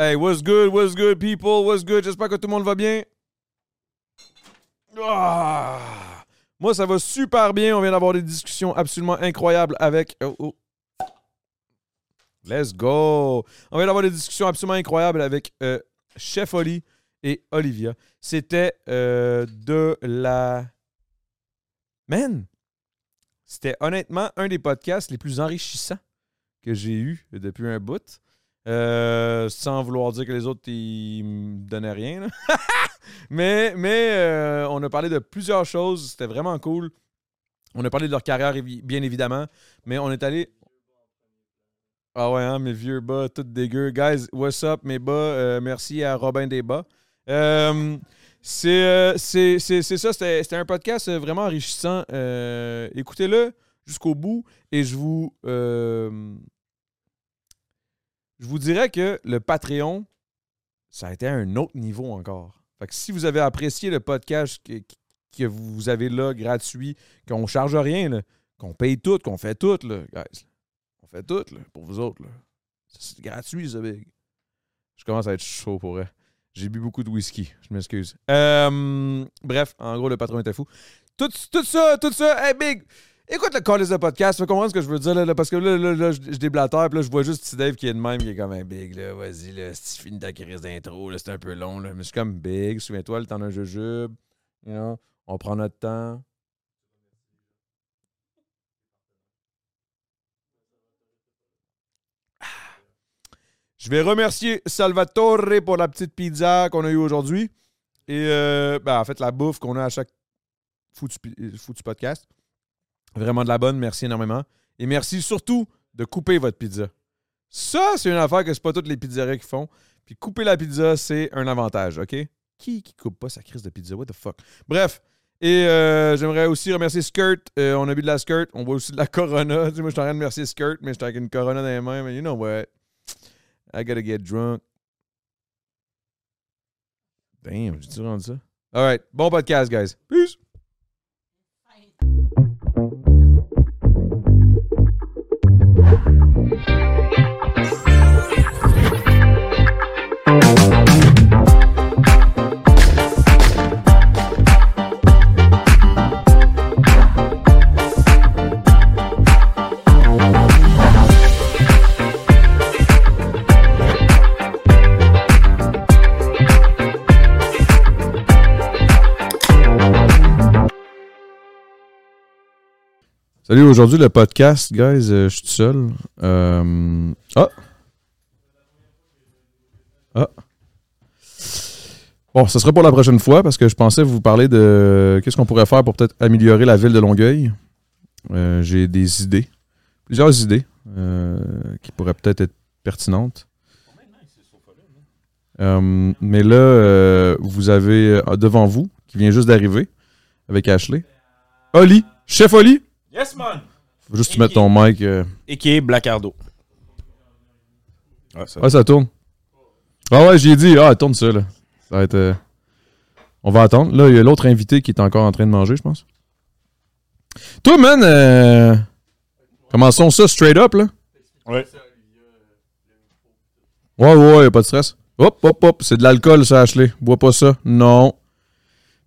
Hey, what's good, what's good, people, what's good? J'espère que tout le monde va bien. Ah! Moi, ça va super bien. On vient d'avoir des discussions absolument incroyables avec. Oh, oh. Let's go! On vient d'avoir des discussions absolument incroyables avec euh, Chef Oli et Olivia. C'était euh, de la. Man! C'était honnêtement un des podcasts les plus enrichissants que j'ai eu depuis un bout. Euh, sans vouloir dire que les autres, ils me donnaient rien. mais mais euh, on a parlé de plusieurs choses. C'était vraiment cool. On a parlé de leur carrière, bien évidemment. Mais on est allé. Ah ouais, hein, mes vieux bas, tout dégueu. Guys, what's up, mes bas? Euh, merci à Robin Desbas. C'est ça, c'était un podcast vraiment enrichissant. Écoutez-le jusqu'au bout et je vous. Je vous dirais que le Patreon, ça a été à un autre niveau encore. Fait que si vous avez apprécié le podcast que, que vous avez là, gratuit, qu'on ne charge rien, qu'on paye tout, qu'on fait tout, là, guys. On fait tout là, pour vous autres. C'est gratuit, ça, big. Je commence à être chaud pour elle. J'ai bu beaucoup de whisky, je m'excuse. Euh, bref, en gros, le patron était fou. Tout, tout ça, tout ça, hey, big! Écoute le call de podcast, tu vas comprendre ce que je veux dire, là, parce que là, là, là, je, je déblatère, puis là, je vois juste petit Dave qui est de même, qui est comme un big, là, vas-y, là, si tu finis ta d'intro, là, c'est un peu long, là, mais je suis comme big, souviens-toi, le temps d'un jujube, you know, on prend notre temps. Je vais remercier Salvatore pour la petite pizza qu'on a eue aujourd'hui. Et euh, ben, en fait, la bouffe qu'on a à chaque foutu, pi- foutu podcast. Vraiment de la bonne, merci énormément. Et merci surtout de couper votre pizza. Ça, c'est une affaire que c'est pas toutes les pizzerias qui font. Puis couper la pizza, c'est un avantage, OK? Qui qui coupe pas sa crise de pizza? What the fuck? Bref. Et euh, j'aimerais aussi remercier Skirt. Euh, on a bu de la Skirt. On boit aussi de la Corona. Tu sais, moi, je suis en train de remercier Skirt, mais j'étais avec une Corona dans les mains. Mais you know what? I gotta get drunk. Damn, j'ai-tu rendu ça? Alright. Bon podcast, guys. Peace! Salut, aujourd'hui le podcast, guys, euh, je suis tout seul. Euh, Ah! Ah! Bon, ce sera pour la prochaine fois parce que je pensais vous parler de qu'est-ce qu'on pourrait faire pour peut-être améliorer la ville de Longueuil. Euh, J'ai des idées, plusieurs idées qui pourraient peut-être être pertinentes. Mais là, vous avez devant vous, qui vient juste d'arriver avec Ashley, Oli, chef Oli. Yes, man! Faut juste que tu mettes ton mic. euh. A.K.A. Blackardo. Ouais, ça- Ouais, ça tourne. Ah ouais, j'ai dit, ah, tourne ça, là. Ça va être. euh, On va attendre. Là, il y a l'autre invité qui est encore en train de manger, je pense. Toi, man, euh... commençons ça straight up, là. Ouais. Ouais, ouais, y a pas de stress. Hop, hop, hop, c'est de l'alcool, ça, Ashley. Bois pas ça. Non.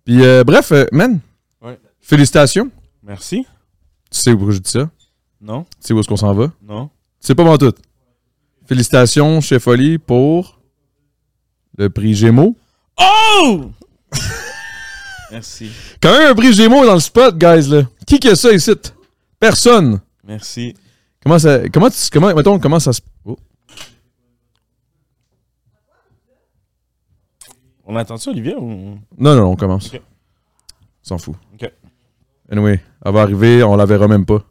Puis, euh, bref, euh, man. Ouais. Félicitations. Merci. Tu sais pourquoi je dis ça? Non? Tu sais où est-ce qu'on s'en va? Non? Tu sais pas mon tout. Félicitations, Chef Oli, pour le prix Gémeaux. Oh! Merci. Quand même un prix Gémeaux dans le spot, guys, là. Qui a ça ici? Personne. Merci. Comment ça. Comment tu. Comment, mettons, comment ça se. Oh. On attend ça, Olivier? Ou... Non, non, on commence. Ok. On S'en fout. Ok. Anyway, elle va arriver, on la verra même pas.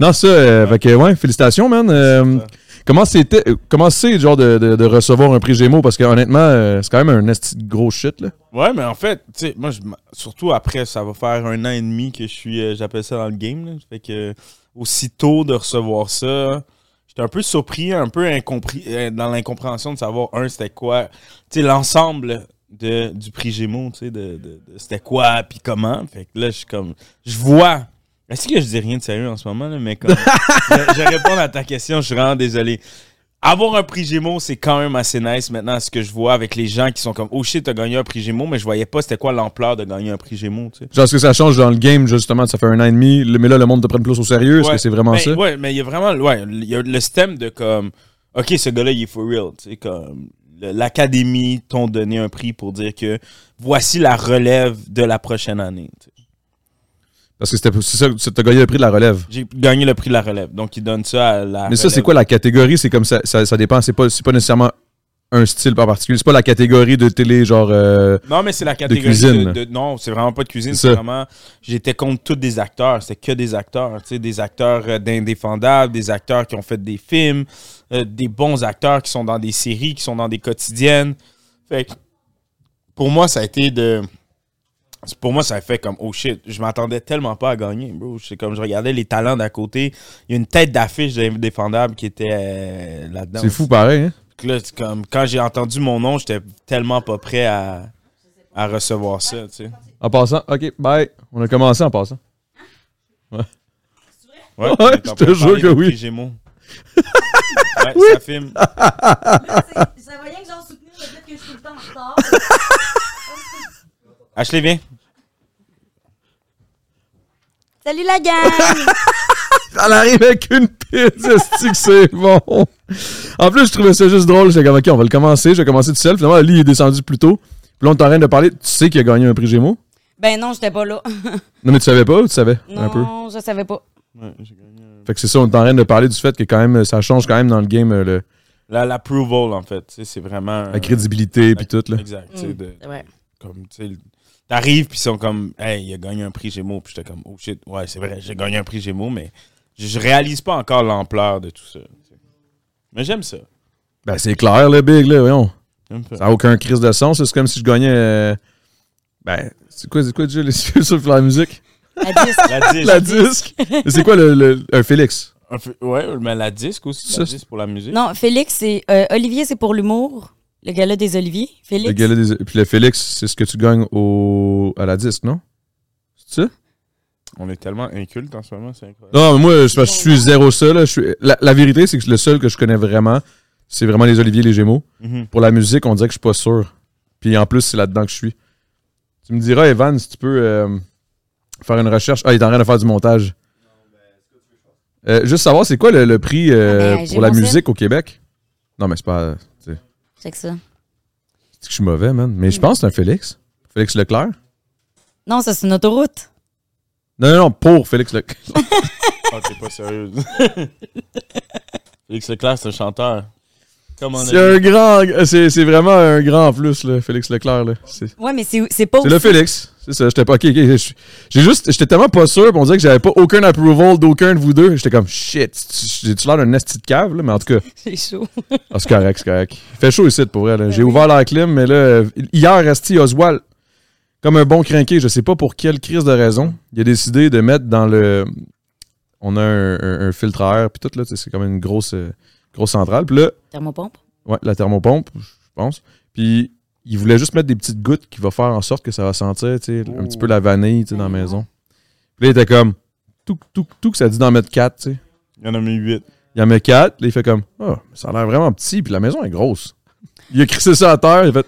Non, ça, euh, fait que, ouais, félicitations, man. Euh, comment c'était. euh, Comment c'est, genre, de, de- de recevoir un prix Gémeaux? Parce que, honnêtement, euh, c'est quand même un esti gros shit, là. Ouais, mais en fait, tu sais, moi, je surtout après, ça va faire un an et demi que je suis, j'appelle ça dans le game. Là. Fait que, aussitôt de recevoir ça, j'étais un peu surpris, un peu incompris, dans l'incompréhension de savoir, un, c'était quoi, tu sais, l'ensemble de, du prix Gémeaux, tu sais, de, de- de c'était quoi, puis comment. Fait que là, je suis comme, je vois Est-ce que je dis rien de sérieux en ce moment, là, mais comme. je, je réponds à ta question, je suis vraiment désolé. Avoir un prix Gémeaux, c'est quand même assez nice maintenant, ce que je vois avec les gens qui sont comme Oh shit, t'as gagné un prix Gémeaux, mais je voyais pas c'était quoi l'ampleur de gagner un prix Gémeaux, tu sais. Genre, est-ce que ça change dans le game, justement, ça fait un an et demi, mais là, le monde te prenne plus au sérieux? Est-ce Ouais. que c'est vraiment Mais, ça? Ouais, mais il y a vraiment ouais, il y a le stem de comme OK, ce gars-là, il est for real. Tu sais, comme l'académie t'ont donné un prix pour dire que voici la relève de la prochaine année. tu. Parce que c'était c'est ça, c'est- t'as gagné le prix de la relève. J'ai gagné le prix de la relève. Donc, ils donnent ça à la. Mais ça, c'est quoi la catégorie? C'est comme ça, ça, ça dépend. C'est pas, c'est pas nécessairement un style en particulier. C'est pas la catégorie de télé, genre. euh, Non, mais c'est la catégorie cuisine. de, de- non, c'est vraiment pas de cuisine. C'est vraiment. J'étais contre tous des acteurs. C'était que des acteurs. Tu sais, des acteurs euh, d'indéfendables, des acteurs qui ont fait des films, euh, des bons acteurs qui sont dans des séries, qui sont dans des quotidiennes. Fait que pour moi, ça a été de. Pour moi, ça a fait comme oh shit, je m'attendais tellement pas à gagner, bro. C'est comme je regardais les talents d'à côté. Il y a une tête d'affiche d'indéfendable qui était euh, là-dedans. c'est fou pareil, hein? Donc là, c'est comme, quand j'ai entendu mon nom, j'étais tellement pas prêt à, à recevoir ça, tu sais. En passant, ok, bye. On a commencé en passant. Ouais, Ouais, on est je en te jure que oui. Gémeaux. ouais, ça filme. Là, ça va rien que genre soutenir le fait que je suis tout le temps en retard. Ashley, viens. Salut la gang! Elle arrive avec une pizza, c'est que c'est bon? En plus, je trouvais ça juste drôle. J'étais comme, ok, on va le commencer. Je vais commencer tout seul. Finalement, lui, il est descendu plus tôt. Puis là, on t'arrête de parler. Tu sais qu'il a gagné un prix Gémeaux? ben non, j'étais pas là. Non, mais tu savais pas ou tu savais? Un peu. Non, je savais pas. Fait que c'est ça, on t'arrête de parler du fait que quand même, ça change quand même dans le game euh, le- La- L'approval, en fait, c'est vraiment... la crédibilité puis tout. Là. Exact, tu sais, Mm, de- comme, tu sais, t'arrives, puis ils sont comme, hey, il a gagné un prix Gémeaux, puis j'étais comme, oh shit, ouais, c'est vrai, j'ai gagné un prix Gémeaux, mais je, je réalise pas encore l'ampleur de tout ça. Mais j'aime ça. Ben, c'est clair, le big, là, voyons. Ça. N'a aucun crise de sens. C'est comme si je gagnais. euh, Ben, c'est quoi, c'est quoi déjà les sur la musique? La disque. La disque. La disque. Mais c'est quoi le, le- un Félix? Un ouais, mais la disque aussi, Ça, la c'est- disque pour la musique. Non, Félix, c'est. euh, Olivier, c'est pour l'humour. Le gala des Oliviers. Félix. Le gala des- Puis le Félix, c'est ce que tu gagnes au... à la disque, non? C'est ça? On est tellement inculte en ce moment, c'est incroyable. Non, mais moi, je suis zéro ça. Là. Je suis... la, la vérité, c'est que le seul que je connais vraiment, c'est vraiment les Olivier et les Gémeaux. Mhm. Pour la musique, on dirait que je suis pas sûr. Puis en plus, c'est là-dedans que je suis. Tu me diras, Evan, si tu peux euh, faire une recherche. Ah, il est en train de faire du montage. Euh, juste savoir, c'est quoi le, le prix euh, Ah, ben, pour la musique au Québec? Non, mais c'est pas. C'est C'est que ça. c'est que je suis mauvais, man. Mais je pense que c'est un Félix. Félix Leclerc? Non, ça, c'est une autoroute. Non, non, non, pour Félix Leclerc. Ah, t'es pas sérieuse. Félix Leclerc, c'est un chanteur. Comme on a C'est un grand. C'est c'est vraiment un grand plus, là, Félix Leclerc. Là. Ouais, mais c'est c'est pas c'est le Félix. C'est ça. J'étais pas. J'ai juste. J'étais tellement pas sûr. On dirait que j'avais pas aucun approval d'aucun de vous deux. J'étais comme shit. J'ai-tu l'air d'un esti de cave, là? Mais en tout cas. C'est chaud. Ah, c'est correct, c'est correct. Il fait chaud ici, pour vrai. J'ai ouvert la clim, mais là, hier, Esti Oswald, comme un bon crinqué, je sais pas pour quelle crise de raison, il a décidé de mettre dans le. On a un, un- un filtre à air, puis tout, là, tu sais, c'est comme une grosse, euh, grosse centrale. Puis là, Thermopompe? ouais, la thermopompe, je pense. Puis il voulait juste mettre des petites gouttes qui vont faire en sorte que ça va sentir, tu sais, un petit peu la vanille, tu sais, dans la maison. Puis là, il était comme. Tout, tout, tout que ça dit d'en mettre 4, tu sais. Il y en a mis 8. Il en met 4, là, il fait comme Ah, ça a l'air vraiment petit, puis la maison est grosse. Il a crissé ça à terre, il a fait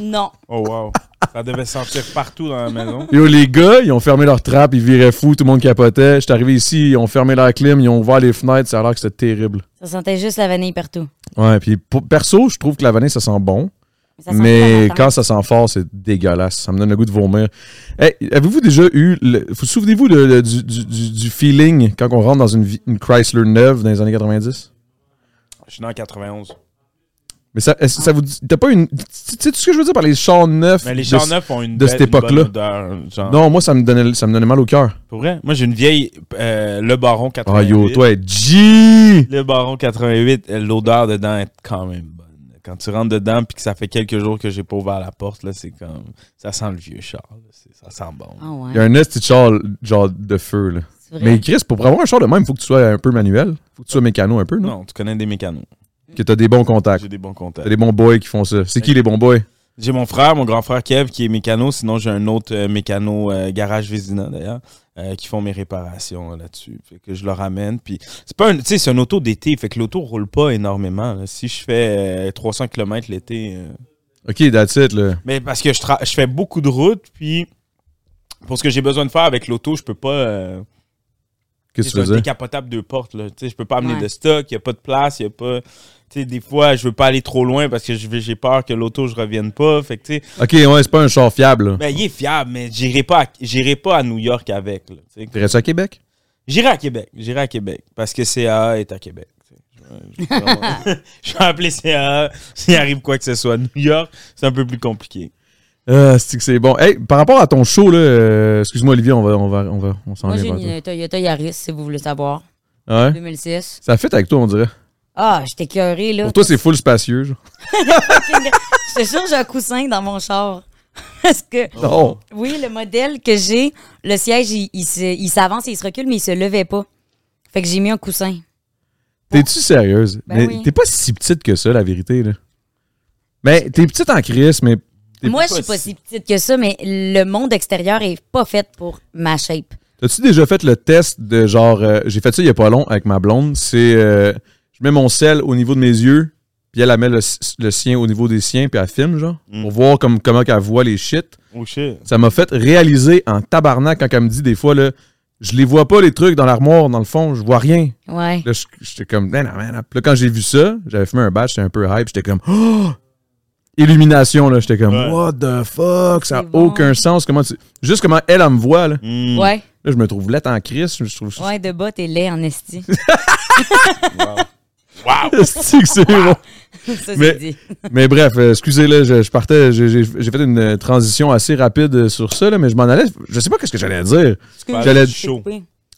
Non. Oh wow. Ça devait sentir partout dans la maison. Yo, les gars, ils ont fermé leur trappe, ils viraient fous, tout le monde capotait. J'étais arrivé ici, ils ont fermé la clim, ils ont ouvert les fenêtres, ça a l'air que c'était terrible. Ça sentait juste la vanille partout. Ouais, puis pour- perso, je trouve que la vanille, ça sent bon, Ça mais quand ça sent fort, c'est dégueulasse. Ça me donne le goût de vomir. Hey, avez-vous déjà eu. le- vous souvenez-vous de- de- du, du- du- du feeling quand on rentre dans une, vi- une Chrysler neuve dans les années 90? Je suis né en 91. Mais ça, est-ce que ça vous dit. T'as pas une. Tu sais ce que je veux dire par les chars neufs? Mais les chars neufs ont une, de belle- cette une bonne époque-là? odeur, genre. Non, moi, ça me donnait, ça me donnait mal au cœur. Pour vrai? Moi, j'ai une vieille euh, Le Baron 88. Ah, yo, toi, G! Le Baron 88, euh, l'odeur dedans est quand même bonne. Quand tu rentres dedans puis que ça fait quelques jours que j'ai pas ouvert la porte, là, c'est comme. Ça sent le vieux char. là. C'est- Ça sent bon. Ah ouais. Il y a un esti de char, genre de feu, là. Mais Chris, pour avoir un char de même, il faut que tu sois un peu manuel. faut que tu sois mécano un peu, non? Non, tu connais des mécanos. Que t'as des bons contacts. J'ai des bons contacts. T'as des bons boys qui font ça. C'est qui les bons boys? J'ai mon frère, mon grand frère Kev, qui est mécano. Sinon, j'ai un autre euh, mécano, euh, Garage Vézina d'ailleurs. euh, qui font mes réparations là, là-dessus. Fait que je le ramène. Puis c'est pas un, tu sais, c'est un auto d'été. Fait que l'auto roule pas énormément. là. Si je fais euh, 300 km l'été. euh, Ok, that's it, là. mais parce que je, tra- je fais beaucoup de routes, puis pour ce que j'ai besoin de faire avec l'auto, je peux pas. euh, Qu'est-ce que c'est tu un faisais? décapotable deux portes. Là. Tu sais, Je peux pas amener Ouais. de stock, il n'y a pas de place, il y a pas. Tu sais, des fois, je veux pas aller trop loin parce que je vais- j'ai peur que l'auto, je revienne pas. Fait que, tu sais, Ok, ouais, c'est pas un char fiable, là. ben, il est fiable, mais j'irai pas, à- j'irai pas à New York avec. tu sais. T'es resté à Québec? J'irai à Québec. J'irai à Québec. Parce que CAA est à Québec. Je vais- appeler CAA. S'il arrive quoi que ce soit. New York, c'est un peu plus compliqué. Ah, c'est que c'est bon. Hey, par rapport à ton show, là, euh, excuse-moi, Olivier, on va, on va, on va, on s'en Moi, vient. j'ai une Toyota Yaris, si vous voulez savoir. Ouais? 2006. Ça fait avec toi, on dirait. Ah, j'étais cœuré, là. Pour toi, c'est full spacieux, genre. J'étais sûre que j'ai un coussin dans mon char. Parce que, Non. oui, le modèle que j'ai, le siège, il, il s'avance et il se recule, mais il se levait pas. Fait que j'ai mis un coussin. T'es-tu sérieuse? Ben mais oui. t'es pas si petite que ça, la vérité, là. Mais t'es petite en crise, mais. Moi, je suis pas si- si petite que ça, mais le monde extérieur est pas fait pour ma shape. T'as-tu déjà fait le test de genre. euh, J'ai fait ça il y a pas long avec ma blonde. C'est. euh, je mets mon sel au niveau de mes yeux, puis elle, elle met le, le sien au niveau des siens, puis elle filme, genre, Mm. pour voir comme, comment qu'elle voit les shit. Oh shit. Ça m'a fait réaliser en tabarnak quand elle me dit des fois, là, je les vois pas les trucs dans l'armoire, dans le fond, je vois rien. Ouais. Là, je- j'étais comme, non, ben non. Puis là, quand j'ai vu ça, j'avais fumé un batch, j'étais un peu hype, j'étais comme, oh! Illumination, là, j'étais comme, Ouais. what the fuck, ça n'a bon. aucun sens. Comment tu- Juste comment elle, elle me voit, là. Mm. Ouais. Là, je me trouve laite en crise, je trouve Ouais, de bas, t'es laid en esti. Wow. Wow. C'est que c'est ça, Mais- c'est dit. Mais bref, euh, excusez, là, je, je partais, j'ai fait une euh, transition assez rapide euh, sur ça, là, mais je m'en allais, je sais pas qu'est-ce que j'allais dire. J'allais- du show.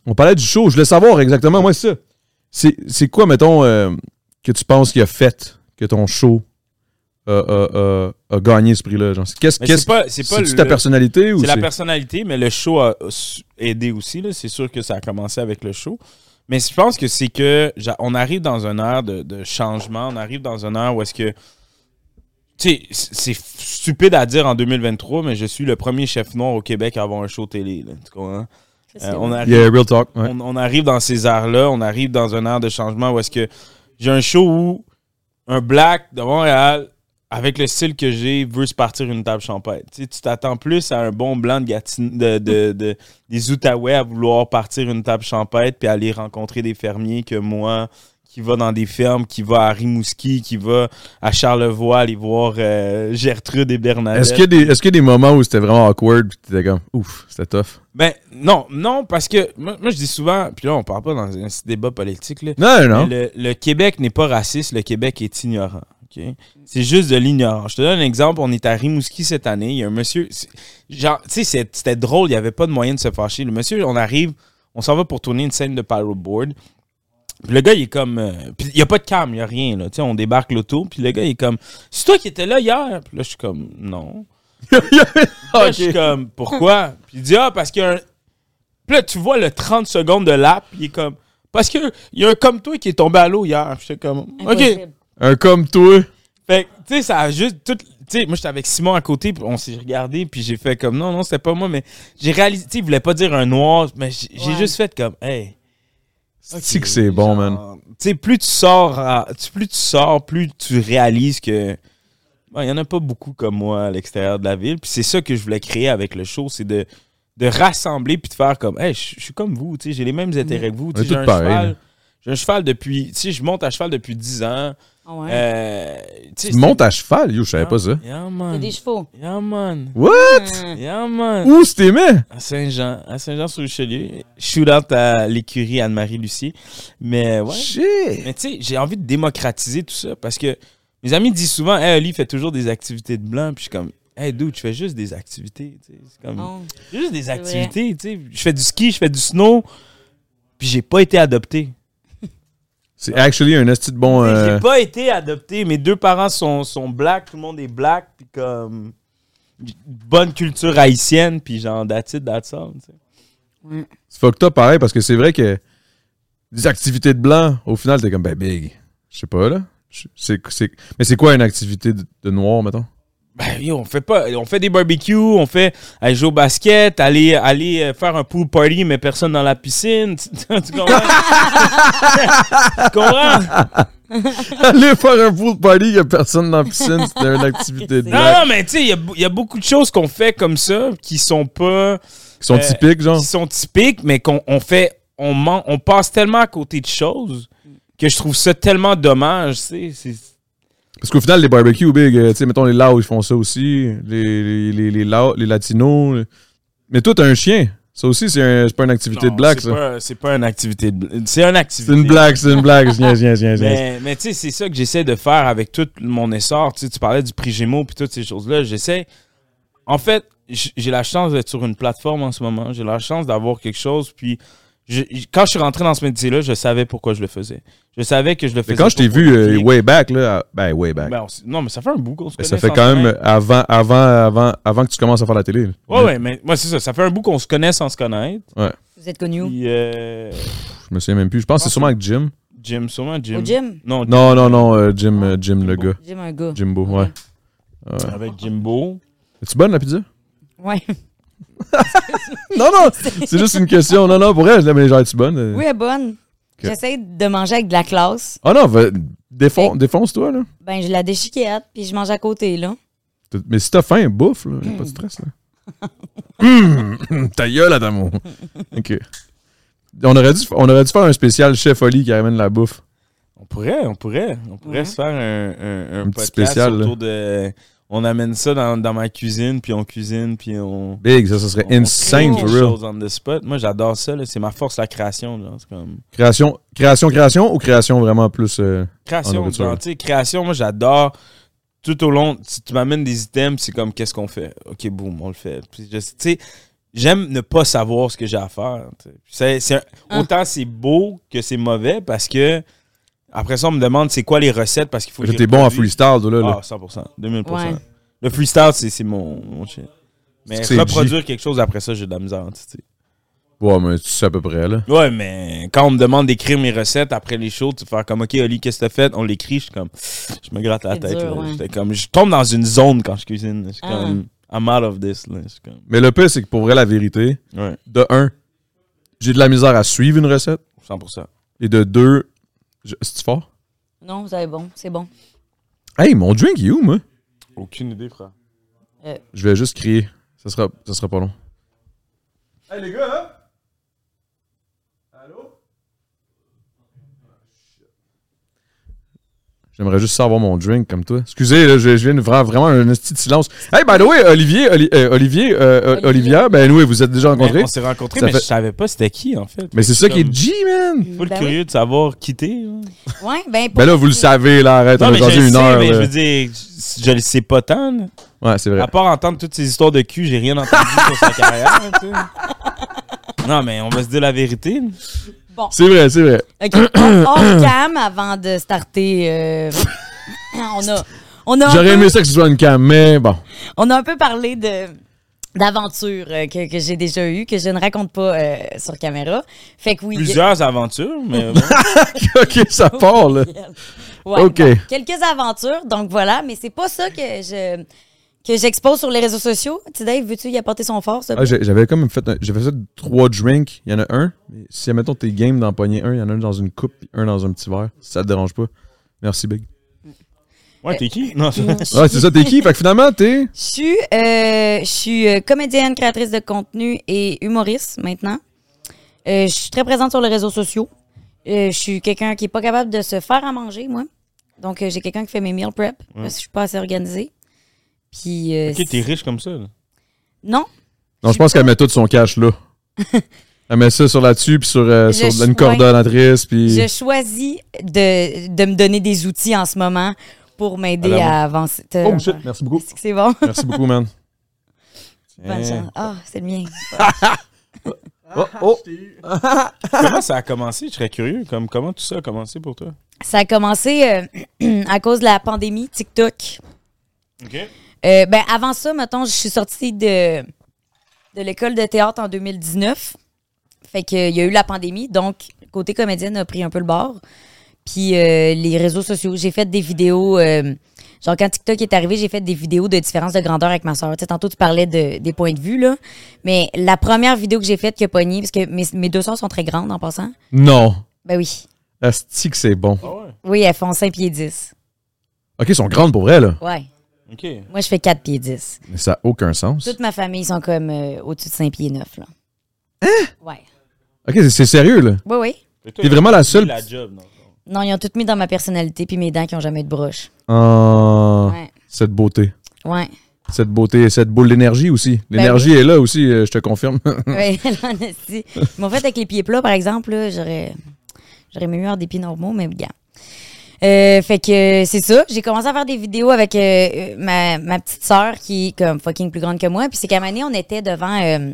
On parlait du show, je voulais savoir exactement, moi, c'est ça. C'est quoi, mettons, euh, que tu penses qu'il a fait que ton show a, gagné ce prix-là? Qu'est-ce qu'est-ce c'est pas, c'est ta personnalité ou C'est la personnalité, mais le show a aidé aussi. C'est sûr que ça a commencé avec le show. Mais je pense que c'est que on arrive dans une ère de, de changement. On arrive dans une ère où est-ce que. Tu sais, c'est stupide à dire en 2023, mais je suis le premier chef noir au Québec à avoir un show télé. là. Tu comprends? Euh, on, arrive, Yeah, real talk. ouais. on, on arrive dans ces airs-là. On arrive dans une ère de changement où est-ce que j'ai un show où un black de Montréal, avec le style que j'ai, veut se partir une table champêtre. Tu t'attends plus à un bon blanc de, Gatineau- de, de- de- des Outaouais à vouloir partir une table champêtre puis aller rencontrer des fermiers que moi qui va dans des fermes, qui va à Rimouski, qui va à Charlevoix aller voir euh, Gertrude et Bernadette. Est-ce qu'il y, y a des moments où c'était vraiment awkward puis t'étais comme, ouf, c'était tough? Ben non, non, parce que moi, moi, je dis souvent, puis là on parle pas dans un débat politique, là, Non, non. le Québec n'est pas raciste, le Québec est ignorant. Ok? C'est juste de l'ignorance. Je te donne un exemple. On est à Rimouski cette année. Il y a un monsieur. c'est- Genre, tu sais, c'est- c'était drôle. Il n'y avait pas de moyen de se fâcher. Le monsieur, on arrive, on s'en va pour tourner une scène de paddleboard. Puis le gars, il est comme. euh, puis il n'y a pas de cam, il n'y a rien. Là. Tu sais, on débarque l'auto. Puis le gars, il est comme. C'est toi qui étais là hier? Puis là, je suis comme. Non. Puis là, je suis comme. Pourquoi? Puis il dit Ah, parce qu'il y a un. Puis là, tu vois le 30 secondes de lap. Puis il est comme. Parce qu'il y a un comme toi qui est tombé à l'eau hier. Puis J'étais comme. OK. Un comme toi. Fait que, tu sais, ça a juste tout. Tu sais, moi, j'étais avec Simon à côté, puis on s'est regardé, puis j'ai fait comme non, non, c'était pas moi, mais j'ai réalisé, tu sais, il voulait pas dire un noir, mais j'ai Ouais. juste fait comme, hey. C'est que c'est bon, man. Tu sais, plus tu sors, à- tu- plus tu sors, plus tu réalises que. Il y en a pas beaucoup comme moi à l'extérieur de la ville, puis c'est ça que je voulais créer avec le show, c'est de, de rassembler, puis de faire comme, hey, je suis comme vous, tu sais, j'ai les mêmes intérêts que vous, tu j'ai un cheval. J'ai un cheval depuis. Tu sais, je monte à cheval depuis 10 ans. Ah ouais? Euh, tu Tu montes à cheval, yo, je savais pas ça. Yeah, C'est des chevaux. Yeah, man. What? Yeah, man. Où c'était mais? À Saint-Jean. À Saint-Jean-sur-Richelieu. Shoot out à l'écurie Anne-Marie Lucier. Mais ouais. Shit! Mais tu sais, j'ai envie de démocratiser tout ça parce que mes amis disent souvent, Hey, Ali fait toujours des activités de blanc. Puis je suis comme, Hey, dude, je fais juste des activités. tu. C'est comme, Non. juste des vrai. activités. tu sais. Je fais du ski, je fais du snow. Puis j'ai pas été adopté. C'est actually un esti de bon. Euh, J'ai pas été adopté. Mes deux parents sont, sont black, tout le monde est black, puis comme bonne culture haïtienne, puis genre that's it, that's all. Ouais. C'est fucked up pareil parce que c'est vrai que des activités de blanc, au final, t'es comme, ben big. Je sais pas, là. Je- c'est- c'est- mais c'est quoi une activité de, de noir, mettons? Ben, yo, on fait pas, on fait des barbecues, on fait aller jouer au basket, aller, aller euh, faire un pool party, mais personne dans la piscine. Tu, tu comprends? tu comprends? Aller faire un pool party, il y a personne dans la piscine, c'était une activité de Non, non, mais tu sais, il y a, il y a beaucoup de choses qu'on fait comme ça qui sont pas. Qui sont euh, typiques, genre. Qui sont typiques, mais qu'on on fait. On, man- on passe tellement à côté de choses que je trouve ça tellement dommage, tu sais. Parce qu'au final, les barbecues, big, euh, tu sais, mettons les Laos, ils font ça aussi. Les, les, les, les, Lao- les Latinos. Mais toi, t'as un chien. Ça aussi, c'est un- pas une activité Non, de blague, c'est ça. pas- C'est pas une activité de C'est une activité. C'est une blague, c'est une blague. Je niaise, je niaise, je niaise, je niaise. Mais, mais tu sais, c'est ça que j'essaie de faire avec tout mon essor. Tu parlais du prix Gémeaux puis toutes ces choses-là. J'essaie. En fait, j'ai la chance d'être sur une plateforme en ce moment. J'ai la chance d'avoir quelque chose. Puis, je- quand je suis rentré dans ce métier-là, je savais pourquoi je le faisais. Je savais que je le faisais. Mais quand je t'ai vu euh, way back, là, ben, way back. Ben, on non, mais ça fait un bout qu'on se Ben, connaît. ça fait quand même avant, avant, avant, avant que tu commences à faire la télé. là. Ouais, ouais, mais moi, c'est ça. Ça fait un bout qu'on se connaît sans se connaître. Vous êtes connu où? Puis, euh, Je me souviens même plus. Je pense que c'est sûrement avec Jim. Jim, sûrement Jim. Au gym? Non, Non, non, non, euh, Jim, euh, Jim, le gars. Jim, un gars. Jimbo, ouais. ouais. Avec Jimbo. Es-tu bonne, la pizza? Ouais. Non, non, c'est juste une question. Non, non, pour elle, là, mais genre, es-tu bonne? Oui, elle est bonne. J'essaie de manger avec de la classe. Ah non, va- défon- défonce-toi, là. Ben, je la déchiquette, puis je mange à côté, là. Mais si t'as faim, bouffe, là. Y'a pas de stress, là. Hum, ta gueule, Adamo. OK. On aurait, dû, on aurait dû faire un spécial chef Oli qui ramène la bouffe. On pourrait, on pourrait. On pourrait Ouais. se faire un, un, un Un petit podcast spécial, là. autour de. On amène ça dans, dans ma cuisine, puis on cuisine, puis on. Big, ça, ça serait on- on insane, crée for real. on the spot. Moi, j'adore ça. là. C'est ma force, la création. genre. C'est comme. Création, création, création ou création vraiment plus... euh, Création, genre, tu sais, création, moi, j'adore. Tout au long, si tu m'amènes des items, c'est comme qu'est-ce qu'on fait? Ok, boum, on le fait. Puis, je- tu sais, j'aime ne pas savoir ce que j'ai à faire. Ah. Autant c'est beau que c'est mauvais parce que. Après ça, on me demande c'est quoi les recettes parce qu'il faut que je T'es bon en freestyle, là. là. Ah, 100%. 2000%. Ouais. Le freestyle, c'est, c'est mon, mon shit. Mais C'est reproduire quelque chose après ça, j'ai de la misère. tu sais. Ouais, mais tu sais à peu près, là. Ouais, mais quand on me demande d'écrire mes recettes après les shows, tu faire comme, OK, Oli, qu'est-ce que t'as fait? On l'écrit, je suis comme, je me gratte la tête. dur, là. ouais. J'étais comme, je tombe dans une zone quand je cuisine. Je suis Ah. comme, I'm out of this. Là. Je suis comme, Mais le pire, c'est que pour vrai, la vérité, ouais, de un, j'ai de la misère à suivre une recette. 100%. Et de deux, je- c'est fort? Non, vous avez bon, c'est bon. Hey, mon drink, il est où, moi? Aucune idée, frère. Je vais juste crier. Ça sera, ça sera pas long. Hey, les gars, hein? J'aimerais juste savoir mon drink comme toi. Excusez, là, je, je viens de faire vraiment un petit silence. Hey, by the way, Olivier, Oli- euh, Olivier, euh, euh, Olivier? Olivia, ben oui, vous êtes déjà rencontrés. on s'est rencontrés, Ça mais fait- je savais pas c'était qui, en fait. Mais c'est ça qui est G, man! full Ben oui. curieux de savoir qui t'es. là. Ouais, ben, pour Ben là, vous le savez, là, arrête, on a mais je une sais, heure. mais je là. veux dire, je, je le sais pas tant. là. Ouais, c'est vrai. À part entendre toutes ces histoires de cul, j'ai rien entendu sur sa carrière. tu sais. Non, mais on va se dire la vérité. C'est vrai, c'est vrai. OK. Hors cam, avant de starter, euh, on a... On a, un J'aurais peu, aimé ça que ce soit une cam, mais bon. on a un peu parlé de d'aventures euh, que, que j'ai déjà eues, que je ne raconte pas euh, sur caméra. Fait que oui. Plusieurs aventures, mais bon. ok, ça part, là. Ouais, OK. bon, quelques aventures, donc voilà, mais c'est pas ça que je que j'expose sur les réseaux sociaux. Tu sais, Dave, veux-tu y apporter son fort, ça? Ah, J'avais comme fait, un- j'avais fait trois drinks. Il y en a un. Mais si, admettons, t'es game d'en pogner un, il y en a un dans une coupe un dans un petit verre. Si ça te dérange pas. Merci, Big. Ouais, t'es qui? Non, c'est- Ouais, c'est ça, t'es qui? Fait que finalement, t'es? Je suis, euh, je suis euh, comédienne, créatrice de contenu et humoriste maintenant. Euh, je suis très présente sur les réseaux sociaux. Euh, je suis quelqu'un qui est pas capable de se faire à manger, moi. Donc, euh, j'ai quelqu'un qui fait mes meal prep parce que je suis pas assez organisée. Puis, euh, Ok, t'es riche comme ça. là. non, Non, je pense qu'elle met tout son cash là. Elle met ça sur là-dessus, puis sur, euh, sur une coordonnatrice, puis. je choisis de, de me donner des outils en ce moment pour m'aider à avancer. Oh shit, merci beaucoup. C'est bon? Merci beaucoup, man. Bonne chance. Ah, c'est le mien. Oh, oh. Comment ça a commencé? Je serais curieux. Comme, comment tout ça a commencé pour toi? Ça a commencé euh, à cause de la pandémie TikTok. OK. Euh, ben, avant ça, mettons, je suis sortie de, de l'école de théâtre en 2019. Fait qu'il y a eu la pandémie, donc côté comédienne a pris un peu le bord. Puis euh, les réseaux sociaux, j'ai fait des vidéos euh, Genre, quand TikTok est arrivé, j'ai fait des vidéos de différence de grandeur avec ma soeur. Tu sais, tantôt, tu parlais de, des points de vue, là. Mais la première vidéo que j'ai faite qui a pogné, parce que mes, mes deux soeurs sont très grandes en passant. Non. Ben oui. Asti que c'est bon. Ah ouais. Oui, elles font 5 pieds 10. OK, ils sont grandes pour vrai, là. Ouais. OK. Moi, je fais 4 pieds 10. Mais ça n'a aucun sens. Toute ma famille sont comme euh, au-dessus de 5 pieds 9, là. Hein? Ouais. OK, c'est- c'est sérieux, là. Oui, oui. T'es vraiment la seule- La job. Non, ils ont tout mis dans ma personnalité puis mes dents qui ont jamais eu de broche. Oh, Ouais. cette beauté. Ouais. Cette beauté, cette boule d'énergie aussi. Ben L'énergie est là aussi, euh, je te confirme. Oui, l'honesty. Ils m'ont fait avec les pieds plats, par exemple. là, J'aurais j'aurais mieux eu avoir des pieds normaux, mais gars. Euh, fait que c'est ça. J'ai commencé à faire des vidéos avec euh, ma, ma petite sœur qui est comme fucking plus grande que moi. Puis c'est qu'à un moment on était devant, euh,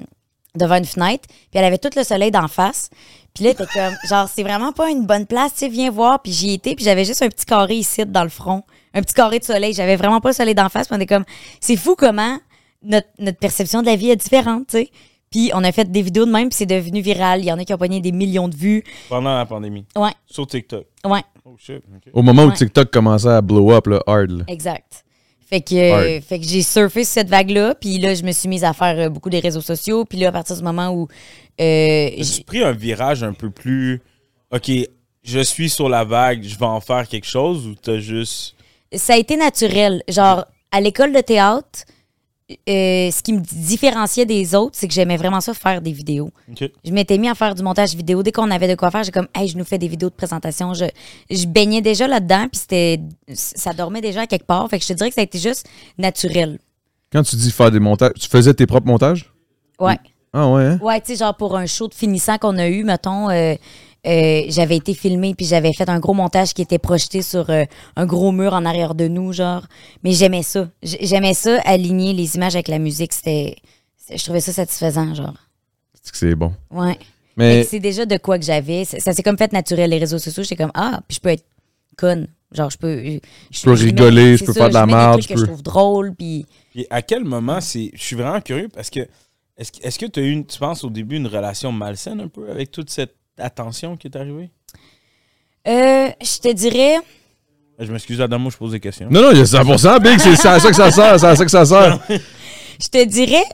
devant une fenêtre. Puis elle avait tout le soleil d'en face. Puis là, t'es comme, genre, c'est vraiment pas une bonne place, tu sais, viens voir. Puis j'y étais, puis j'avais juste un petit carré ici, dans le front. Un petit carré de soleil. J'avais vraiment pas le soleil d'en face. Puis on est comme, c'est fou comment notre, notre perception de la vie est différente, tu sais. Puis on a fait des vidéos de même, puis c'est devenu viral. Il y en a qui ont pogné des millions de vues. Pendant la pandémie. Ouais, Sur TikTok. ouais, Oh shit. Au moment où Ouais. TikTok commençait à blow up, là, hard. là. exact. Fait que, euh, fait que j'ai surfé sur cette vague-là, puis là, je me suis mise à faire euh, beaucoup des réseaux sociaux. Puis là, à partir du moment où euh, j'ai- pris un virage un peu plus. OK, je suis sur la vague, je vais en faire quelque chose ou t'as juste. ça a été naturel. Genre, à l'école de théâtre, euh, ce qui me différenciait des autres, c'est que j'aimais vraiment ça faire des vidéos. Je m'étais mis à faire du montage vidéo. Dès qu'on avait de quoi faire, j'ai comme, hey, je nous fais des vidéos de présentation. Je, je baignais déjà là-dedans, puis c'était, ça dormait déjà à quelque part. Fait que je te dirais que ça a été juste naturel. Quand tu dis faire des montages, tu faisais tes propres montages? Ouais. Ah ouais, hein? Ouais, tu sais, genre pour un show de finissant qu'on a eu, mettons, euh, euh, j'avais été filmée puis j'avais fait un gros montage qui était projeté sur euh, un gros mur en arrière de nous, genre. Mais j'aimais ça. J'aimais ça, aligner les images avec la musique. C'était. Je trouvais ça satisfaisant, genre. C'est que c'est bon? Ouais. Mais C'est déjà de quoi que j'avais. Ça, ça s'est comme fait naturel. Les réseaux sociaux, j'étais comme, ah, puis je peux être conne. Genre, je peux. Je, je peux rigoler, je peux ça, faire de la merde, je que je trouve drôle, puis. Puis à quel moment c'est. Je suis vraiment curieux parce que. Est-ce que est-ce que tu as eu, une- tu penses au début, une relation malsaine un peu avec toute cette attention qui est arrivée? Euh, je te dirais. Je m'excuse, Adam, moi je pose des questions. non, non, il y a 100%, Big, c'est à ça que ça sert, c'est à ça que ça sert. Je te dirais.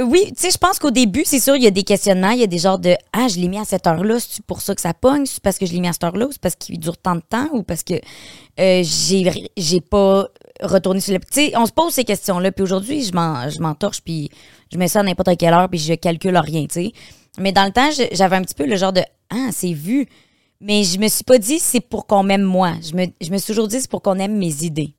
Oui, tu sais, je pense qu'au début, c'est sûr, il y a des questionnements. Il y a des genres de Ah, je l'ai mis à cette heure-là, c'est pour ça que ça pogne, c'est parce que je l'ai mis à cette heure-là, ou c'est parce qu'il dure tant de temps, ou parce que euh, j'ai j'ai pas retourné sur le. Tu sais, on se pose ces questions-là. Puis aujourd'hui, je m'en je m'en torche, puis je mets ça à n'importe quelle heure, puis je calcule rien, tu sais. Mais dans le temps, j'avais un petit peu le genre de Ah, c'est vu. Mais je me suis pas dit c'est pour qu'on m'aime moi. Je me, je me suis toujours dit c'est pour qu'on aime mes idées.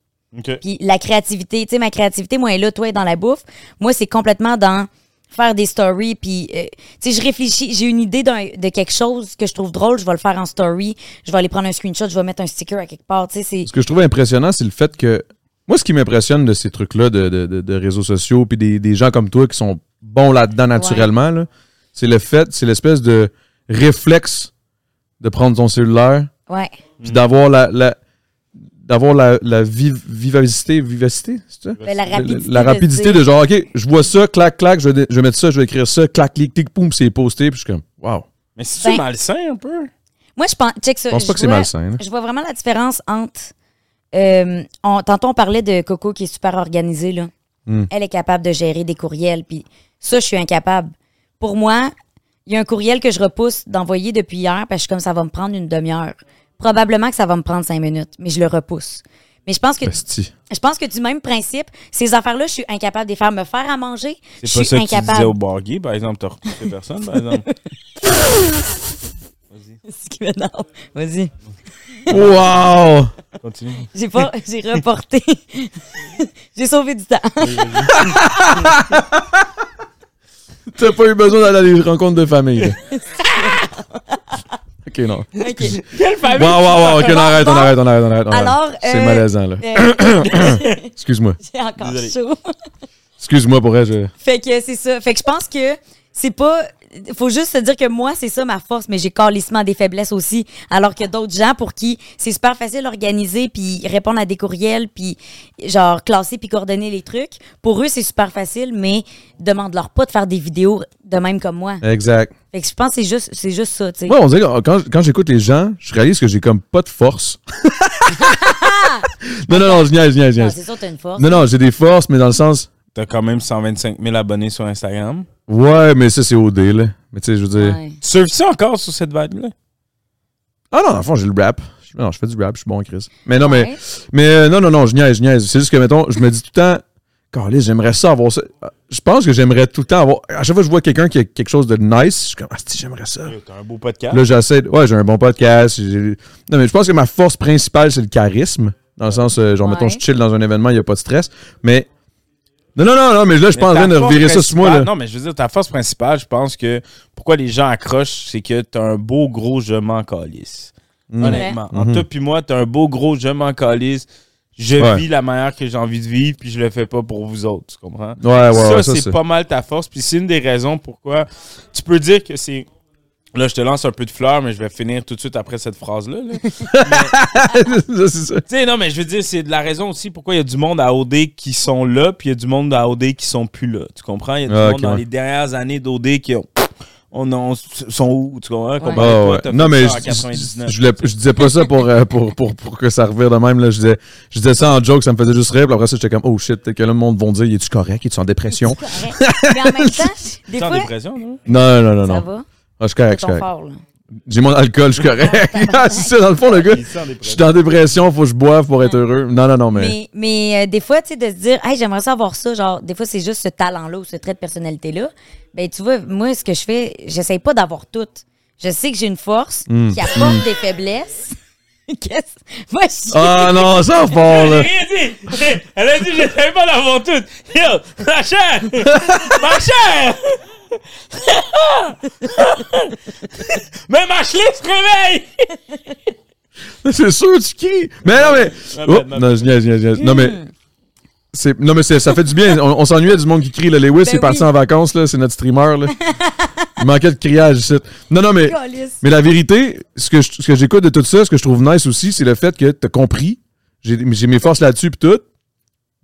Puis la créativité, tu sais, ma créativité, moi, elle est là, toi, elle est dans la bouffe. Moi, c'est complètement dans faire des stories. Puis, euh, tu sais, je réfléchis, j'ai une idée d'un- de quelque chose que je trouve drôle, je vais le faire en story. Je vais aller prendre un screenshot, je vais mettre un sticker à quelque part. Tu sais, c'est. Ce que je trouve impressionnant, c'est le fait que. Moi, ce qui m'impressionne de ces trucs-là, de, de- de- de réseaux sociaux, puis des, des gens comme toi qui sont bons là-dedans naturellement, là, c'est le fait, c'est l'espèce de réflexe de prendre ton cellulaire, Ouais. puis d'avoir la, la- d'avoir la, la viv- vivacité, vivacité, c'est ça? Ben, la rapidité. La, rapidité de genre, OK, je vois ça, clac, clac, je vais, je vais mettre ça, je vais écrire ça, clac, clic, clic, poum, c'est posté, puis je suis comme, wow. Mais c'est-tu Ben- malsain un peu? Moi, je pense. Check ça. Je pense pas que c'est malsain. là. Je vois vraiment la différence entre. euh, on- tantôt, on parlait de Coco qui est super organisée. Là. Hmm. Elle est capable de gérer des courriels. Puis ça, je suis incapable. Pour moi, il y a un courriel que je repousse d'envoyer depuis hier parce que je suis comme ça va me prendre une demi-heure. Probablement que ça va me prendre cinq minutes, mais je le repousse. Mais je pense que je pense que du même principe, ces affaires-là, je suis incapable de les faire me faire à manger. Je C'est pas suis ça que tu disais incapable. au bar gay, par exemple, t'as repoussé personne, par exemple. Ce qui m'énerve. Vas-y. Wow! Continue. J'ai pas, j'ai reporté. j'ai sauvé du temps. T'as pas eu besoin d'aller à des rencontres de famille. ok, non. OK. Quelle famille? Wow, wow, wow. Ok, on arrête, on arrête, on arrête, on arrête. on arrête. Alors, C'est euh, malaisant, là. Euh, Excuse-moi. J'ai encore Désolé. chaud. Excuse-moi pour elle, je... Fait que c'est ça. Fait que je pense que c'est pas. Faut juste se dire que moi, c'est ça ma force, mais j'ai calissement des faiblesses aussi. Alors que d'autres gens pour qui c'est super facile d'organiser, puis répondre à des courriels, puis genre classer, puis coordonner les trucs. Pour eux, c'est super facile, mais demande-leur pas de faire des vidéos de même comme moi. Exact. Fait que je pense que c'est juste, c'est juste ça, tu sais. Moi, on dirait que quand, quand j'écoute les gens, je réalise que j'ai comme pas de force. non, non, non, je niaise, je niaise, je Non, niaise. c'est sûr, t'as une force. Non, non, j'ai des forces, mais dans le sens. T'as quand même 125 000 abonnés sur Instagram? Ouais, mais ça, c'est OD, là. Mais tu sais, je veux dire. Ouais. Tu surfes encore sur cette vague-là? Ah non, dans le fond, j'ai le rap. Non, je fais du rap, je suis bon, Chris. Mais non, mais. Ouais. Mais euh, non, non, non, je niaise, je niaise. C'est juste que, mettons, je me dis tout le temps, Calais, j'aimerais ça avoir ça. Je pense que j'aimerais tout le temps avoir. À chaque fois que je vois quelqu'un qui a quelque chose de nice, je suis comme, ah, si, j'aimerais ça. T'as un beau podcast. Là, j'essaie. de- Ouais, j'ai un bon podcast. Non, mais je pense que ma force principale, c'est le charisme. Dans le sens, euh, genre, Ouais. mettons, je chill dans un événement, il n'y a pas de stress. Mais. Non, non, non, non, mais là, je en train de revirer ça sur moi, là. Non, mais je veux dire, ta force principale, je pense que pourquoi les gens accrochent, c'est que t'as un beau gros je m'en calisse. Mm. Honnêtement. Mhm. Entre toi puis moi, t'as un beau gros je m'en calisse. Je Ouais. vis la manière que j'ai envie de vivre, puis je le fais pas pour vous autres. Tu comprends? Ouais, ouais, ça, ouais, ça, c'est. pas mal ta force. Puis c'est une des raisons pourquoi tu peux dire que c'est. Là, je te lance un peu de fleurs, mais je vais finir tout de suite après cette phrase-là. là. ça, c'est ça. Tu sais, non, mais je veux dire, c'est de la raison aussi pourquoi il y a du monde à OD qui sont là, puis il y a du monde à OD qui sont plus là. Tu comprends? Il y a du Ah, monde dans ouais. les dernières années d'OD qui ont. On, on- sont où? Tu comprends? Ah, ouais. Non, mais ça en je, 99. je, je, voulais- je disais pas ça pour, euh, pour, pour, pour que ça revire de même. Là. Je, disais, je disais ça en joke, ça me faisait juste rire. Puis après ça, j'étais comme, oh shit, peut-être que le monde vont dire, es-tu correct? Es-tu en dépression? Mais en même temps, des T'es en fois, dépression, non? Non, non, non, ça non. va. Ah, je suis correct, je suis correct. fort. J'ai mon alcool, je suis correct. Ah, c'est ça, dans le fond, le gars. Je dépression. suis en dépression, faut que je boive pour être heureux. Non, non, non, mais. Mais, mais euh, des fois, tu sais, de se dire, hey, j'aimerais ça avoir ça, genre, des fois, c'est juste ce talent-là ou ce trait de personnalité-là. Ben, tu vois, moi, ce que je fais, j'essaye pas d'avoir tout. Je sais que j'ai une force Hmm. qui apporte des faiblesses. Qu'est-ce? Va chier. Ah non, ça fort, J'ai là. rien dit! Elle a dit, je savais pas d'avoir tout! Yo, ma chère! ma chère! Mais ma chlé se réveille! C'est sûr, tu cries. Mais non, mais. Ma Oh, bad, ma non, je niaise, je niaise, je niaise. Non, mais. C'est- Non, mais c'est- ça fait du bien. On, on s'ennuyait du monde qui crie. Là. Lewis Ben est parti oui. en vacances, là. C'est notre streamer, là. Il manquait de criage ici. Non, non, mais. Calice. Mais la vérité, ce que, je- ce que j'écoute de tout ça, ce que je trouve nice aussi, c'est le fait que t'as compris. J'ai j'ai mes forces là-dessus, pis tout.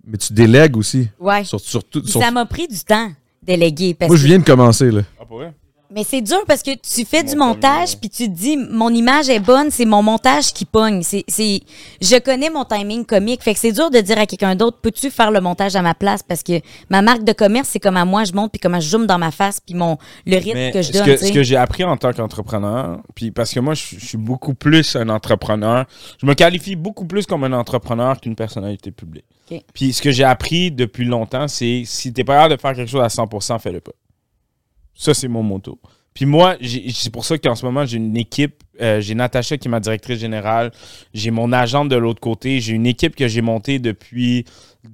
Mais tu délègues aussi. Ouais. Sur, sur tout- Puis sur- ça m'a pris du temps déléguer. Parce Moi, je que- viens de commencer, là. Ah, pour vrai? Mais c'est dur parce que tu fais du Mon montage puis tu te dis mon image est bonne, c'est mon montage qui pogne. C'est, c'est, je connais mon timing comique, fait que c'est dur de dire à quelqu'un d'autre peux-tu faire le montage à ma place? Parce que ma marque de commerce c'est comme à moi je monte puis comment je zoome dans ma face puis mon le rythme Mais que je donne. que, ce que j'ai appris en tant qu'entrepreneur, puis parce que moi, je, je suis beaucoup plus un entrepreneur, je me qualifie beaucoup plus comme un entrepreneur qu'une personnalité publique. Ok. Puis ce que j'ai appris depuis longtemps, c'est si t'es pas capable de faire quelque chose à 100%, fais-le pas. Ça, c'est mon motto. Puis moi, c'est pour ça qu'en ce moment, j'ai une équipe. euh, j'ai Natacha qui est ma directrice générale. J'ai mon agent de l'autre côté. J'ai une équipe que j'ai montée depuis.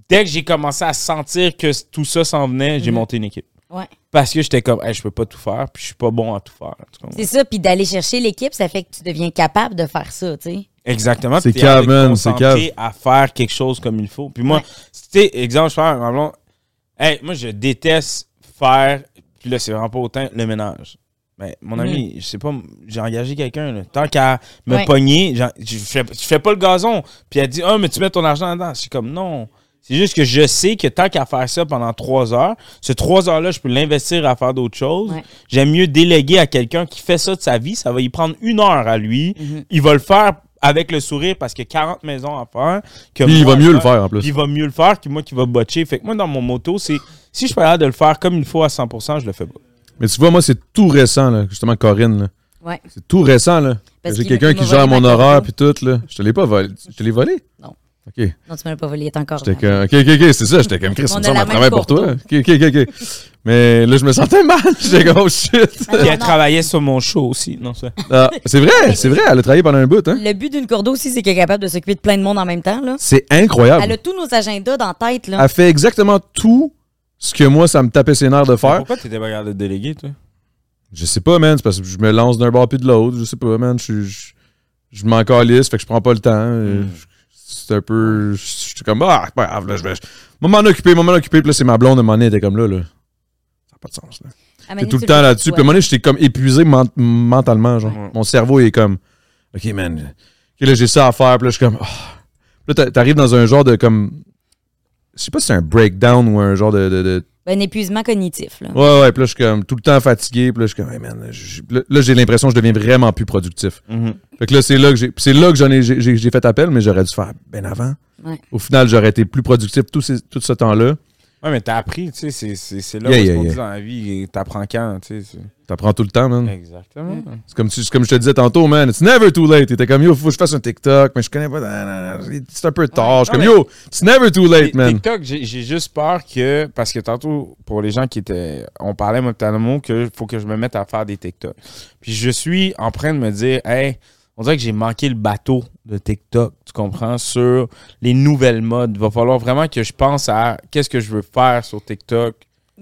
Dès que j'ai commencé à sentir que tout ça s'en venait, j'ai Mhm. monté une équipe. Ouais. Parce que j'étais comme, Hey, je peux pas tout faire, puis je suis pas bon à tout faire. C'est ça puis d'aller chercher l'équipe, ça fait que tu deviens capable de faire ça, tu sais. Exactement. C'est te man, c'est concentrer à faire quelque chose comme il faut. Puis moi, Ouais. tu sais, exemple, je fais hey, moi, je déteste faire, puis là, c'est vraiment pas autant le ménage. Mais mon ami, je sais pas, j'ai engagé quelqu'un, là. tant qu'à me. Ouais. pogner, j'en- je fais, je fais pas le gazon. Puis elle dit, ah, mais tu mets ton argent là-dedans. Je suis comme, non. C'est juste que je sais que tant qu'à faire ça pendant trois heures, ce trois heures-là, je peux l'investir à faire d'autres choses. Ouais. J'aime mieux déléguer à quelqu'un qui fait ça de sa vie. Ça va y prendre une heure à lui. Mhm. Il va le faire avec le sourire parce qu'il y a 40 maisons à faire. que Puis il moi, va mieux le faire, en Puis plus. il va mieux le faire que moi qui va botcher. Fait que moi, dans mon moto, c'est si je suis pas capable de le faire comme il faut à 100%, je le fais pas. Mais tu vois, moi, c'est tout récent, là. Justement, Corinne, là. Ouais. C'est tout récent, là. Parce J'ai qu'il- quelqu'un qui gère mon horaire, puis tout, là. Je te l'ai pas volé. Je te l'ai volé? Non. OK. Non, tu me l'as pas volé, il est encore. J'étais comme, OK, OK, OK, c'est ça. J'étais comme, Chris, On me a semble la un même travail pour toi. OK, OK, OK, OK. Mais là, je me sentais mal. J'étais comme, oh shit. Puis elle travaillait sur mon show aussi. Non, ça. Ah, c'est vrai, c'est vrai. Elle a travaillé pendant un bout, hein. Le but d'une cordeau aussi, c'est qu'elle est capable de s'occuper de plein de monde en même temps. Là. C'est incroyable. Elle a tous nos agendas dans la tête. Là. Elle fait exactement tout ce que moi, ça me tapait ses nerfs de faire. Pourquoi t'étais pas capable de déléguer, toi? Je sais pas, man. C'est parce que je me lance d'un bord puis de l'autre. Je sais pas, man. Je, je, je m'en calisse, fait que je prends pas le temps. Euh, Mm. C'est un peu. Je suis comme, ah, pas grave, là, je vais. m'en occuper, m'en occuper. Puis là, c'est ma blonde, à un moment donné, elle était comme là, là. Ça n'a pas de sens, là. T'es tout le temps là-dessus. Puis à un moment donné, j'étais comme épuisé ment- mentalement. Genre. Ouais. Mon cerveau est comme, OK, man. OK, là, j'ai ça à faire. Puis là, je suis comme, Ah. Puis là, t'a- t'arrives dans un genre de comme. Je sais pas si c'est un breakdown ou un genre de. de- de- Un épuisement cognitif. Là. Ouais, ouais. Puis là, je suis comme tout le temps fatigué. Puis là, je suis comme, hey, man. je- Là, j'ai l'impression que je deviens vraiment plus productif. Mhm. Fait que là, c'est là que j'ai. C'est là que j'en ai, j'ai, fait appel, mais j'aurais dû faire bien avant. Ouais. Au final, j'aurais été plus productif tout, ces- tout ce temps-là. Ouais, mais t'as appris, tu sais, c'est- là Yeah, où yeah, on yeah. dit dans la vie, t'apprends quand, tu sais. T'apprends tout le temps, man. Exactement. C'est comme, comme je te disais tantôt, man. It's never too late. T'étais comme, yo, faut que je fasse un TikTok, mais je connais pas. C'est un peu tard. Je suis comme, yo, it's never too late, man. TikTok, j'ai juste peur que, parce que tantôt, pour les gens qui étaient, on parlait momentanément que faut que je me mette à faire des TikTok. Puis je suis en train de me dire, hey, on dirait que j'ai manqué le bateau de TikTok, tu comprends, sur les nouvelles modes. Il va falloir vraiment que je pense à qu'est-ce que je veux faire sur TikTok.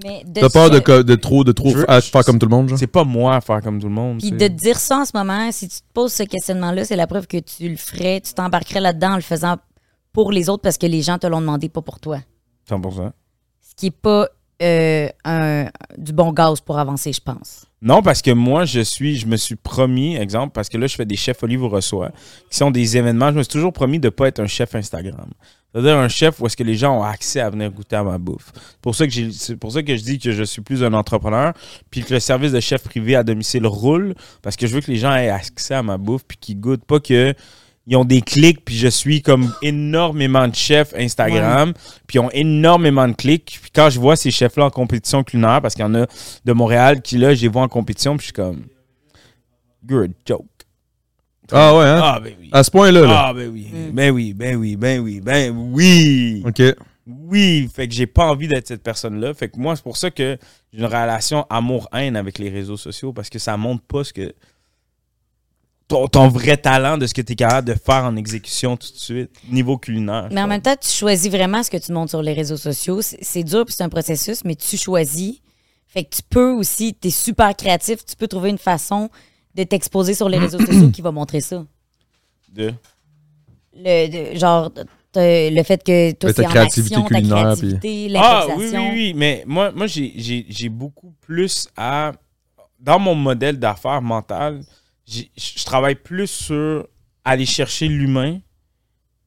Mais de T'as peur de, co- de trop, de trop Je veux- fa- faire comme tout le monde, genre? C'est pas moi à faire comme tout le monde. Puis tu de sais. te dire ça en ce moment, si tu te poses ce questionnement-là, c'est la preuve que tu le ferais, tu t'embarquerais là-dedans en le faisant pour les autres parce que les gens te l'ont demandé, pas pour toi. 100%. Ce qui est pas euh, du bon gaz pour avancer, je pense. Non, parce que moi, je suis, je me suis promis, exemple, parce que là, je fais des chefs Olive vous reçoit, qui sont des événements. Je me suis toujours promis de ne pas être un chef Instagram. C'est-à-dire un chef où est-ce que les gens ont accès à venir goûter à ma bouffe. Pour ça que c'est pour ça que je dis que je suis plus un entrepreneur, puis que le service de chef privé à domicile roule, parce que je veux que les gens aient accès à ma bouffe, puis qu'ils goûtent pas que ils ont des clics, puis je suis comme énormément de chefs Instagram, puis ils ont énormément de clics. Puis quand je vois ces chefs-là en compétition culinaire, parce qu'il y en a de Montréal qui, là, je les vois en compétition, puis je suis comme, you're a joke. Ah ouais, hein? Ah, ben oui. À ce point-là, là. Ah, ben oui. Mm. Ben oui, ben oui, ben oui, ben oui. OK. Oui. Fait que j'ai pas envie d'être cette personne-là. Fait que moi, c'est pour ça que j'ai une relation amour-haine avec les réseaux sociaux, parce que ça montre pas ce que. Ton, ton vrai talent de ce que tu es capable de faire en exécution tout de suite, niveau culinaire. Mais en même temps, tu choisis vraiment ce que tu montres sur les réseaux sociaux. C'est dur, puis c'est un processus, mais tu choisis. Fait que tu peux aussi, tu es super créatif, tu peux trouver une façon de t'exposer sur les réseaux sociaux qui va montrer ça. De... Le, de- genre, le fait que toi, c'est en créativité action, ta culinaire, créativité, Ah oui, oui, oui. Mais moi, moi j'ai- beaucoup plus à. Dans mon modèle d'affaires mental, je travaille plus sur aller chercher l'humain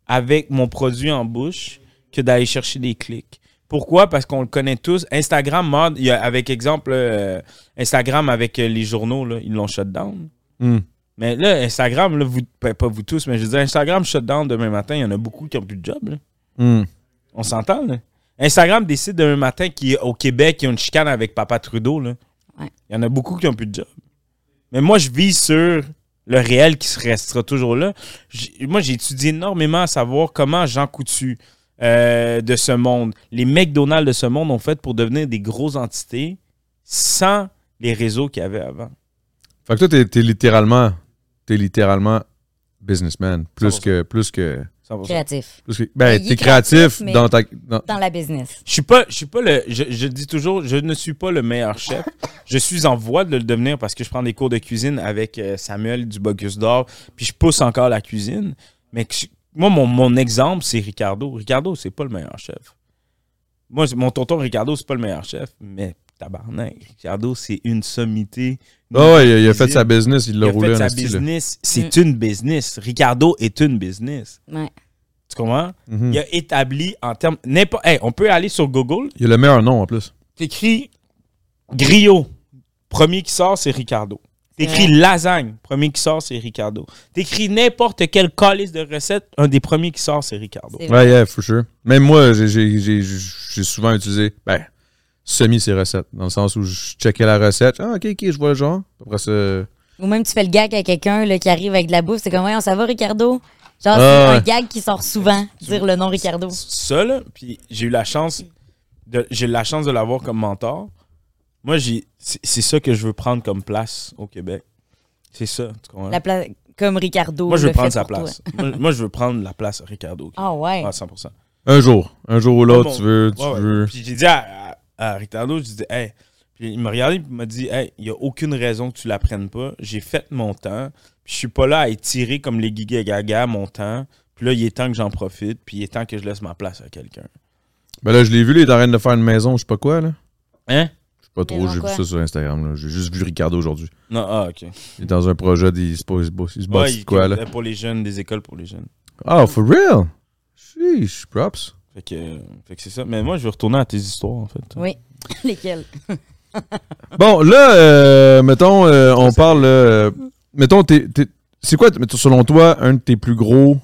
avec mon produit en bouche que d'aller chercher des clics. Pourquoi? Parce qu'on le connaît tous. Instagram, mode, il y a, avec exemple, euh, Instagram avec euh, les journaux, là, ils l'ont shut down. Hmm. Mais là, Instagram, là, vous, ben, pas vous tous, mais je veux dire, Instagram shut down demain matin, il y en a beaucoup qui n'ont plus de job. là. Hmm. On s'entend, là? Instagram décide demain matin qu'au Québec, il y a une chicane avec Papa Trudeau, là. Ouais. Il y en a beaucoup qui n'ont plus de job. Mais moi, je vis sur le réel qui se restera toujours là. Moi, j'ai étudié énormément à savoir comment Jean Coutu euh, de ce monde, les McDonald's de ce monde ont fait pour devenir des grosses entités sans les réseaux qu'il y avait avant. Fait que toi, t'es, littéralement, t'es littéralement businessman. Plus 100%. que, plus que, 100%. Créatif. que- ben, t'es créatif, dans ta, dans- Dans la business. Je suis pas, je suis pas le. Je, je dis toujours, je ne suis pas le meilleur chef. Je suis en voie de le devenir parce que je prends des cours de cuisine avec euh, Samuel du Bocuse d'Or, puis je pousse encore la cuisine. Mais que je- moi, mon, mon exemple, c'est Ricardo. Ricardo, c'est pas le meilleur chef. Moi, mon tonton Ricardo, c'est pas le meilleur chef, mais tabarnak, Ricardo, c'est une sommité. Ah ouais, il a, il a fait sa business, il l'a a roulé fait en sa business. C'est une business. Ricardo est une business. Ouais. Tu comprends? Mhm. Il a établi en termes. n'importe- Hey, on peut aller sur Google, Il a le meilleur nom en plus. T'écris griot, premier qui sort, c'est Ricardo. T'écris Ouais. lasagne, premier qui sort, c'est Ricardo. T'écris n'importe quel calice de recette, un des premiers qui sort, c'est Ricardo. Ouais, yeah, for sure. Même moi, j'ai souvent utilisé, ben, semi ces recettes. Dans le sens où je checkais la recette. Ah, ok, ok, je vois le genre. Après ça. Ou même tu fais le gag à quelqu'un qui arrive avec de la bouffe, c'est comme, ouais, on ça va, Ricardo? Genre, Ah, c'est un gag qui sort souvent, dire le nom Ricardo. Ça, là, puis j'ai eu la chance de, j'ai eu la chance de l'avoir comme mentor. Moi, j'ai, c'est, ça que je veux prendre comme place au Québec. C'est ça, tu comprends? La pla- comme Ricardo. moi, je veux prendre sa place. moi, moi, je veux prendre la place à Ricardo. Ah ouais. À 100%. Un jour. Un jour ou l'autre, Ouais, tu veux. Tu Ouais, ouais. veux... Puis j'ai dit à, à, Ricardo, je disais, hey. Puis il m'a regardé et il m'a dit, hey, il n'y a aucune raison que tu la prennes pas. J'ai fait mon temps. Puis je suis pas là à étirer comme les giga gaga mon temps. Puis là, il est temps que j'en profite. Puis il est temps que je laisse ma place à quelqu'un. Ben là, je l'ai vu, là, il est en train de faire une maison, je sais pas quoi, là. Hein? Je sais Pas trop, j'ai vu ça sur Instagram. là. J'ai juste vu Ricardo aujourd'hui. Non, ah, ok. Il est dans un projet, il se pose- il se bâtit il se Ouais, de quoi, là? Pour les jeunes, des écoles pour les jeunes. Oh, for real? Sheesh, props. Fait que, fait que c'est ça. Mais moi, je vais retourner à tes histoires, en fait. Oui. Lesquels? Bon, là, euh, mettons, euh, on parle. euh, mettons, t'es- t'es- c'est quoi, mettons, selon toi, un de tes plus gros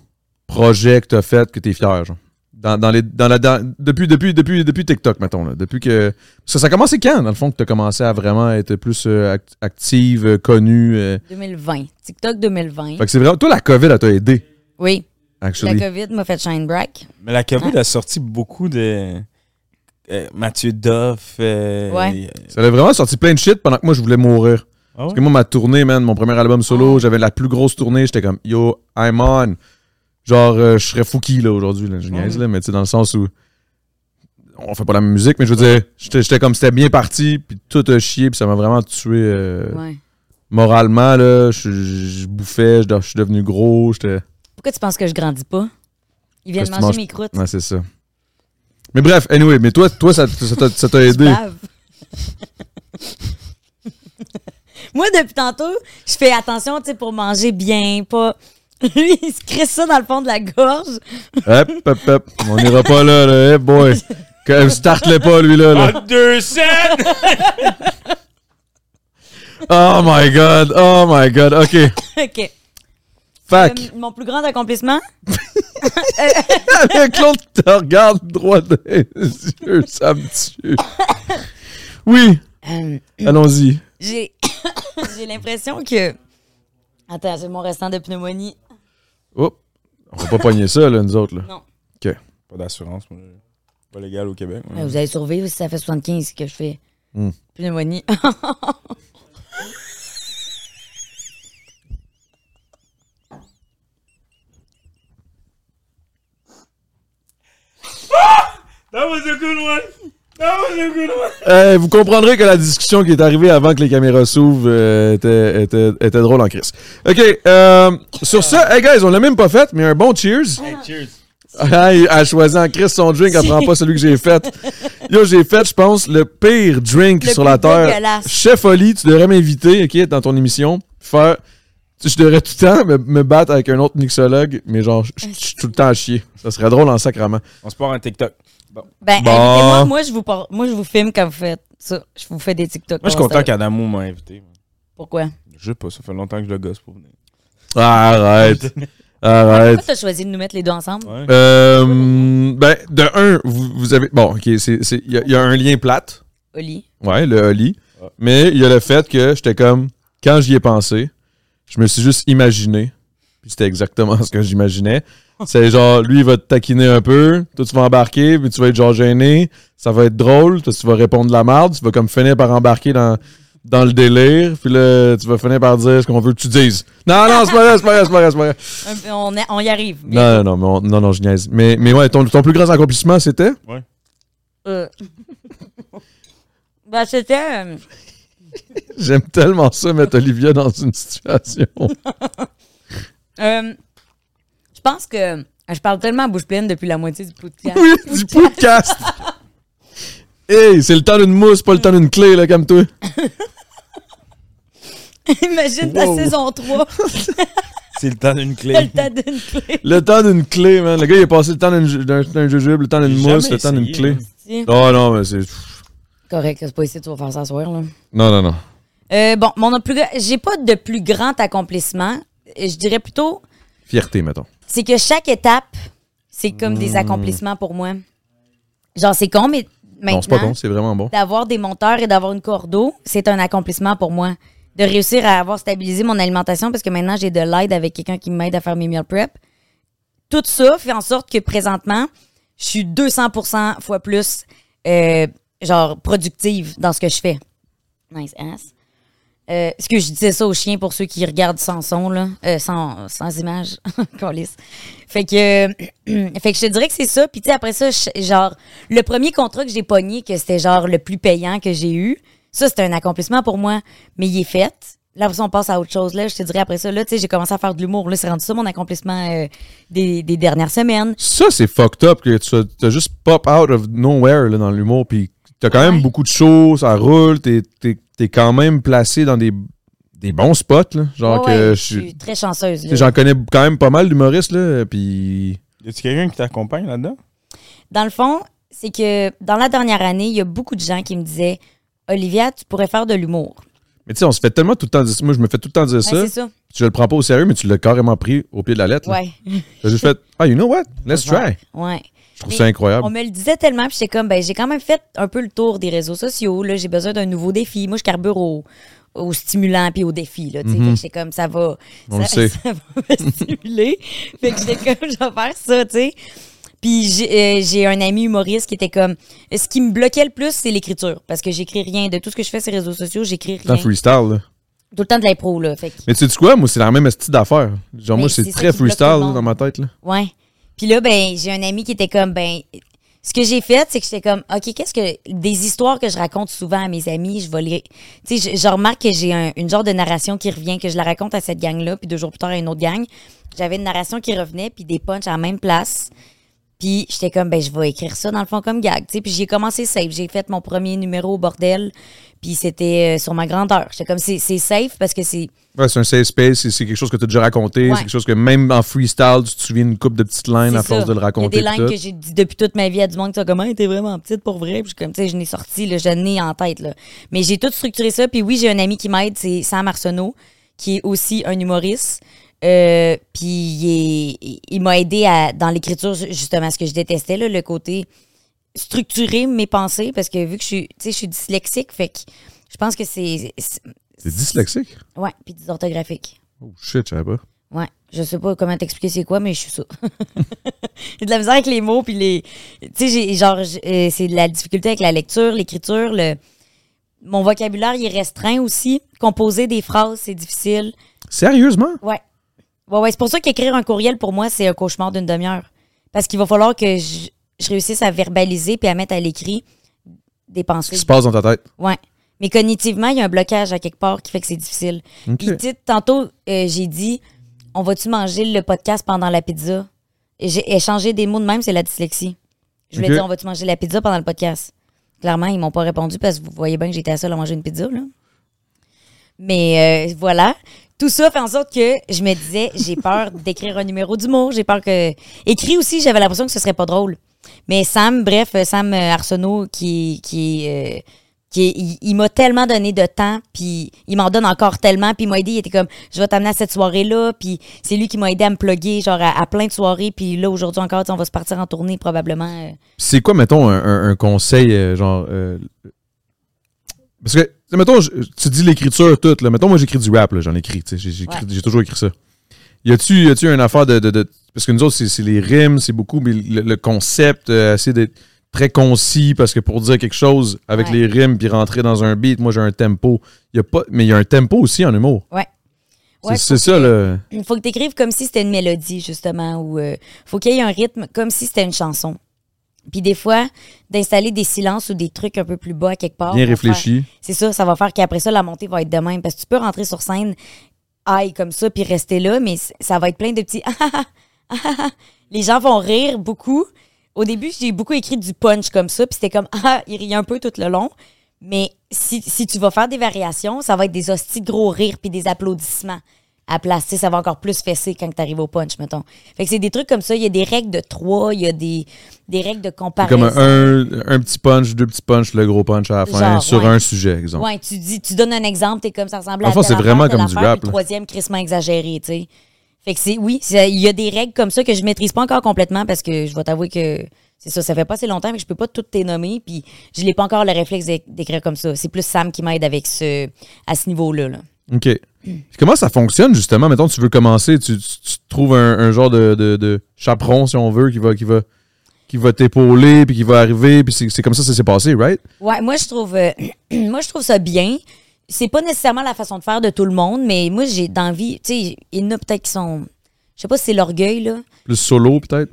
projets que t'as fait que t'es fier, genre? Dans, dans les, dans la, dans- depuis, depuis, depuis, depuis TikTok, mettons. Là, depuis que. Ça, ça a commencé quand, dans le fond, que t'as commencé à vraiment être plus euh, act- active, euh, connue? euh? 2020. TikTok 2020. Fait que c'est vraiment. Toi, la COVID, elle t'a aidé, Oui. Actually. La COVID m'a fait shine bright. Mais la COVID a sorti beaucoup de. euh, Mathieu Doff. euh, Ouais. et- Ça a vraiment sorti plein de shit pendant que moi, je voulais mourir. Ah Parce que moi, ma tournée, man, mon premier album solo, Oh. j'avais la plus grosse tournée. J'étais comme, yo, I'm on. Genre, euh, je serais fouki, là, aujourd'hui. Là, je niaise, là, mais tu sais, dans le sens où. On fait pas la même musique, mais je veux dire, j'étais j'étais comme, c'était bien parti, puis tout a chié, puis ça m'a vraiment tué euh, Ouais. moralement, là. Je, je- je bouffais, je, je suis devenu gros, j'étais. Pourquoi tu penses que je grandis pas? Ils viennent manger manges- mes croûtes. Ouais, c'est ça. Mais bref, anyway, mais toi, toi ça ça t'a ça t'a aidé. Moi, depuis tantôt, je fais attention, tu sais, pour manger bien, pas... Lui, il se crisse ça dans le fond de la gorge. Hop, hop, hop. On ira pas là, là. Hey boy. Start-le pas, lui, là. là. Deux! Oh my god. Oh my god. OK. OK. Fac. Euh, mon plus grand accomplissement? Avec l'autre qui te regarde droit dans les yeux, ça me tue. Oui, Euh, allons-y. j'ai j'ai l'impression que... Attends, j'ai mon restant de pneumonie. Oh, on va pas pogner ça, là, nous autres. Là. Non. Pas d'assurance, moi. Pas légal au Québec. Euh, Vous allez survivre si ça fait 75 que je fais Hmm. pneumonie. That was a good one! That was a good one! Euh, vous comprendrez que la discussion qui est arrivée avant que les caméras s'ouvrent euh, était, était, était drôle en crise. OK, euh, sur ça, hey guys, on l'a même pas fait, mais un bon cheers. Hey, cheers! Elle a choisi en crise son drink, elle prend pas celui que j'ai fait. Yo, j'ai fait, je pense, le pire drink Le sur plus la terre. Chef Oli, tu devrais m'inviter, OK, dans ton émission. Faire. Je devrais tout le temps me, me battre avec un autre mixologue, mais genre, je je suis tout le temps à chier. Ça serait drôle en sacrement. On se part un TikTok. Ben, Bon. invitez-moi, moi je, vous par- moi, je vous filme quand vous faites ça. Je vous fais des TikTok. Moi, je suis content qu'Adamo m'a invité. Pourquoi? Je sais pas, ça fait longtemps que je le gosse pour venir. Ah, arrête. Arrête. Pourquoi t'as choisi de nous mettre les deux ensemble? Ouais. Euh, ben, de un, vous, vous avez. Bon, ok, c'est- c'est- il y, a- il y a un lien plate. Oli. Ouais, le Oli. Ouais. Mais il y a le fait que j'étais comme. Quand j'y ai pensé, je me suis juste imaginé. Puis c'était exactement ce que j'imaginais. C'est genre, lui, il va te taquiner un peu. Toi, tu vas embarquer, puis tu vas être genre gêné. Ça va être drôle. Toi, tu vas répondre de la merde. Tu vas comme finir par embarquer dans, dans le délire. Puis là, tu vas finir par dire ce qu'on veut que tu dises. Non, non, c'est pas vrai, c'est pas vrai, c'est pas vrai, c'est pas vrai. Un- On, est- on y arrive. Non, non, non, mais on- non, non, je niaise. Mais, mais ouais, ton, ton plus grand accomplissement, c'était? Euh. ben, c'était. euh, J'aime tellement ça, mettre Olivia dans une situation. Euh, je pense que. Je parle tellement à bouche pleine depuis la moitié du podcast. Oui, du podcast. Hey, c'est le temps d'une mousse, pas le temps d'une clé, là, comme toi. Imagine ta Wow. saison 3. C'est le temps d'une T'as clé. le temps d'une clé. Le temps d'une clé, man. Le gars, il a passé le temps d'un jujube, le temps d'une mousse, le temps d'une clé. Oh non, mais c'est. Correct, c'est pas ici, tu vas faire ça ce soir, là. Non, non, non. Euh, bon, mon plus j'ai pas de plus grand accomplissement. Je dirais plutôt, Fierté, mettons. c'est que chaque étape, c'est comme Hmm. des accomplissements pour moi. Genre, c'est con, mais Non, c'est pas maintenant, bon, c'est vraiment bon. d'avoir des monteurs et d'avoir une cordeau, c'est un accomplissement pour moi. De réussir à avoir stabilisé mon alimentation parce que maintenant, j'ai de l'aide avec quelqu'un qui m'aide à faire mes meal prep. Tout ça fait en sorte que présentement, je suis 200 fois plus, euh, genre, productive dans ce que je fais. Nice ass. Euh, est-ce que je disais ça aux chiens pour ceux qui regardent sans son, là? Euh, sans, sans image. Fait que, fait que je te dirais que c'est ça. Puis, tu sais, après ça, genre, le premier contrat que j'ai pogné, que c'était genre le plus payant que j'ai eu, ça, c'était un accomplissement pour moi. Mais il est fait. Là, après on passe à autre chose. Là, je te dirais après ça, là, tu sais, j'ai commencé à faire de l'humour. Là, c'est rendu ça mon accomplissement euh, des, des dernières semaines. Ça, c'est fucked up que tu as, juste pop out of nowhere là, dans l'humour, puis t'as quand même Ouais. beaucoup de shows, ça roule, t'es es, quand même placé dans des, des bons spots, là. Genre Ouais, que ouais, je suis très chanceuse. J'en connais quand même pas mal d'humoristes, là, puis... Y a-tu quelqu'un qui t'accompagne là-dedans? Dans le fond, c'est que dans la dernière année, il y a beaucoup de gens qui me disaient Olivia, tu pourrais faire de l'humour. Mais tu sais, on se fait tellement tout le temps dire ça. Moi, je me fais tout le temps dire Ouais, ça. c'est ça. Tu le prends pas au sérieux, mais tu l'as carrément pris au pied de la lettre. Ouais. T'as juste fait, ah, you know what? Let's try. Ouais. Je trouve Mais ça incroyable. On me le disait tellement, puis j'étais comme, ben, j'ai quand même fait un peu le tour des réseaux sociaux. Là, j'ai besoin d'un nouveau défi. Moi, je carbure au, au stimulant puis au défi. Là, tu sais. Fait que j'étais comme, ça va, On ça, le sait. ça va me stimuler. fait que j'étais comme, je vais faire ça, tu sais. Puis j'ai euh, j'ai un ami humoriste qui était comme, ce qui me bloquait le plus, c'est l'écriture. Parce que j'écris rien. De tout ce que je fais sur les réseaux sociaux, j'écris Dans rien. freestyle, là. Tout le temps de l'impro, là. Fait que, Mais tu sais quoi? Moi, c'est la même style d'affaires. Genre, Mais moi, c'est très freestyle là, dans ma tête, là. Ouais. Puis là, ben, j'ai un ami qui était comme, ben, ce que j'ai fait, c'est que j'étais comme, OK, qu'est-ce que. Des histoires que je raconte souvent à mes amis, je vais les. Tu sais, je, remarque que j'ai un- une genre de narration qui revient, que je la raconte à cette gang-là, puis deux jours plus tard à une autre gang. J'avais une narration qui revenait, puis des punchs à la même place. Puis j'étais comme, ben, je vais écrire ça dans le fond comme gag. Tu sais, puis j'ai commencé safe. J'ai fait mon premier numéro au bordel, puis c'était euh, sur ma grandeur. J'étais comme, c'est safe parce que c'est. Ouais, c'est un safe space, c'est quelque chose que tu as déjà raconté, Ouais. c'est quelque chose que même en freestyle, tu te souviens d'une couple de petites lines à force de le raconter. Il y a des lignes que j'ai dit depuis toute ma vie à du monde qui sont comme, hey, t'es vraiment petite pour vrai. Puis comme, tu sais, je n'ai sorti, là, je n'ai en tête. Là. Mais j'ai tout structuré ça. Puis oui, j'ai un ami qui m'aide, c'est Sam Arsenault, qui est aussi un humoriste. Euh, puis il, est- il m'a aidé à, dans l'écriture, justement, ce que je détestais, là, le côté structurer mes pensées, parce que vu que je suis, tu sais, je suis dyslexique, fait que je pense que c'est. c'est- dyslexique? Ouais, puis dysorthographique. Oh shit, je savais pas. Ouais, je sais pas comment t'expliquer c'est quoi, mais je suis ça. j'ai de la misère avec les mots, puis les. Tu sais, j'ai- genre, euh, c'est de la difficulté avec la lecture, l'écriture, le. Mon vocabulaire, il est restreint aussi. Composer des phrases, c'est difficile. Sérieusement? Ouais. Ouais, ouais, c'est pour ça qu'écrire un courriel, pour moi, c'est un cauchemar d'une demi-heure. Parce qu'il va falloir que je, je réussisse à verbaliser puis à mettre à l'écrit des Ce pensées. qui se passe dans ta tête. Ouais. Mais cognitivement, il y a un blocage à quelque part qui fait que c'est difficile. Puis, tantôt, euh, j'ai dit, on va-tu manger le podcast pendant la pizza? Et J'ai échangé des mots de même, c'est la dyslexie. Je voulais Ok. dire, on va-tu manger la pizza pendant le podcast? Clairement, ils m'ont pas répondu parce que vous voyez bien que j'étais seule à manger une pizza, là. Mais euh, voilà. Tout ça fait en sorte que je me disais, j'ai peur d'écrire un numéro d'humour. J'ai peur que. Écrit aussi, j'avais l'impression que ce serait pas drôle. Mais Sam, bref, Sam euh, Arsenault, qui, qui, euh, qui il, m'a tellement donné de temps, puis il m'en donne encore tellement, puis il m'a aidé, il était comme, je vais t'amener à cette soirée-là, puis c'est lui qui m'a aidé à me plugger, genre, à, plein de soirées, puis là, aujourd'hui encore, on va se partir en tournée, probablement. euh. C'est quoi, mettons, un, un- un conseil, euh, genre. euh, parce que, mettons, je- tu dis l'écriture toute, là. Mettons, moi, j'écris du rap, là. J'en écris, tu sais. J'ai j'ai écrit- j'ai toujours écrit ça. Y a-tu une affaire de, de- de- Parce que nous autres, c'est les rimes, c'est beaucoup, mais le, le concept, euh, essayer d'être très concis, parce que pour dire quelque chose avec Ouais. les rimes puis rentrer dans un beat, moi, j'ai un tempo. Y a pas, mais il y a un tempo aussi en humour. Ouais. C'est Ouais, c'est ça, là. Il faut que tu écrives comme si c'était une mélodie, justement, ou euh, faut qu'il y ait un rythme comme si c'était une chanson. Puis des fois, d'installer des silences ou des trucs un peu plus bas quelque part. Bien réfléchi. C'est ça, ça va faire qu'après ça, la montée va être de même. Parce que tu peux rentrer sur scène, aïe, comme ça, puis rester là, mais ça va être plein de petits. Les gens vont rire beaucoup. Au début, j'ai beaucoup écrit du punch comme ça, puis c'était comme, ah, il riait un peu tout le long. Mais si, si tu vas faire des variations, ça va être des hosties de gros rires puis des applaudissements à place. Ça va encore plus fesser quand tu arrives au punch, mettons. Fait que c'est des trucs comme ça. Il y a des règles de trois, il y a des, des règles de comparaison. comme un, un petit punch, deux petits punch, le gros punch à la fin, Genre, sur ouais. un sujet, exemple. Ouais, tu dis, tu donnes un exemple, t'es comme ça ressemble à telle c'est vraiment affaire, comme du rap. Le troisième crissement exagéré, tu sais. Fait que c'est, oui, il y a des règles comme ça que je maîtrise pas encore complètement parce que je vais t'avouer que c'est ça, ça fait pas assez longtemps que je peux pas toutes les nommer, puis je n'ai pas encore le réflexe d'é- d'écrire comme ça. C'est plus Sam qui m'aide avec ce, à ce niveau-là. là. OK. Puis Comment ça fonctionne, justement? Mettons, tu veux commencer, tu, tu- tu trouves un, un genre de, de- de chaperon, si on veut, qui va, qui va, qui va t'épauler, puis qui va arriver, puis c'est comme ça que ça s'est passé, right? Ouais, moi je trouve euh, moi je trouve ça bien. C'est pas nécessairement la façon de faire de tout le monde, mais moi j'ai d'envie, tu sais, il y en a peut-être qui sont je sais pas si c'est l'orgueil là. Plus solo, peut-être?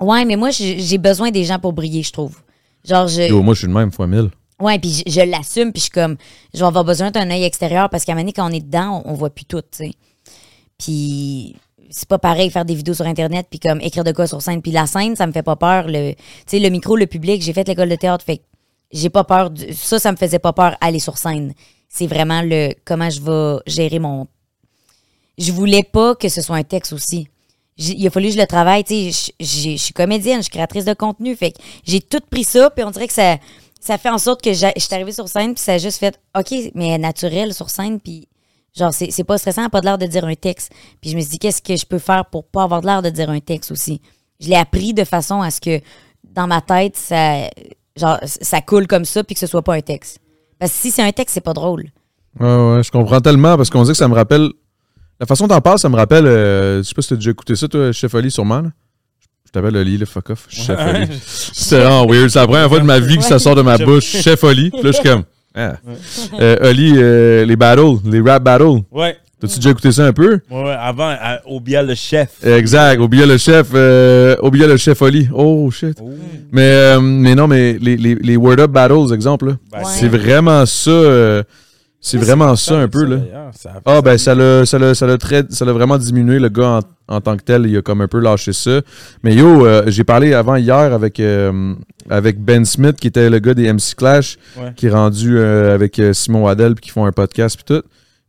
Ouais, mais moi j'ai j'ai besoin des gens pour briller, je trouve. Genre je Yo, moi, je suis le même fois mille. Ouais, puis je, l'assume, puis je suis comme, je vais avoir besoin d'un œil extérieur parce qu'à un moment donné, quand on est dedans, on, on voit plus tout, tu sais. Puis c'est pas pareil faire des vidéos sur Internet, puis comme écrire de quoi sur scène. Puis la scène, ça me fait pas peur. Le, tu sais, le micro, le public, j'ai fait l'école de théâtre, fait j'ai pas peur. du- ça, ça me faisait pas peur aller sur scène. C'est vraiment le comment je vais gérer mon. Je voulais pas que ce soit un texte aussi. Il a fallu que je le travaille. Tu sais, je suis comédienne, je suis créatrice de contenu. Fait que j'ai tout pris ça, puis on dirait que ça, ça fait en sorte que je suis arrivée sur scène, puis ça a juste fait OK, mais naturelle sur scène, puis genre, c'est pas stressant, pas de l'air de dire un texte. Puis je me suis dit, qu'est-ce que je peux faire pour pas avoir de l'air de dire un texte aussi? Je l'ai appris de façon à ce que dans ma tête, ça, genre, ça coule comme ça, puis que ce soit pas un texte. Parce que si c'est un texte, c'est pas drôle. Ouais, ouais, je comprends tellement parce qu'on dit que ça me rappelle. La façon dont t'en parles, ça me rappelle. euh, je sais pas si t'as déjà écouté ça, toi, Chef Oli, sûrement. Là. Je t'appelle Oli, là, fuck off. Chef Oli. C'est vraiment weird. C'est la première fois de ma vie que ça sort de ma bouche. Chef Oli. Puis là, je suis comme. Ah. Euh, Oli, euh, les battles, les rap battles. Ouais. T'as-tu déjà écouté ça un peu? Ouais, ouais, avant, à- au le chef. Exact. Oubliez le chef. Euh, oubliez le chef Oli. Oh shit. Oh. Mais, euh, mais non, mais les, les, les Word Up Battles, exemple, là, Ben, Ouais. c'est vraiment ça. euh, c'est vraiment ça un peu, là. Ah, ben, ça l'a, ça ça vraiment diminué, le gars, en, tant que tel. Il a comme un peu lâché ça. Mais yo, euh, j'ai parlé avant hier avec, euh, avec Ben Smith, qui était le gars des MC Clash, qui est rendu euh, avec Simon Waddell, puis qui font un podcast, puis tout.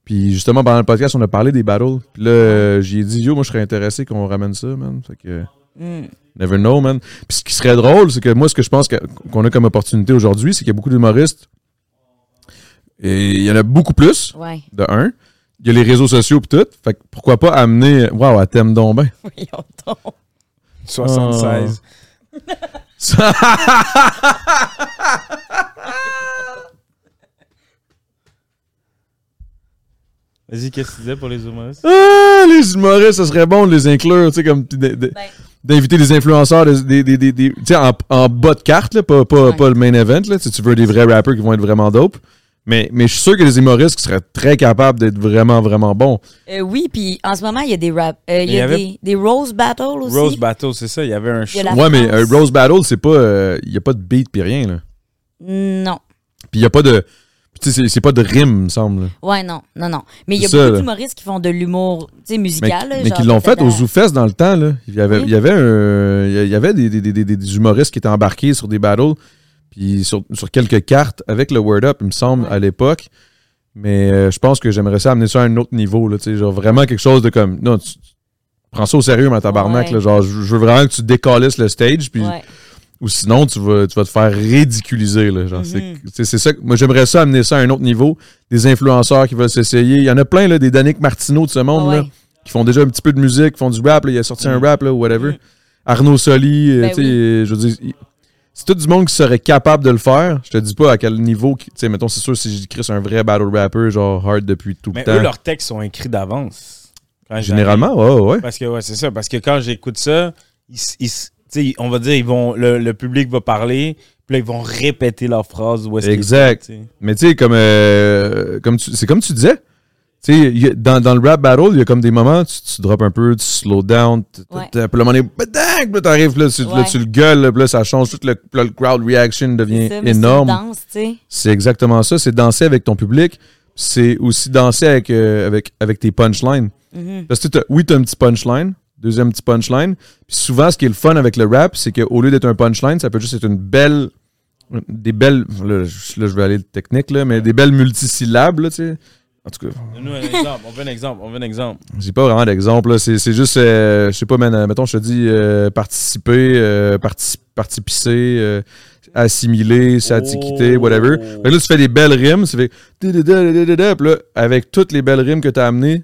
Puis justement, pendant le podcast, on a parlé des battles. Puis là, j'ai dit, yo, moi, je serais intéressé qu'on ramène ça, man. Fait que. Mm. Never know, man. Puis ce qui serait drôle, c'est que moi, ce que je pense qu'on a comme opportunité aujourd'hui, c'est qu'il y a beaucoup d'humoristes. Et il y en a beaucoup plus, Ouais. de un. Il y a les réseaux sociaux pis tout. Fait que pourquoi pas amener. Waouh, à thème donc ben. Voyons donc. 76. Vas-y, qu'est-ce que tu disais pour les humoristes? Ah, les humoristes, ça serait bon de les inclure, tu sais, comme pis de- de- Ben. d'inviter des influenceurs, des, des, des, des- des- tu sais, en, en bas de carte, là, pas, pas, Ouais. pas le main event, là, si tu veux des vrais rappers qui vont être vraiment dope. Mais, mais je suis sûr qu'il y a des humoristes qui seraient très capables d'être vraiment, vraiment bons. Euh, oui, puis en ce moment, il y a des rap. euh, il y a avait- des, des Rose Battles aussi. Rose Battle, c'est ça, il y avait un show. ouais, mais euh, Rose Battle, c'est pas. Il n'y a pas de beat pis rien, là. Non. Puis il n'y a pas de. Tu sais, c'est- pas de rime, me semble. Ouais, non, non, non. Mais il y a ça, beaucoup d'humoristes qui font de l'humour, tu sais, Mais, musical. là, mais genre qui l'ont fait peut-être au à- ZooFest dans le temps. Là. Il y avait, Oui. il y avait, un- il y avait des, des, des, des- des humoristes qui étaient embarqués sur des battles, puis sur, sur quelques cartes avec le Word Up, il me semble, à l'époque. Mais euh, je pense que j'aimerais ça amener ça à un autre niveau. Là, tu sais, genre vraiment quelque chose de comme. Non, tu, prends ça au sérieux, ma tabarnak. Ouais. là, genre, je veux vraiment que tu décalisses le stage, puis Ouais. ou sinon tu vas, tu vas te faire ridiculiser. Là, genre, c'est- Mhm. c'est, c'est ça. Moi, j'aimerais ça amener ça à un autre niveau. Des influenceurs qui veulent s'essayer. Il y en a plein, là, des Danick Martineau de ce monde. Ouais. Là, qui font déjà un petit peu de musique, qui font du rap. là. Il a sorti un Mhm. rap, là, ou whatever. Arnaud Soli, euh, Ben tu sais, euh, je veux dire, c'est tout du monde qui serait capable de le faire. Je te dis pas à quel niveau. Tu sais, mettons, c'est sûr, si j'écris un vrai battle rapper, genre hard depuis tout Mais le temps. eux, leurs textes sont écrits d'avance. Généralement, ouais, ouais. Parce que, ouais, c'est ça. Parce que quand j'écoute ça, ils ils on va dire, ils vont, le, le public va parler, puis là, ils vont répéter leurs phrases. Où Exact. Mais tu sais, comme, euh, comme tu- c'est comme tu disais. Tu sais, dans, dans le rap battle, il y a comme des moments, tu, tu drops un peu, tu slow down, tu- Ouais. puis là, un moment donné, puis là, t'arrives, là, tu, là, Ouais. tu le gueules, là, là, ça change, tout le, là, le crowd reaction devient ça, énorme. C'est exactement ça. C'est danser avec ton public. C'est aussi danser avec, euh, avec, avec tes punchlines. Mhm. Parce que t'as- oui, tu as un petit punchline, deuxième petit punchline. Puis souvent, ce qui est le fun avec le rap, c'est qu'au lieu d'être un punchline, ça peut juste être une belle. Des belles. Là, je là, je vais aller le technique, là, mais des belles multisyllabes, là, tu sais. En tout cas, Donne-nous un exemple. On veut un exemple. On veut un exemple. j'ai pas vraiment d'exemple. C'est c'est juste, euh, je sais pas, man, euh, mettons, je te dis euh, participer, euh, parti- participer, euh, assimiler, s'antiquiter, Oh. whatever. Que là, tu fais des belles rimes, da-da-da-da-da-da, Puis là, avec toutes les belles rimes que tu as amenées,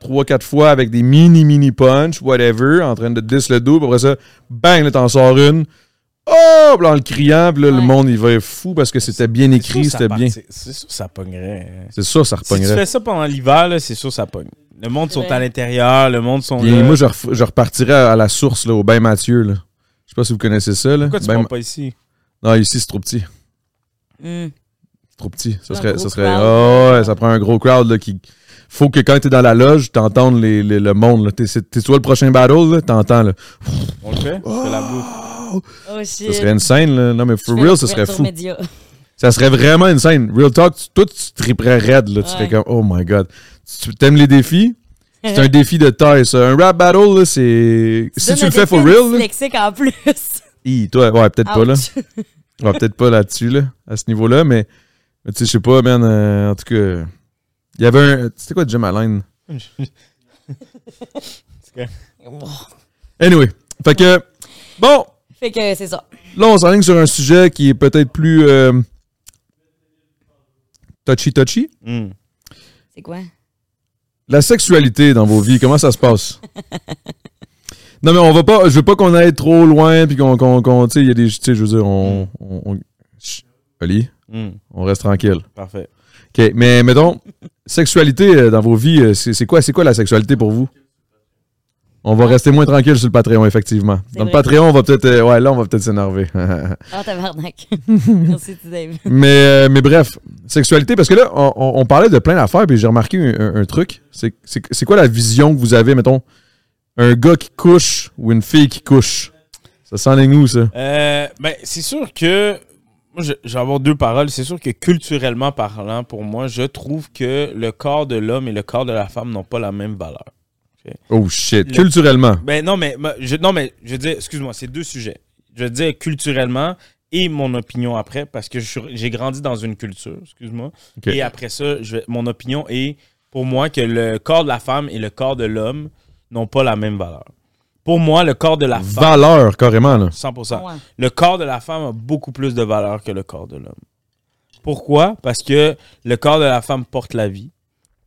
trois, quatre fois avec des mini, mini punch, whatever, en train de diss le double. Après ça, bang, là, t'en sors une. Oh! Là, en le criant, puis là, le monde, il va être fou parce que c'était bien écrit, c'était bien. C'est sûr ça pognerait. hein. C'est sûr, ça Si tu repognerait. fais ça pendant l'hiver, c'est sûr que ça pogne. Le monde sont Ouais. à l'intérieur, le monde sont Puis là. moi, je, repartirais à la source, là, au Bain Mathieu, là. Je sais pas si vous connaissez ça, là. Pourquoi tu parles pas ici? Non, ici, c'est trop petit. Mm. C'est trop petit. Ça Un serait. Ça, serait oh, ouais, ça prend un gros crowd, là, qui. Faut que quand t'es dans la loge, t'entendes les, les- le monde, là. T'es, c'est- t'es toi le prochain battle, là, t'entends, là. On le fait? Je fais la bouffe. Oh shit. Ça serait une scène, là. Non, mais for real, ça serait fou. média. Ça serait vraiment une scène. Real talk, tu- toi, tu triperais raide, là. Tu Ouais. serais comme, oh my god. Tu t'aimes les défis? C'est un défi de taille, ça. Un rap battle, là, c'est. Si tu le fais for real, là. dyslexique en plus. Hi, toi, ouais, peut-être pas, là. Va peut-être pas là-dessus, là, à ce niveau-là, mais, mais tu sais, je sais pas, man. euh, en tout cas, il y avait un. C'était quoi Jim Allen? Anyway. Fait que, bon, Fait que c'est ça. là, on s'enligne sur un sujet qui est peut-être plus euh, touchy-touchy. Hmm. C'est quoi? La sexualité dans vos vies, comment ça se passe? non, mais on va pas. Je veux pas qu'on aille trop loin, puis qu'on. qu'on, qu'on- tu sais, il y a des. Tu sais, je veux dire, on. on, on- Chut, Oli, Hmm. on reste tranquille. Parfait. OK, mais mettons, sexualité euh, dans vos vies, euh, c'est c'est quoi, c'est quoi la sexualité pour vous? On va rester moins tranquille sur le Patreon, effectivement. Dans le. Patreon, on va peut-être. euh, ouais, là, on va peut-être s'énerver. Ah, tabarnak. Merci, tu Dave. mais, euh, mais bref, sexualité, parce que là, on, on- on parlait de plein d'affaires, puis j'ai remarqué un, un- un truc. C'est quoi la vision que vous avez, mettons, un gars qui couche ou une fille qui couche? Ça s'enligne où, ça? Euh, ben, c'est sûr que. Moi, je, je vais avoir deux paroles. C'est sûr que culturellement parlant, pour moi, je trouve que le corps de l'homme et le corps de la femme n'ont pas la même valeur. Oh shit. Le- Culturellement. Ben non, mais je, non, mais je veux dire, excuse-moi, c'est deux sujets. Je veux dire culturellement et mon opinion après, parce que j'ai grandi dans une culture, excuse-moi. Et après ça, je mon opinion est pour moi que le corps de la femme et le corps de l'homme n'ont pas la même valeur. Pour moi, le corps de la femme, Valeur, carrément, là. 100%. Ouais. Le corps de la femme a beaucoup plus de valeur que le corps de l'homme. Pourquoi? Parce que le corps de la femme porte la vie.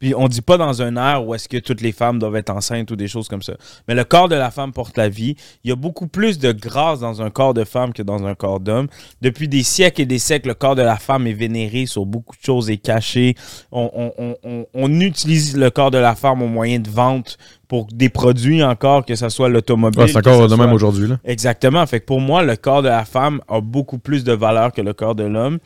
Puis on dit pas dans un air où est-ce que toutes les femmes doivent être enceintes ou des choses comme ça. Mais le corps de la femme porte la vie. Il y a beaucoup plus de grâce dans un corps de femme que dans un corps d'homme. Depuis des siècles et des siècles, le corps de la femme est vénéré sur beaucoup de choses, est caché. On, on- on- on- on utilise le corps de la femme au moyen de vente pour des produits encore, que ce soit l'automobile. C'est encore de même aujourd'hui, là. Exactement. Fait que pour moi, le corps de la femme a beaucoup plus de valeur que le corps de l'homme.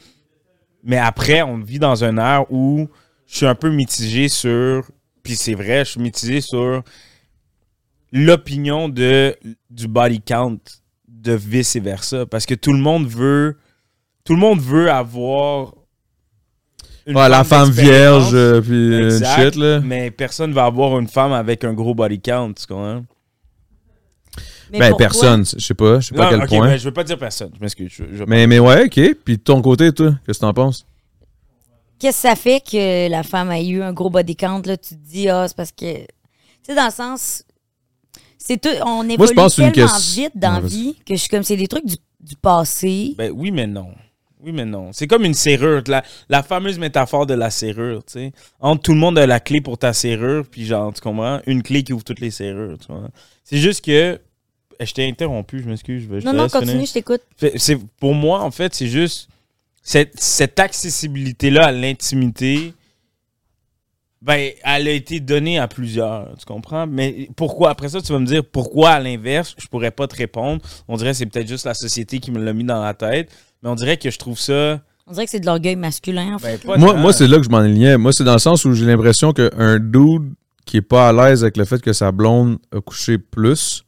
Mais après, on vit dans un air où je suis un peu mitigé sur. Puis c'est vrai, je suis mitigé sur l'opinion de du body count de vice et versa. Parce que tout le monde veut. Tout le monde veut avoir. une Ouais, la femme vierge, euh, puis Exact, shit, là. Mais personne va avoir une femme avec un gros body count, tu comprends? Mais Ben, personne, je sais pas, je sais pas à quel ok, point. mais je veux pas dire personne, je m'excuse. Mais, mais ouais, ok. Puis de ton côté, toi, qu'est-ce que t'en penses? Qu'est-ce que ça fait que la femme a eu un gros body count? Là, tu te dis, ah, c'est parce que. Tu sais, dans le sens. C'est tout, on évolue je pense une tellement question- vite dans la vie que je suis comme, c'est des trucs du, du passé. Ben oui, mais non. Oui, mais non. C'est comme une serrure. La, la fameuse métaphore de la serrure, tu sais. Entre tout le monde a la clé pour ta serrure, puis genre, tu comprends? Une clé qui ouvre toutes les serrures, tu vois. C'est juste que. Eh, Je t'ai interrompu, je m'excuse. je vais- je non, non, continue, finir. je t'écoute. C'est Pour moi, en fait, c'est juste cette, cette accessibilité-là à l'intimité. Ben, elle a été donnée à plusieurs, tu comprends? Mais pourquoi, après ça, tu vas me dire pourquoi à l'inverse, je pourrais pas te répondre. On dirait que c'est peut-être juste la société qui me l'a mis dans la tête. Mais on dirait que je trouve ça. On dirait que c'est de l'orgueil masculin, en fait. Ben, Moi, moi c'est là que je m'en alignais. Moi, c'est dans le sens où j'ai l'impression qu'un dude qui est pas à l'aise avec le fait que sa blonde a couché plus,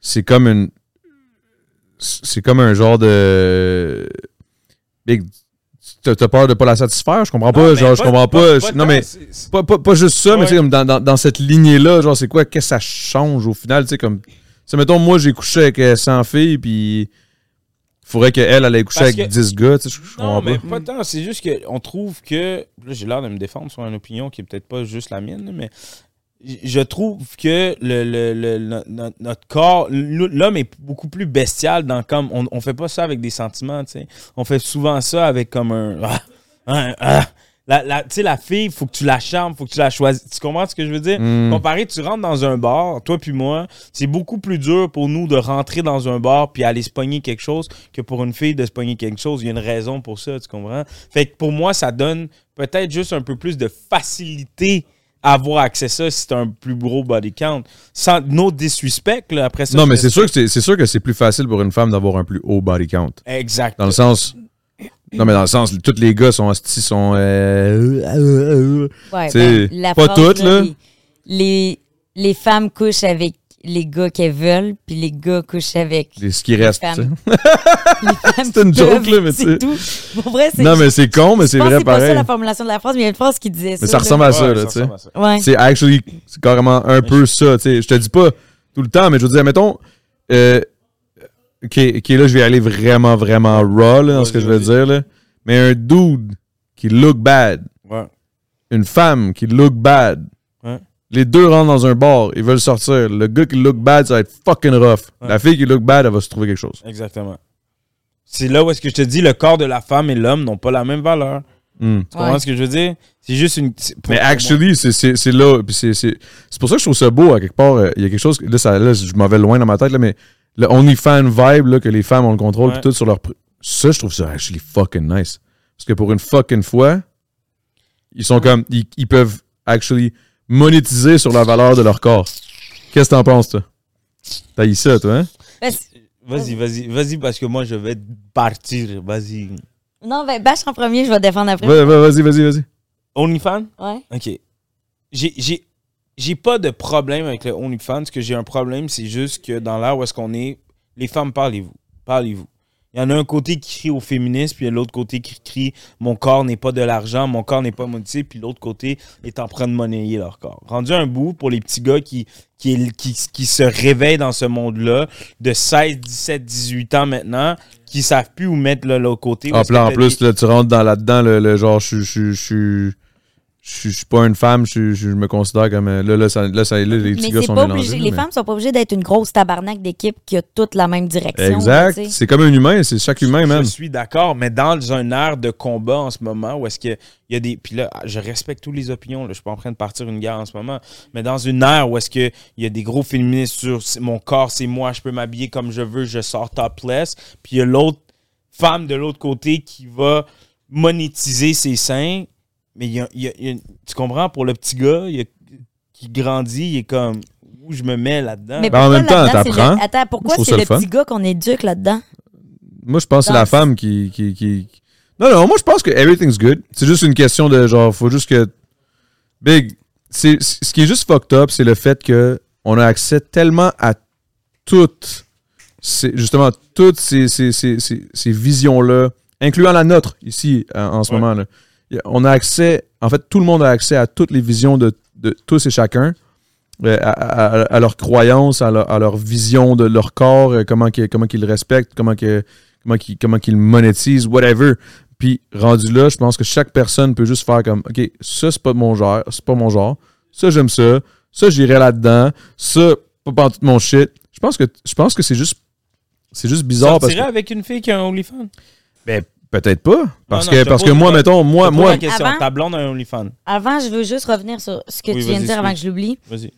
c'est comme une. C'est comme un genre de. Big. T'as peur de pas la satisfaire? Je comprends pas. genre, je comprends pas. je- non, mais. Pas, pas, pas juste ça, mais Ouais. tu sais, comme dans, dans, dans cette lignée-là, genre, c'est quoi, qu'est-ce que ça change au final, tu sais, comme. Tu mettons, moi, j'ai couché avec euh, 100 filles, puis. Il faudrait qu'elle, elle ait couché Parce avec que- 10 gars, tu sais, je je Non, mais pas. pas tant. C'est juste qu'on trouve que. Là, j'ai l'air de me défendre sur une opinion qui est peut-être pas juste la mienne, mais je trouve que le, le- le- le- notre, corps, l'homme est beaucoup plus bestial dans comme. On, on fait pas ça avec des sentiments, tu sais. On fait souvent ça avec comme un. un-. La, la- tu sais, la fille, faut que tu la charmes, faut que tu la choisisses. Tu comprends ce que je veux dire? Hmm. Comparé, tu rentres dans un bar, toi puis moi, c'est beaucoup plus dur pour nous de rentrer dans un bar puis aller se pogner quelque chose que pour une fille de se pogner quelque chose. Il y a une raison pour ça, tu comprends? Fait que pour moi, ça donne peut-être juste un peu plus de facilité avoir accès à ça si t'as un plus gros body count. Sans no disrespect, là, après ça. Non, mais c'est sûr que c'est c'est sûr que c'est plus facile pour une femme d'avoir un plus haut body count. Exact. Dans le sens. Non, mais dans le sens, tous les gars sont sont. euh, Ouais, C'est ben, la pas toutes, là. Les, les, les femmes couchent avec les gars qu'elles veulent, puis les gars couchent avec les- ce qui reste. les. C'est une joke, là, mais tu sais. c'est tout. Pour vrai, c'est. Non, mais c'est con, mais je c'est vrai c'est pas ça pareil. la formulation de la phrase, mais il y a une phrase qui disait ça. Mais ça là. ressemble à ça, Ouais, là, tu sais. Ouais. C'est actually, c'est carrément un peu ça, tu sais. Je te dis pas tout le temps, mais je veux dire, mettons, euh, ok, ok, là, je vais aller vraiment, vraiment raw là, dans ce que je Vas-y, dire. Là. Mais un dude qui look bad, Ouais. une femme qui look bad, Ouais. Les deux rentrent dans un bar, ils veulent sortir. Le gars qui look bad, ça va être fucking rough. Ouais. La fille qui look bad, elle va se trouver quelque chose. Exactement. C'est là où est-ce que je te dis, le corps de la femme et l'homme n'ont pas la même valeur. Hmm. Tu comprends Ouais. ce que je veux dire? C'est juste une. Mais actually, c'est- c'est c'est là. C'est c'est- c'est pour ça que je trouve ça beau, à quelque part. euh, Il y a quelque chose. Là, ça, là je m'en vais loin dans ma tête, là, mais le OnlyFans vibe, là, que les femmes ont le contrôle, Ouais. tout sur leur. Ça, je trouve ça actually fucking nice. Parce que pour une fucking fois, ils sont comme. Ils, ils peuvent actually monétiser sur la valeur de leur corps. Qu'est-ce que t'en penses, toi? T'as eu ça, toi, hein? Vas-y, vas-y, vas-y, parce que moi, je vais partir. Vas-y. non, ben, bâche en premier, je vais défendre après. Va- va- Vas-y, vas-y, vas-y. OnlyFans? Ouais. OK. J'ai- J'ai j'ai pas de problème avec le OnlyFans. Ce que j'ai un problème, c'est juste que dans l'ère où est-ce qu'on est, les femmes, parlez-vous. Parlez-vous. Il y en a un côté qui crie au féminisme, puis il y a l'autre côté qui crie mon corps n'est pas de l'argent, mon corps n'est pas monétisé, puis l'autre côté est en train de monnayer leur corps. Rendu un bout pour les petits gars qui, qui, qui, qui se réveillent dans ce monde-là, de 16, 17, 18 ans maintenant, qui savent plus où mettre le- l'autre côté. Ah, en plus, là, tu rentres dans là-dedans, le, le genre, je je- je- suis pas une femme, je, je me considère comme. euh, Là, là, ça, là, ça- là, les petits Mais gars sont pas mélangés. obligé. là, Les mais- femmes sont pas obligées d'être une grosse tabarnak d'équipe qui a toute la même direction. Exact. tu sais. C'est comme un humain, c'est chaque humain, même. Je suis d'accord, mais dans un air de combat en ce moment, où est-ce qu'il y a des. Puis là, je respecte toutes les opinions, là, je suis pas en train de partir une guerre en ce moment, mais dans une ère où est-ce qu'il y a des gros féministes sur mon corps, c'est moi, je peux m'habiller comme je veux, je sors topless, puis il y a l'autre femme de l'autre côté qui va monétiser ses seins, mais il y a, il y a- il y a- tu comprends, pour le petit gars il y a- qui grandit, il est comme où je me mets là-dedans? Mais Ben, en même temps, t'apprends. le- Attends, pourquoi c'est le fun. petit gars qu'on éduque là-dedans? Moi, je pense que c'est la femme qui, qui, qui- Non, non, moi, je pense que everything's good. C'est juste une question de genre, faut juste que. Big. c'est Ce qui est juste fucked up, c'est le fait que on a accès tellement à toutes. ces- justement, toutes ces, ces, ces, ces- ces visions-là, incluant la nôtre ici en, en ce Ouais. moment. On a accès, en fait, tout le monde a accès à toutes les visions de, de tous et chacun, euh, à, à- à leurs croyances, à leur, à leur vision de leur corps, euh, comment qu'ils comment qu'ils le respectent, comment qu'ils comment le monétisent, whatever. Puis rendu là, je pense que chaque personne peut juste faire comme OK, ça c'est pas mon genre, c'est pas mon genre. Ça j'aime ça, ça j'irai là-dedans, ça pas pas tout mon shit. Je pense que je pense que c'est juste c'est juste bizarre parce Sortirais que avec une fille qui a un OnlyFans? ben, peut-être pas parce non, que parce que moi pas- mettons moi moi la question, Avant- ta blonde a un OnlyFans. Avant, je veux juste revenir sur ce que Oui, tu viens de dire avant que je l'oublie. Vas-y.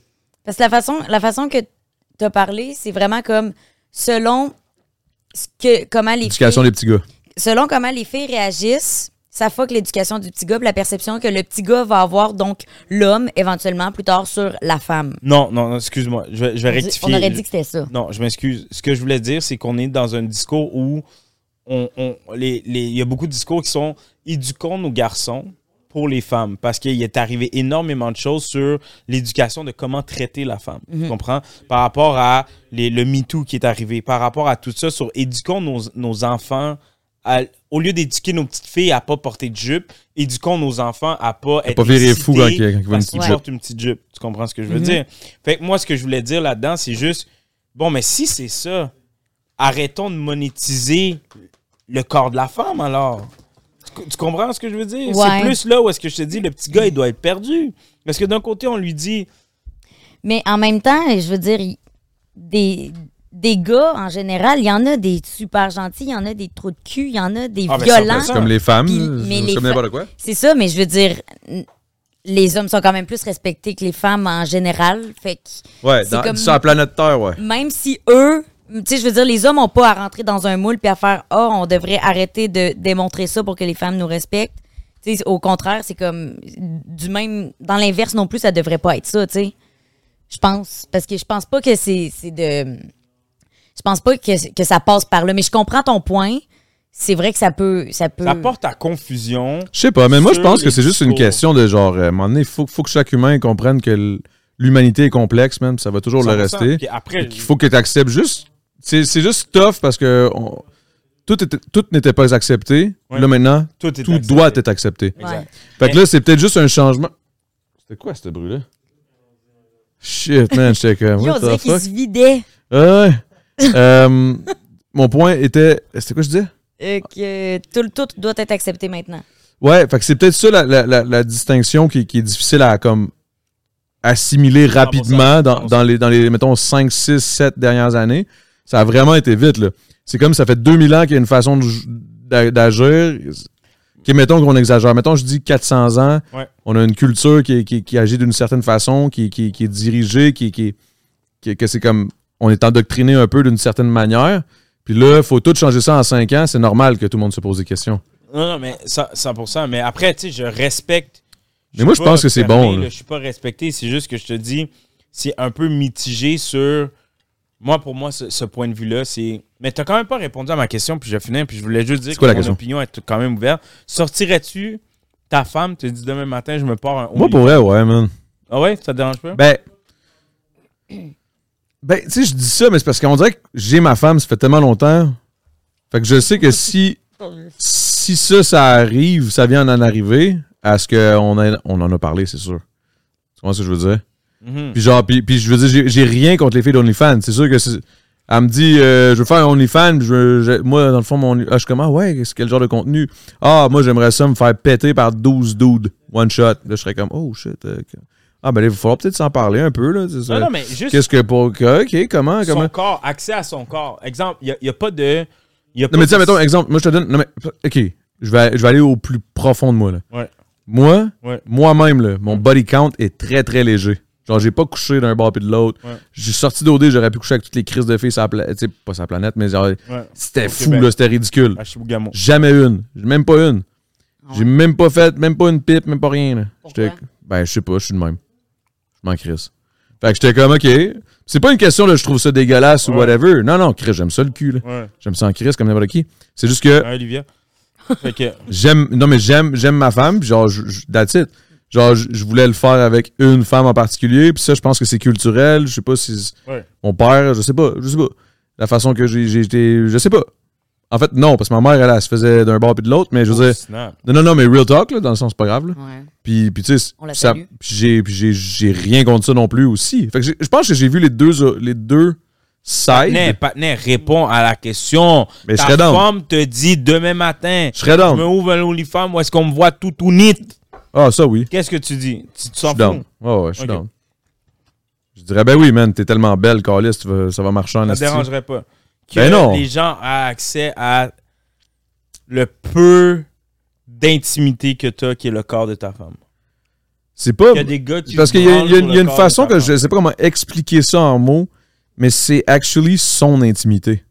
Parce que la façon, la façon que tu as parlé, c'est vraiment comme selon ce que, comment les l'éducation filles, des petits gars. selon comment les filles réagissent, ça fuck l'éducation du petit gars, puis la perception que le petit gars va avoir, donc l'homme, éventuellement, plus tard, sur la femme. Non, non, non, excuse-moi. Je vais, je vais rectifier. On aurait dit que c'était ça. Non, je m'excuse. Ce que je voulais dire, c'est qu'on est dans un discours où on, on- les, les- il y a beaucoup de discours qui sont éduquons nos garçons pour les femmes parce qu'il est arrivé énormément de choses sur l'éducation de comment traiter la femme. Tu comprends? Par rapport à les, le MeToo qui est arrivé, par rapport à tout ça, sur éduquons nos, nos enfants. à- au lieu d'éduquer nos petites filles à pas porter de jupe, éduquons nos enfants à pas être pas virer fou quand il- quand il voit une parce petite qu'ils jupe. portent une petite jupe. Tu comprends ce que je veux Mhm. dire? Fait que moi, ce que je voulais dire là-dedans, c'est juste, bon, mais si c'est ça, arrêtons de monétiser le corps de la femme alors. Tu, tu comprends ce que je veux dire? Ouais. C'est plus là où est-ce que je te dis, le petit gars, il doit être perdu. Parce que d'un côté, on lui dit, Mais en même temps, je veux dire, des, des gars, en général, il y en a des super gentils, il y en a des trous de cul, il y en a des Ah, ben, violents. C'est comme les femmes, mais les comme n'importe quoi. C'est ça, mais je veux dire, les hommes sont quand même plus respectés que les femmes en général. Fait que Ouais, C'est dans- comme- sur la planète Terre, ouais. même si eux, tu sais, je veux dire, les hommes n'ont pas à rentrer dans un moule puis à faire Ah, on devrait arrêter de démontrer ça pour que les femmes nous respectent. Tu sais, au contraire, c'est comme du même. Dans l'inverse non plus, ça devrait pas être ça, tu sais. Je pense. Parce que je pense pas que c'est c'est de. Je pense pas que, que ça passe par là. Mais je comprends ton point. C'est vrai que ça peut. Ça peut. ça porte à confusion. Je sais pas, mais moi, je pense que c'est juste une question de genre, euh, à un moment donné, il faut, faut que chaque humain comprenne que l'humanité est complexe, même, ça va toujours le 100%. rester. Puis après, Qu'il faut que tu acceptes juste. C'est c'est juste tough parce que on- tout, était- tout n'était pas accepté. Ouais. Là, maintenant, tout, est tout accepté. doit être accepté. Exact. Fait que là, c'est peut-être juste un changement. C'était quoi, ce bruit-là? Shit, man, j'étais comme. Yo, on dirait qu'il se vidait. Ouais. Euh, mon point était. C'était quoi je disais? Euh, que tout, le tout doit être accepté maintenant. Ouais, fait que c'est peut-être ça la, la- la- la distinction qui, qui est difficile à comme assimiler rapidement dans, dans les, dans les, mettons, 5, 6, 7 dernières années. Ça a vraiment été vite, là. C'est comme ça fait 2000 ans qu'il y a une façon d'agir. Qui, mettons qu'on exagère. Mettons, je dis 400 ans. Ouais. On a une culture qui, qui, qui agit d'une certaine façon, qui, qui, est dirigée, qui, qui, qui- que c'est comme. On est endoctriné un peu d'une certaine manière. Puis là, il faut tout changer ça en 5 ans. C'est normal que tout le monde se pose des questions. Non, non, mais ça, 100%. Mais après, tu sais, je respecte. Mais moi, je pense que c'est bon, là. là. Je suis pas respecté. C'est juste que je te dis, c'est un peu mitigé sur. Moi, pour moi, ce, ce point de vue-là, c'est. Mais tu quand même pas répondu à ma question, puis je finis, puis je voulais juste dire quoi que la mon question? opinion est quand même ouverte. Sortirais-tu ta femme, te dis demain matin, je me pars un. Moi, pour vrai, ouais, man. Ah ouais, ça te dérange pas? Ben. Ben, tu sais, je dis ça, mais c'est parce qu'on dirait que j'ai ma femme, ça fait tellement longtemps. Fait que je sais que si. Si ça, ça arrive, ça vient d'en arriver, à ce qu'on on en a parlé, c'est sûr. Tu comprends ce que je veux dire? Mhm. Puis genre, puis, puis je veux dire, j'ai- j'ai rien contre les filles d'OnlyFans. C'est sûr que c'est. Elle me dit, euh, je veux faire un OnlyFans. je moi, dans le fond, mon. Ah, je suis comme, ah ouais, c'est quel genre de contenu? Ah, moi, j'aimerais ça me faire péter par 12 dudes, one shot. Là, je serais comme, oh shit. euh, ah, ben il va falloir peut-être s'en parler un peu, là. c'est ça. Non, non, mais juste Qu'est-ce que pour. Ok, comment? son comment? corps, accès à son corps. Exemple, il n'y a, pas de. Y a Non, mais tiens, de- mettons, exemple, moi, je te donne. Non, mais. Ok, je vais, je vais aller au plus profond de moi, là. Ouais. Moi, Ouais. moi-même, là, mon body count est très, très léger. Genre, j'ai pas couché d'un bord puis de l'autre. Ouais. J'ai sorti d'OD, j'aurais pu coucher avec toutes les crises de filles sur la planète. Tu sais, pas la planète, mais genre, Ouais. c'était fou, là, c'était ridicule. Jamais une. Même pas une. Ah J'ai même pas fait, même pas une pipe, même pas rien, là. J'étais- Ben, je sais pas, je suis de même. Je m'en crisse. Fait que j'étais comme, ok. C'est pas une question de je trouve ça dégueulasse ou whatever. Non, non, Chris, j'aime ça le cul, là. J'aime ça en crise comme n'importe qui. C'est juste que Ouais, Olivia. fait que. j'aime non mais j'aime j'aime ma femme puis genre that's it. Genre je, voulais le faire avec une femme en particulier puis ça je pense que c'est culturel je sais pas si Ouais. mon père je sais pas je sais pas la façon que j'ai été je sais pas en fait non parce que ma mère elle, elle se faisait d'un bord puis de l'autre mais je veux Oh, dire snap. non non non mais real talk là, dans le sens c'est pas grave là. Ouais. puis puis tu sais j'ai puis j'ai j'ai rien contre ça non plus aussi fait que je pense que j'ai vu les deux les deux sides réponds à la question. mais je Ta down femme te dit demain matin, je serais je down me ouvre un OnlyFans où est-ce qu'on me voit tout tout nit? Ah ça oui Qu'est-ce que tu dis? Tu te Je sens suis down. fou? Ouais, je suis down. Je dirais, ben oui, man, t'es tellement belle, vas- ça va marcher en Ça te esti. dérangerait pas. Que Ben non. les gens aient accès à le peu d'intimité que tu as qui est le corps de ta femme. C'est pas. Il y a des gars qui Parce qu'il y a, y a- y une façon que je sais pas comment expliquer ça en mots, mais c'est actually son intimité.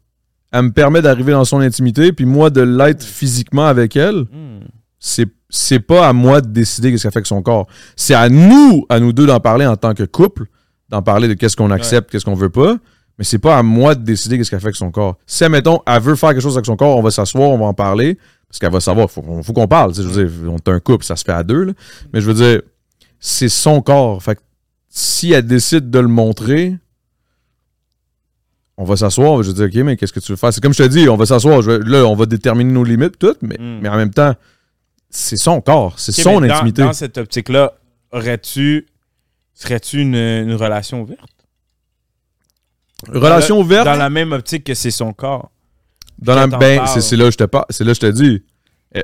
Elle me permet d'arriver dans son intimité, puis moi, de l'être physiquement avec elle, Hmm. C'est c'est pas à moi de décider qu'est-ce qu'elle fait avec son corps. C'est à nous, à nous deux, d'en parler en tant que couple, d'en parler de qu'est-ce qu'on accepte, qu'est-ce qu'on veut pas. Mais c'est pas à moi de décider qu'est-ce qu'elle fait avec son corps. Si, mettons, elle veut faire quelque chose avec son corps, on va s'asseoir, on va en parler, parce qu'elle va savoir. Faut, faut qu'on parle. Je veux dire, on est un couple, ça se fait à deux. là. Mais je veux dire, c'est son corps. Fait que si elle décide de le montrer, on va s'asseoir, je vais dire, OK, mais qu'est-ce que tu veux faire? C'est comme je te dis, on va s'asseoir, là, on va déterminer nos limites, toutes, mais, Mm. mais en même temps, c'est son corps, c'est son dans- intimité. Dans, cette optique-là, aurais-tu. Serais-tu une, une relation ouverte? Relation Dans ouverte, Dans la même optique que c'est son corps. dans la, ben, c'est c'est là que je te parle, c'est là que je te dis. Il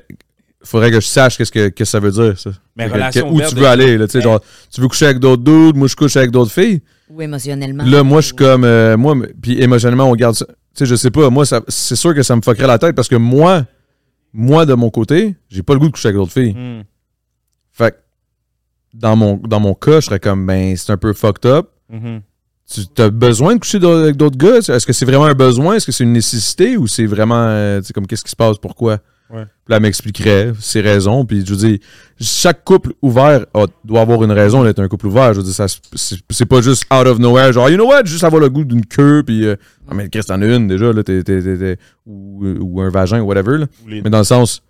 faudrait que je sache qu'est-ce que, qu'est-ce que ça veut dire, ça. Mais Que- relation que- où tu veux aller, là, tu sais, Ben- genre, tu veux coucher avec d'autres dudes, moi je couche avec d'autres filles. Ou émotionnellement. Là, moi, je suis comme. euh, moi, puis émotionnellement, on garde ça. Tu sais, je sais pas, moi, ça- c'est sûr que ça me fuckerait la tête parce que moi, moi, de mon côté, j'ai pas le goût de coucher avec d'autres filles. Hmm. Fait que, dans mon, dans mon cas, je serais comme, ben, c'est un peu fucked up. Mhm. Tu as besoin de coucher avec d'autres gars? Est-ce que c'est vraiment un besoin? Est-ce que c'est une nécessité ou c'est vraiment, euh, tu sais, comme, qu'est-ce qui se passe? Pourquoi? Ouais. Puis là, elle m'expliquerait ses raisons. Puis je veux dire, chaque couple ouvert a- doit avoir une raison d'être un couple ouvert. Je veux dire, c'est pas juste out of nowhere. Genre, you know what? Juste avoir le goût d'une queue. Puis, euh, ah, mais Chris, t'en as une déjà, là, t'es- t'es- t'es- t'es- ou, ou un vagin, ou whatever. Là. Ou Mais dans le sens,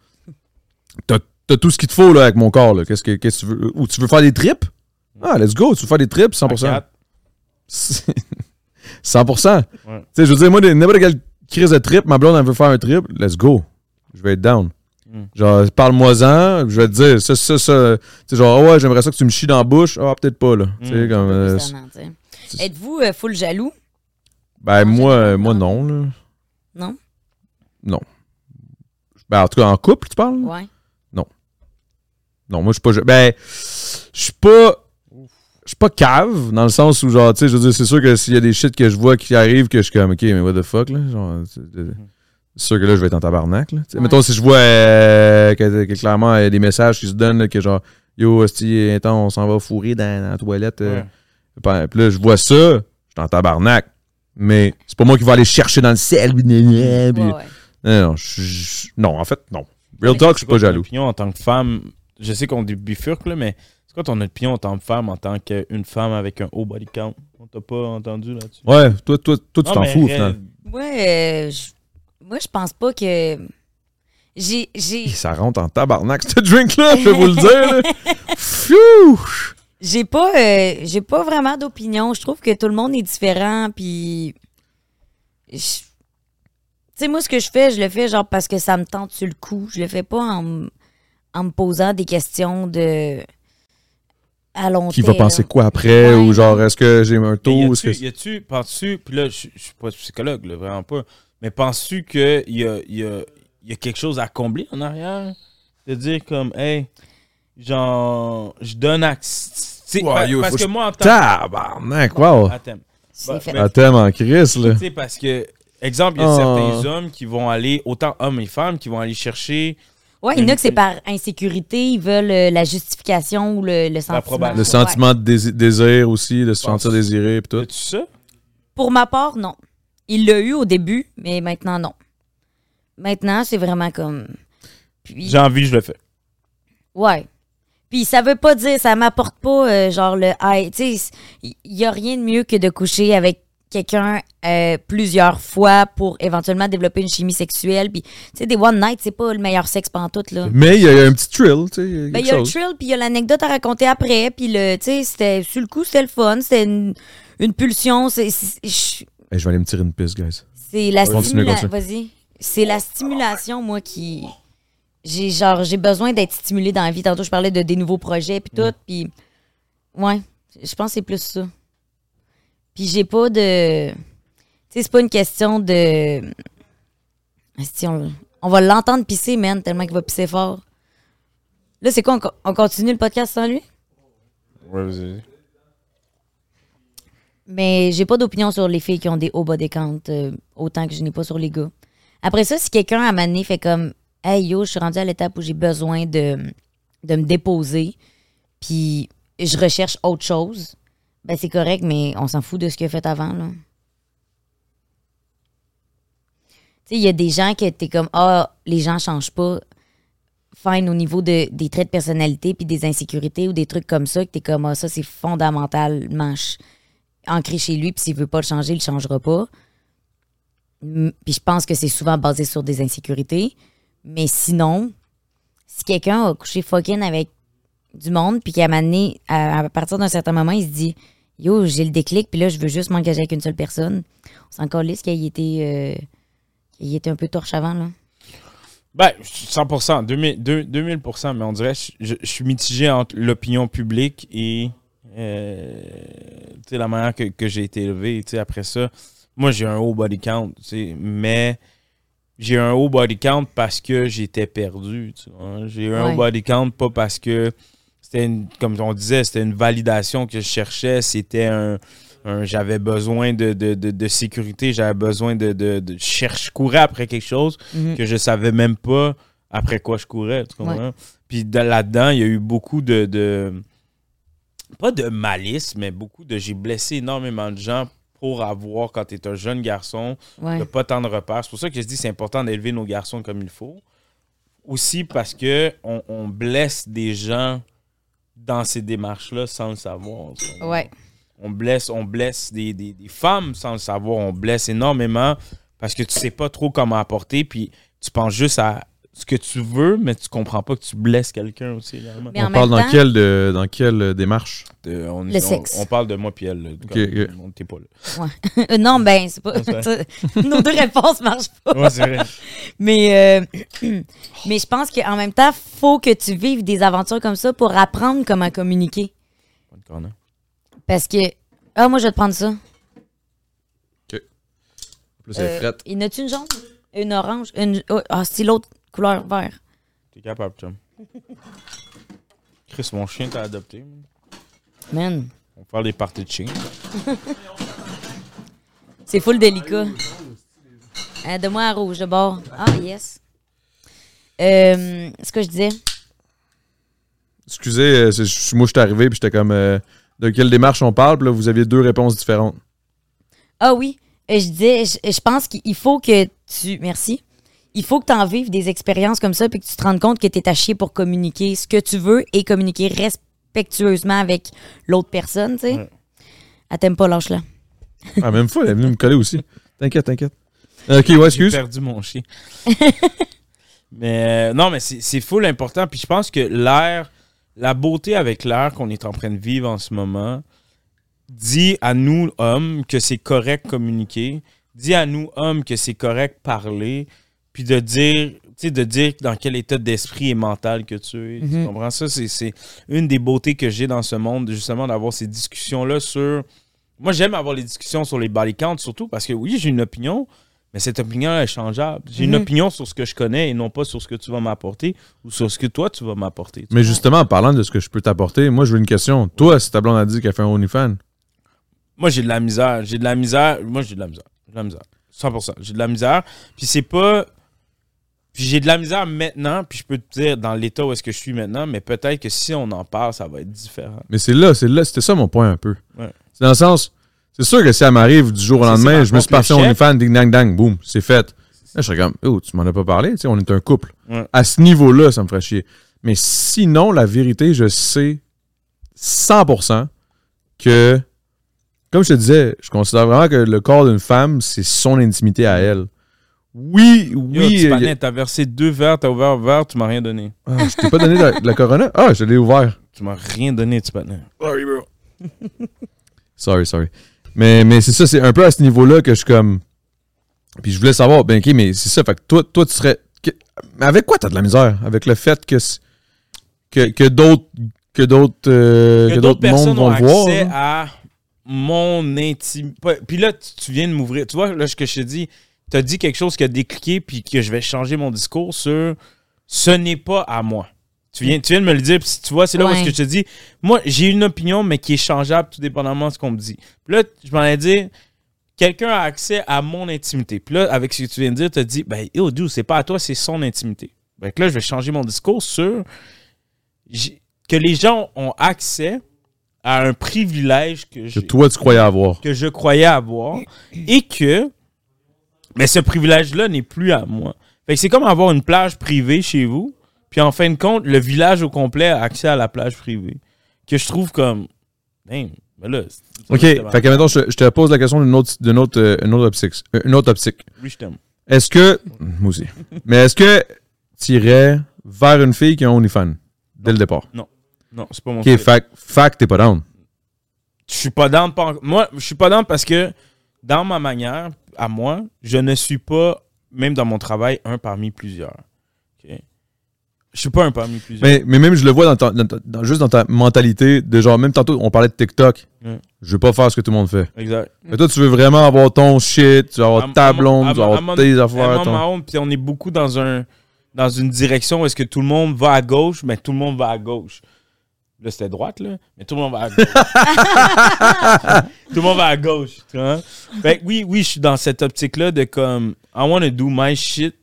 t'as as tout ce qu'il te faut là, avec mon corps. là. Qu'est-ce que qu'est-ce que tu veux? Ou tu veux faire des trips? Ah, let's go. Tu veux faire des trips? 100%. À quatre. 100%. Ouais. Tu sais, je veux dire, moi, n'importe quelle crise de trip, ma blonde, elle veut faire un trip, let's go. Je vais être down. Mm. Genre, parle-moi-en, je vais te dire, ça, ça, ça. Tu sais, genre, Ah ouais, j'aimerais ça que tu me chies dans la bouche. Ah, peut-être pas, là. Tu sais, Mm. comme. euh. Êtes-vous euh, full jaloux? ben, en moi, euh, moi, non. non, là. Non? Ben, en tout cas, en couple, tu parles? Ouais. Non, moi, je suis pas. Ben, je suis pas. Je suis pas cave, dans le sens où, genre, tu sais, je veux dire, c'est sûr que s'il y a des shit que je vois qui arrivent, que je suis comme, ok, mais what the fuck, là. Genre, c'est c'est sûr que là, je vais être en tabarnak, là. Ouais. Mettons, si je vois euh, que, que clairement, il y a des messages qui se donnent, là, que genre, yo, hostie, attends, on s'en va fourrer dans, dans la toilette. euh, Ouais. puis puis là, je vois ça, je suis en tabarnak. Mais c'est pas moi qui vais aller chercher dans le ciel. puis gna, gna, puis- Ouais, ouais. Non, non, je- je- non, en fait, non. Real talk, je suis pas C'est quoi ton jaloux. opinion en tant que femme? Je sais qu'on dit bifurque, là, mais c'est quoi ton opinion en tant que femme, en tant qu'une femme avec un haut body count? On t'a pas entendu là-dessus? Ouais, toi, toi, toi tu Non, t'en fous, au réel- final. Ouais, euh, je- moi, je pense pas que. J'ai. j'ai- Ça rentre en tabarnak, ce drink-là, je vais vous le dire. J'ai pas, euh, j'ai pas vraiment d'opinion. Je trouve que tout le monde est différent. Puis, je- tu sais, moi, ce que je fais, je le fais genre parce que ça me tente sur le coup. Je le fais pas en, m- en me posant des questions de à long Qui va penser quoi après? Ouais. Ou genre, est-ce que j'ai un taux? y Est-ce a-tu, que... penses-tu, puis là, je, je suis pas psychologue, là, vraiment pas, mais penses-tu qu'il y a, y, a, y a quelque chose à combler en arrière? De dire comme, hey, genre, je donne accès. Parce faut que moi, en tant Tabarnak, wow! Attends. C'est Bah, en crise, là. Tu sais, parce que, exemple, il y a certains hommes qui vont aller, autant hommes et femmes, qui vont aller chercher Ouais, il y en a que c'est par insécurité, ils veulent euh, la justification ou le, le sentiment. Le de dési- désir aussi, de se sentir désiré, pis tout. Ça? Pour ma part, non. Il l'a eu au début, mais maintenant, non. Maintenant, c'est vraiment comme. Puis, J'ai envie, je le fais. ouais. Puis ça veut pas dire, ça m'apporte pas euh, genre le high. Tu sais, il y a rien de mieux que de coucher avec quelqu'un euh, plusieurs fois pour éventuellement développer une chimie sexuelle. Puis, tu sais, des one night, c'est pas le meilleur sexe pantoute, là. Mais il y a un petit thrill, tu sais. il y a Ben, il quelque y a le thrill, puis il y a l'anecdote à raconter après, puis le, tu sais, c'était, sur le coup, c'était le fun, c'était une, une pulsion, c'est, Hey, je vais aller me tirer une piste, guys. c'est la Continue, stimulation, vas-y, c'est la stimulation, moi, qui, j'ai, genre, j'ai besoin d'être stimulée dans la vie, tantôt, je parlais de des nouveaux projets, puis tout, puis, ouais, je pense que c'est plus ça. Puis j'ai pas de, tu sais, c'est pas une question de, on, on va l'entendre pisser, man, tellement qu'il va pisser fort. Là, c'est quoi, on continue le podcast sans lui? Ouais, vas-y. Mais j'ai pas d'opinion sur les filles qui ont des hauts body count, euh, autant que je n'ai pas sur les gars. Après ça, si quelqu'un à mané fait comme Hey yo, je suis rendu à l'étape où j'ai besoin de, me déposer, puis je recherche autre chose, ben c'est correct, mais on s'en fout de ce qu'il a fait avant, là. Tu sais, il y a des gens que t'es comme Ah, les gens changent pas. Fine au niveau de, des traits de personnalité puis des insécurités ou des trucs comme ça, que t'es comme Ah, ça c'est fondamentalement ch- ancré chez lui, puis s'il veut pas le changer, il le changera pas. Puis je pense que c'est souvent basé sur des insécurités. Mais sinon, si quelqu'un a couché fucking avec du monde, puis qu'à donné, à, à partir d'un certain moment, il se dit Yo, j'ai le déclic, puis là, je veux juste m'engager avec une seule personne. On s'en calisse qu'il ait été, euh, qu'il ait été un peu torche avant, là. Ben, 100%, 2000, deux- 2000%, mais on dirait, je- je suis mitigé entre l'opinion publique et euh, la manière que, que j'ai été élevé. Après ça, moi, j'ai un haut body count, mais j'ai un haut body count parce que j'étais perdu. J'ai eu un Ouais. haut body count pas parce que c'était, une- comme on disait, c'était une validation que je cherchais, c'était un... un- j'avais besoin de, de, de, de sécurité, j'avais besoin de, de, de cherche, je courais après quelque chose Mhm. que je savais même pas après quoi je courais. Tu comprends? Puis de- là-dedans, il y a eu beaucoup de- Pas de malice, mais beaucoup de. J'ai blessé énormément de gens pour avoir, quand tu es un jeune garçon, Ouais. de pas tant de repères. C'est pour ça que je dis que c'est important d'élever nos garçons comme il faut. Aussi parce que on, on blesse des gens dans ces démarches-là sans le savoir. Ouais. on blesse, on blesse des, des- des femmes sans le savoir. On blesse énormément parce que tu sais pas trop comment apporter, puis tu penses juste à ce que tu veux, mais tu comprends pas que tu blesses quelqu'un aussi également. On parle dans temps- quelle, de, dans quelle euh, démarche? Euh, on, Le on- sexe. On, parle de moi puis elle. là. Ok, Comme- ok. On t'es pas là. Non, ben, c'est pas. Nos deux réponses marchent pas. Ouais, c'est vrai. Mais, euh, mais je pense qu'en même temps, faut que tu vives des aventures comme ça pour apprendre comment communiquer. Parce que. Ah, moi, je vais te prendre ça. Plus c'est Euh, frette. Il y en a-tu une jaune? Une orange? Une... oh, ah, c'est l'autre couleur vert. T'es capable, chum. Chris, mon chien t'a adopté. Man, On va faire des parties de chien. c'est full délicat. Euh, Donne-moi à rouge de bord. Ah, yes. Euh, ce que je disais. Excusez, euh, c'est- je- moi, je suis arrivé, puis j'étais comme. euh, de quelle démarche on parle, puis là, vous aviez deux réponses différentes. Ah oui, euh, je disais, je, je pense qu'il faut que tu. Merci. Il faut que tu en vives des expériences comme ça, puis que tu te rendes compte que tu es à chier pour communiquer ce que tu veux et communiquer respectueusement avec l'autre personne, tu sais. Ouais. Elle t'aime pas, lâche-la. Ah, même fois, elle est venue me coller aussi. T'inquiète, t'inquiète. Ok, ouais, J'ai perdu mon chien. mais euh, non, mais c'est c'est full important. Puis je pense que l'air, la beauté avec l'air qu'on est en train de vivre en ce moment, dit à nous, hommes, que c'est correct communiquer. Dit à nous, hommes, que c'est correct parler. Puis de dire, tu sais, de dire dans quel état d'esprit et mental que tu es. Tu Mhm. comprends ça? C'est- C'est une des beautés que j'ai dans ce monde, justement, d'avoir ces discussions-là sur. Moi, j'aime avoir les discussions sur les body counts, surtout parce que oui, j'ai une opinion, mais cette opinion est changeable. J'ai une Mhm. opinion sur ce que je connais et non pas sur ce que tu vas m'apporter ou sur ce que toi, tu vas m'apporter. Mais justement, en parlant de ce que je peux t'apporter, moi, je veux une question. Toi, si ta blonde a dit qu'elle fait un OnlyFans, Moi, j'ai de la misère. J'ai de la misère. Moi, j'ai de la misère. J'ai de la misère. 100%. J'ai de la misère. Puis c'est pas. Puis j'ai de la misère maintenant. Puis je peux te dire dans l'état où est-ce que je suis maintenant. Mais peut-être que si on en parle, ça va être différent. mais c'est là, c'est là, c'était ça mon point un peu. Ouais. C'est dans le sens, c'est sûr que si elle m'arrive du jour au lendemain, je me suis le passé chèque. OnlyFans, ding dang dang, boum, c'est fait. Là, je serais comme, oh, tu m'en as pas parlé, tu sais, on est un couple. Ouais. À ce niveau-là, ça me ferait chier. Mais sinon, la vérité, je sais 100% que, comme je te disais, je considère vraiment que le corps d'une femme, c'est son intimité à elle. Oui, Yo, oui. tu euh, t'as versé deux verres, t'as ouvert un verre, tu m'as rien donné. ah, je t'ai pas donné de la, de la Corona? Ah, je l'ai ouvert. Tu m'as rien donné, tu panais. Sorry, bro. sorry, sorry. Mais, mais c'est ça, c'est un peu à ce niveau-là que je suis comme. Puis je voulais savoir, ben ok, mais c'est ça, fait que toi, toi tu serais. Mais avec quoi t'as de la misère? Avec le fait que que, que d'autres que d'autres euh, que que d'autres personnes ont vont le voir. accès là? à mon intimité. Puis là, tu, tu viens de m'ouvrir. Tu vois, là, ce que je te dis, tu as dit quelque chose qui a décliqué, puis que je vais changer mon discours sur ce n'est pas à moi. Tu viens, tu viens de me le dire, puis tu vois, c'est là où Ouais. est-ce que je te dis, moi, j'ai une opinion, mais qui est changeable tout dépendamment de ce qu'on me dit. Puis là, je m'en ai dit, quelqu'un a accès à mon intimité. Puis là, avec ce que tu viens de dire, tu as dit, ben, yo, dude, c'est pas à toi, c'est son intimité. Donc là, je vais changer mon discours sur que les gens ont accès à un privilège que, Que toi, tu croyais avoir. que je croyais avoir et que mais ce privilège-là n'est plus à moi. Fait que c'est comme avoir une plage privée chez vous, puis en fin de compte, le village au complet a accès à la plage privée. Que je trouve comme. Damn, mais là. Ok, fait que maintenant, je, je te pose la question d'une autre, d'une autre, euh, une autre optique. euh, Une autre optique. Oui, je t'aime. Est-ce que. Moi aussi. Mais est-ce que tu irais vers une fille qui a un OnlyFans dès le départ? Non, c'est pas mon Ok, fait, fait que t'es pas down. Je suis pas down. Moi, je suis pas down parce que dans ma manière, à moi, je ne suis pas, même dans mon travail, un parmi plusieurs. Ok? Je suis pas un parmi plusieurs. Mais, mais même, je le vois dans ta- dans ta- dans- juste dans ta mentalité. De genre, même tantôt, on parlait de TikTok. Ouais. Je veux pas faire ce que tout le monde fait. Exact. Mais toi, tu veux vraiment avoir ton shit, tu veux avoir I'm- ta blonde, tu veux avoir tes affaires. on ton- puis on est beaucoup dans un dans une direction où est-ce que tout le monde va à gauche, mais tout le monde va à gauche. Là, c'était droite, là, mais tout le monde va à gauche. tout le monde va à gauche, tu vois? Fait que oui, oui, je suis dans cette optique-là de comme, I want to do my shit,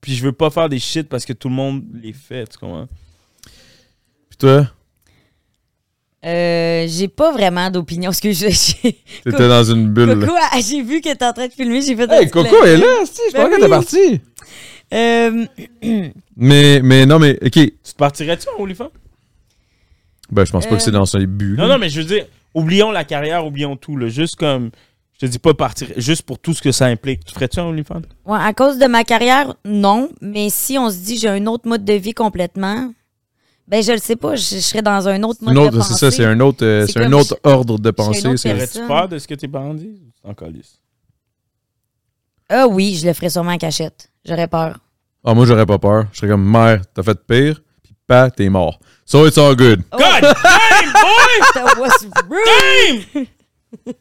puis je veux pas faire des shit parce que tout le monde les fait, tu comprends? Puis toi, Euh, j'ai pas vraiment d'opinion. Parce que t'étais dans une bulle. Coco, j'ai vu que t'es en train de filmer. J'ai fait Hey, Coco est là, si, je Ben pensais qu'elle était oui. partie. Euh, Mais, mais non, mais, ok. Tu te partirais-tu en OnlyFans? Ben, je pense pas Euh, que c'est dans son but. Non, non, mais je veux dire, oublions la carrière, oublions tout, là, juste comme, je te dis pas partir, juste pour tout ce que ça implique. Tu ferais-tu un OnlyFans? ouais, à cause de ma carrière, non. Mais si on se dit j'ai un autre mode de vie complètement, ben je le sais pas. Je, je serais dans un autre mode de pensée. c'est ça, c'est un autre, euh, C'est c'est un autre ordre de pensée. Aurais-tu peur de ce que tes parents disent? C'est encore lisse. Ah oui, je le ferais sûrement en cachette. J'aurais peur. Ah, moi, j'aurais pas peur. Je serais comme, mère, t'as fait pire, puis pas, t'es mort. So it's all good. Oh, God damn, boy! that was rude! Damn!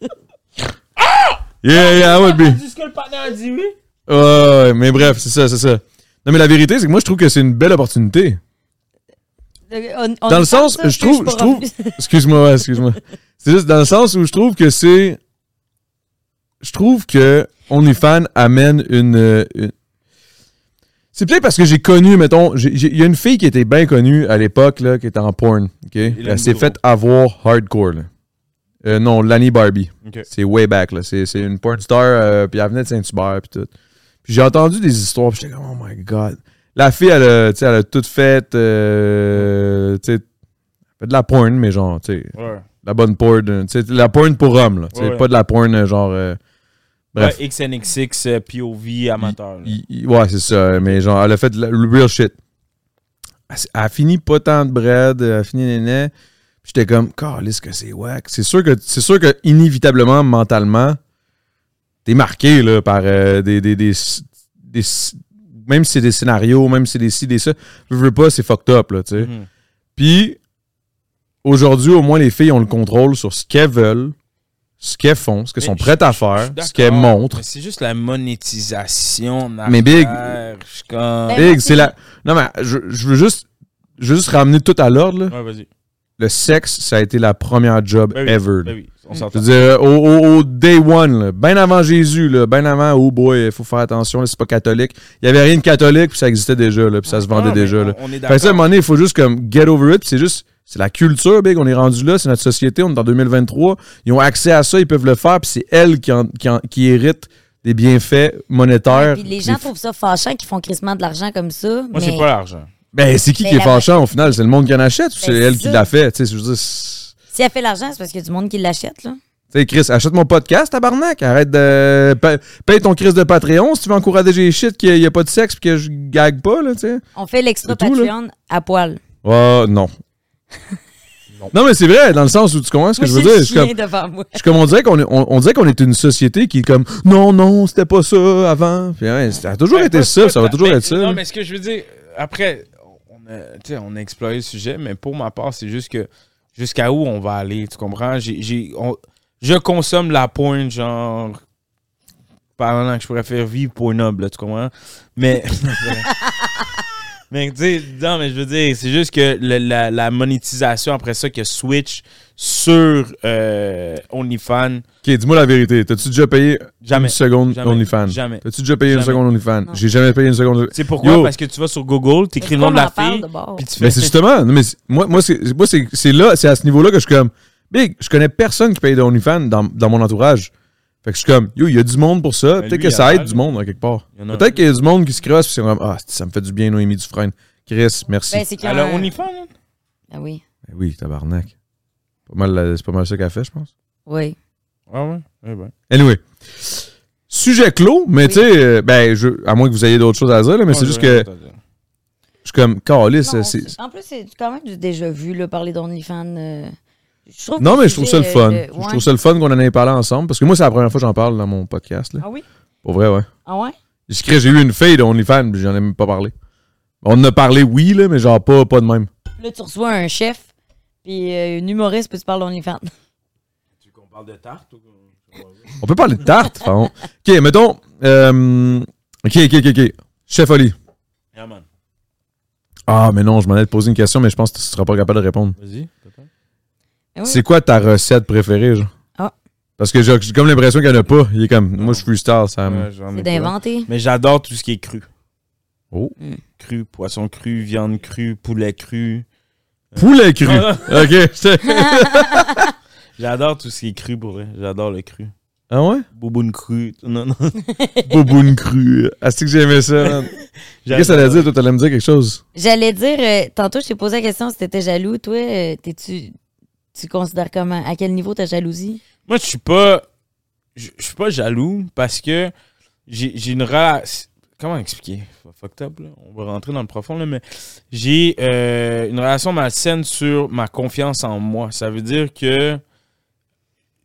Ah! Yeah, yeah, I would be. ce que le partenaire a dit oui? Ouais, ouais, mais bref, c'est ça, c'est ça. Non, mais la vérité, c'est que moi, je trouve que c'est une belle opportunité. On- on Dans le sens, ça, je trouve, je trouve, excuse-moi, ouais, excuse-moi. C'est juste dans le sens où je trouve que c'est, je trouve que OnlyFans amène une, une- c'est peut-être parce que j'ai connu, mettons, il y a une fille qui était bien connue à l'époque, là, qui était en porn, ok? Elle s'est faite avoir hardcore, là. Euh, non, Lani Barbie. C'est way back, là. C'est une porn star, euh, puis elle venait de Saint-Hubert, puis tout. Puis j'ai entendu des histoires, puis j'étais comme, oh my god. La fille, elle a, elle a tout fait, euh, tu sais, elle fait de la porn, mais genre, tu sais, Ouais. la bonne porn, tu sais, la porn pour hommes, là. Ouais, ouais. Pas de la porn, euh, genre, euh, bref. Ouais, XNXX euh, POV amateur. là. Il- il- ouais, c'est ça, mais genre, elle a fait le real shit. Elle, a fini pas tant de bread, elle a fini néné. Puis j'étais comme, calisse que c'est wack. C'est sûr que, c'est sûr que, inévitablement, mentalement, t'es marqué, là, par euh, des, des, des, des- Même si c'est des scénarios, même si c'est des ci, des ça. Je veux pas, c'est fucked up, là, tu sais. Mhm. Puis, aujourd'hui, au moins, les filles ont le contrôle sur ce qu'elles veulent, ce qu'elles font, ce qu'elles sont prêtes à faire, ce qu'elles montrent. mais C'est juste la monétisation. Mais Big- comme- Ben, Big, c'est la. Non, mais je, je veux juste. Je veux juste ramener tout à l'ordre. là. Ouais, vas-y. Le sexe, ça a été la première job Ben oui, ever. là. ben oui, on Je s'entend. veux dire, au, au- au day one, là, bien avant Jésus, là, bien avant, oh boy, il faut faire attention, là, c'est pas catholique. Il y avait rien de catholique, puis ça existait déjà, là, puis ça se vendait Ah, mais déjà. Là. On, on est Fait que ça, à un d'accord. moment donné, il faut juste comme get over it, puis c'est juste, c'est la culture, big, on est rendu là, c'est notre société, on est en 2023, ils ont accès à ça, ils peuvent le faire, puis c'est elle qui, en- qui, en- qui hérite des bienfaits monétaires. Puis les gens Des- trouvent ça fâchant qu'ils font crissement de l'argent comme ça. Moi, mais c'est pas l'argent. Ben, c'est qui qui est la- fâchant au final? C'est le monde qui en achète ou c'est Ben, elle qui l'a fait? Tu sais, je veux dire, si elle fait l'argent, c'est parce qu'il y a du monde qui l'achète. là. Tu sais, Chris, achète mon podcast, tabarnak. Arrête de. pa- Paye ton Chris de Patreon si tu veux encourager les shit qu'il n'y a pas de sexe puis que je gague pas, là, tu sais. On fait l'extra tout. Patreon à poil. Oh, non. Non, mais c'est vrai, dans le sens où tu comprends ce que je veux dire. Je suis comme, devant moi. je suis comme on dirait qu'on est, on, on dirait qu'on est une société qui est comme non, non, c'était pas ça avant. Puis, ouais, ça a toujours Ouais, été pas- ça, pas- ça va toujours mais- être ça. Non, mais ce que je veux dire, après, on a, tu sais, on a exploré le sujet, mais pour ma part, c'est juste que jusqu'à où on va aller, tu comprends? J'ai, j'ai- on- je consomme la pointe, genre, pendant que je pourrais faire vivre Pornhub, là, tu comprends? Mais. mais, tu sais, non, mais je veux dire, c'est juste que le- la, la monétisation après ça, que Switch sur euh, OnlyFans, Ok, dis-moi la vérité. T'as-tu déjà payé jamais. une seconde Jamais. OnlyFans? Jamais. T'as-tu déjà payé une seconde OnlyFans? Non. J'ai jamais payé une seconde. C'est pourquoi? Yo. Parce que tu vas sur Google, t'écris le nom de la fille, puis tu fais. Mais c'est justement, non, mais c'est- moi, moi c'est moi, c'est- c'est là, c'est à ce niveau-là que je suis comme, Big, je connais personne qui paye de OnlyFans dans, dans mon entourage. Fait que je suis comme, yo, il y a du monde pour ça. Ben, Peut-être que ça aide du là. monde, quelque part. Peut-être qu'il y a du monde qui se crosse, puis c'est comme, ah, ça me fait du bien, Noémie Dufresne. Chris, merci. Ben, c'est qu'il y hein? Ah oui. Ben oui, tabarnak. Pas mal, la- c'est pas mal ça qu'elle fait, je pense. Oui. Ah ouais? Eh ben. Anyway. Sujet clos, mais Oui. tu sais, euh, ben, je, à moins que vous ayez d'autres choses à dire, là, mais c'est juste que je suis comme, c'est- En plus, c'est quand même du déjà vu, là, parler d'OnlyFans. euh, je trouve Non, que mais je trouve ça le fun. Je trouve ça le fun qu'on en ait parlé ensemble. Parce que moi, c'est la première fois que j'en parle dans mon podcast. Là. Ah oui? Pour vrai, ouais. Ah ouais? J'ai eu une fille de OnlyFans, puis j'en ai même pas parlé. On en a parlé, oui, là, mais genre pas, pas de même. Là, tu reçois un chef, puis euh, une humoriste, puis tu parles d'OnlyFans. Tu veux qu'on parle de tarte ou On peut parler de tarte, pardon. Ok, mettons. euh, ok, ok, ok, ok. Chef Oli. Yeah, man. Ah, mais non, je m'en allais te poser une question, mais je pense que tu seras pas capable de répondre. Vas-y, oui? C'est quoi ta recette préférée, genre? Ah. Parce que j'ai comme l'impression qu'il n'y en a pas. Il est comme, moi, je freestyle, ça me. Ouais, C'est d'inventer. Mais j'adore tout ce qui est cru. Oh. Cru, poisson cru, viande crue, poulet cru. Poulet cru. Ah, ok. J'adore tout ce qui est cru pour vrai. J'adore le cru. ah ouais? Bouboune cru. Non, non. Boboune cru. Ah, c'est que j'aimais ça. Qu'est-ce que ça allait dire? Toi, t'allais me dire quelque chose? J'allais dire, euh, tantôt, je t'ai posé la question si t'étais jaloux. Toi, euh, t'es-tu. Tu considères comment? À quel niveau ta jalousie? Moi, je suis pas. Je suis pas jaloux parce que j'ai j'ai une relation. Comment expliquer? Fucked up, là. On va rentrer dans le profond, là, mais j'ai euh, une relation malsaine sur ma confiance en moi. Ça veut dire que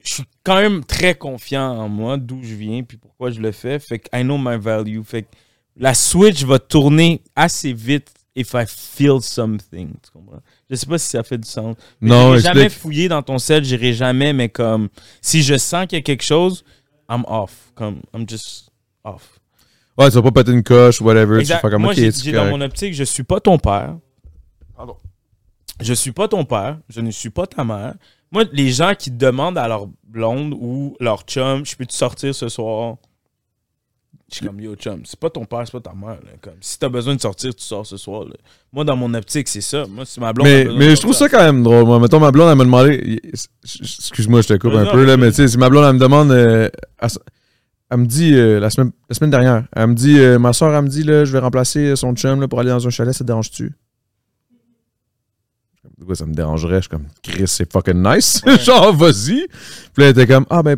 je suis quand même très confiant en moi, d'où je viens, puis pourquoi je le fais. Fait que I know my value. Fait que la switch va tourner assez vite if I feel something. Tu comprends? Je sais pas si ça fait du sens. Mais Non, j'irai jamais fouiller dans ton sel, j'irai jamais, mais comme si je sens qu'il y a quelque chose, I'm off. Comme, I'm just off. Ouais, tu vas pas péter une coche, whatever. Exact. Tu faire comme, Moi, ok, j'ai dans mon optique, je suis pas ton père. Pardon. Je suis pas ton père. Je ne suis pas ta mère. Moi, les gens qui demandent à leur blonde ou leur chum, je peux-tu sortir ce soir? Je suis comme, yo, chum, c'est pas ton père, c'est pas ta mère. là. Comme, si t'as besoin de sortir, tu sors ce soir. là. Moi, dans mon optique, c'est ça. Moi, si ma blonde. Mais, mais je trouve ça quand même drôle. Moi, mettons, ma blonde, elle m'a demandé. Excuse-moi, je te coupe un non, peu, là, vas-y. mais tu sais, si ma blonde, elle me demande. euh, elle, me dit, euh, la, semaine, la semaine dernière, elle me dit, euh, ma soeur, elle me dit, là, je vais remplacer son chum là, pour aller dans un chalet, ça te dérange-tu? De quoi ça me dérangerait? Je suis comme, Chris, c'est fucking nice. Ouais. Genre, vas-y. Puis là, elle était comme, ah, ben,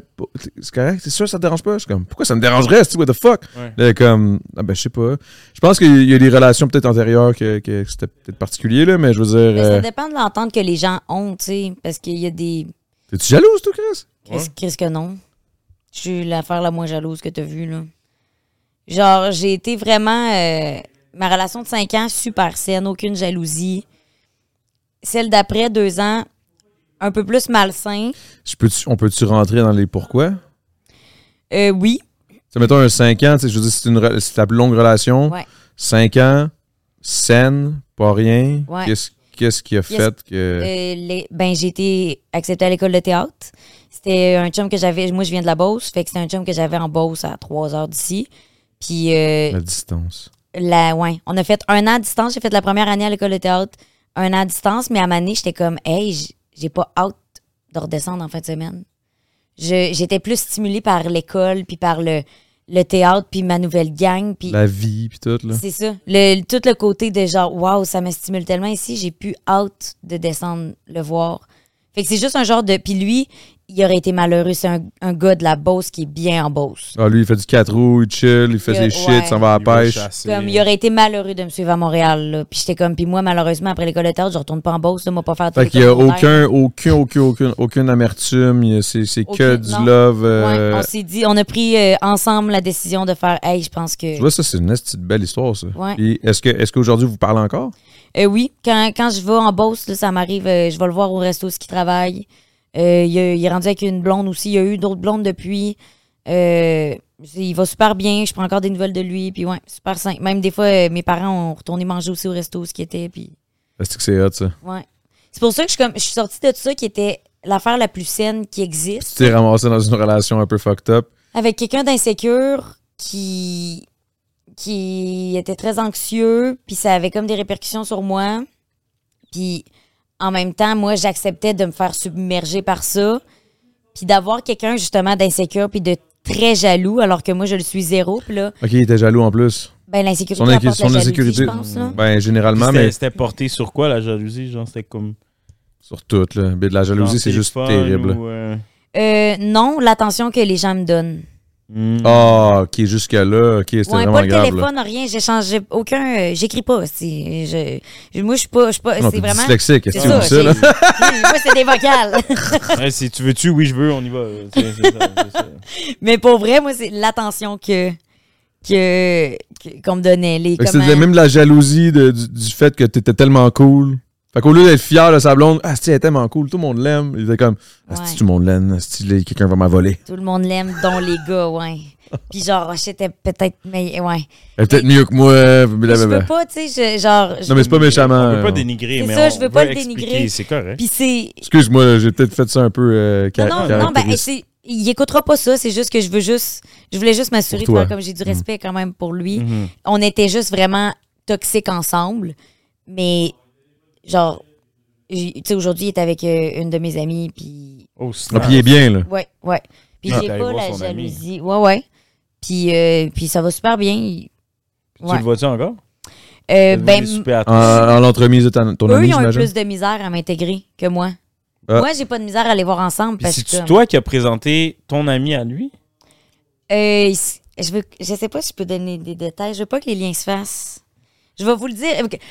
c'est correct, c'est sûr, ça te dérange pas? Je suis comme, pourquoi ça me dérangerait? C'est what the fuck? Ouais. Là, elle est comme, ah, ben, je sais pas. Je pense qu'il y a des relations peut-être antérieures que, que c'était peut-être particulier, là, mais je veux dire. Mais euh, ça dépend de l'entente que les gens ont, tu sais. Parce qu'il y a des. T'es-tu jalouse, toi, Chris? Qu'est-ce qu'est-ce que non? Je suis l'affaire la moins jalouse que t'as vue, là. Genre, j'ai été vraiment. euh, ma relation de 5 ans, super saine, aucune jalousie. Celle d'après, deux ans, un peu plus malsain. Je peux on peut-tu rentrer dans les pourquoi? Euh, oui. Tu mettons un 5 ans, je veux dire, c'est une ta plus longue relation. Ouais. 5 ans, saine, pas rien. Ouais. Qu'est-ce qu'est-ce qui a Yes. fait que. Euh, les- ben, j'ai été acceptée à l'école de théâtre. C'était un chum que j'avais. Moi, je viens de la Beauce. Fait que c'était un chum que j'avais en Beauce à 3 heures d'ici. Puis, euh, La distance. la, ouais, on a fait un an à distance. J'ai fait la première année à l'école de théâtre, un an à distance. Mais à ma j'étais comme, hey, j'ai pas hâte de redescendre en fin de semaine. J'étais plus stimulée par l'école, puis par le, le théâtre, puis ma nouvelle gang. Puis La vie, puis tout, là. c'est ça. Le, tout le côté de genre, waouh, ça me stimule tellement ici, j'ai plus hâte de descendre le voir. Fait que c'est juste un genre de. Puis lui, il aurait été malheureux. C'est un, un gars de la Beauce qui est bien en Beauce. Ah, lui, il fait du 4 roues, il chill, il fait Il- ses shit, ouais. s'en va à la pêche. Comme, il aurait été malheureux de me suivre à Montréal. Là. Puis j'étais comme, puis moi, malheureusement, après l'école de théâtre, je retourne pas en Beauce. Là, moi, pas faire Fait qu'il y a aucun, aucun, aucun, aucun, aucune amertume. il y a- C'est c'est que du non. love. Ouais, euh, on s'est dit, on a pris euh, ensemble la décision de faire, hey, je pense que. Tu vois, ça, c'est une petite belle histoire, ça. Ouais. Puis Est-ce que- est-ce qu'aujourd'hui, vous parlez encore? Euh, oui, quand, quand je vais en Beauce, là, ça m'arrive, euh, je vais le voir au resto ce qu'il travaille. Euh, il, a- il est rendu avec une blonde aussi. Il y a eu d'autres blondes depuis. Euh, il va super bien. Je prends encore des nouvelles de lui. Puis ouais, super simple. Même des fois, euh, mes parents ont retourné manger aussi au resto ce qui était. Puis Est-ce que c'est hot, ça? ouais. C'est pour ça que je, suis comme, je suis sortie de tout ça qui était l'affaire la plus saine qui Tu existe. t'es ramassé dans une relation un peu fucked up. Avec quelqu'un d'insécure qui qui était très anxieux, puis ça avait comme des répercussions sur moi. Puis en même temps, moi, j'acceptais de me faire submerger par ça, puis d'avoir quelqu'un justement d'insécure puis de très jaloux, alors que moi, je le suis zéro. Puis là, Ok, il était jaloux en plus. ben l'insécurité Son, apporte la son jalousie, insécurité. je pense. Là. Ben, généralement, C'était mais c'était porté sur quoi la jalousie? Genre, c'était comme. sur tout, là. Mais de la jalousie, genre c'est juste terrible. ou, euh, Euh, non, l'attention que les gens me donnent. Hmm. Ah, ok, jusqu'à là, ok, c'était Ouais, vraiment pas le grave. là. téléphone, rien. J'ai changé aucun. euh, J'écris pas. c'est- Je, je- moi, je suis pas. je suis pas Non, c'est t'es vraiment. dyslexique, C'est qu'est-ce que tu ça. ça, là? moi, c'est des vocales. Ouais, si tu veux-tu, oui, je veux, on y va. Ça. Mais pour vrai, moi, c'est l'attention que que qu'on me donnait. Les c'était même de la jalousie de- du, du fait que t'étais tellement cool. Fait qu'au lieu d'être fier de sa blonde, ah, si elle est tellement cool, tout le monde l'aime. Il était comme, ah, Ouais. si tout le monde l'aime, si quelqu'un va m'avoler. Tout le monde l'aime, dont les gars, ouais. Puis genre, j'étais peut-être, mais ouais. Elle est peut-être mieux que moi. Mais je blablabla. peux pas, tu sais, je- genre. je- Non, mais c'est pas méchamment. On peut pas dénigrer, C'est mais ça, on je veux pas le expliquer, dénigrer. C'est correct. Puis c'est. Excuse-moi, j'ai peut-être fait ça un peu euh, Non, non, non, ben, c'est- il écoutera pas ça. C'est juste que je veux juste. Je voulais juste m'assurer comme j'ai du respect quand même pour lui. Mhm. On était juste vraiment toxiques ensemble. Mais, genre, tu sais, aujourd'hui, il est avec euh, une de mes amies, puis. Oh, Ah, puis il est bien, là. Ouais, ouais. Puis j'ai pas la son ami. jalousie. Ouais, ouais. Puis, euh, puis ça va super bien. Il- Tu le vois-tu encore? Euh, ben, En, l'entremise de ta- ton eux, ami, ils ont eu plus de misère à m'intégrer que moi. Ah. Moi, j'ai pas de misère à les voir ensemble. Puis Parce c'est-tu que, toi qui as présenté ton ami à lui? Euh, je, veux, je sais pas si je peux donner des détails. Je veux pas que les liens se fassent. Je vais vous le dire.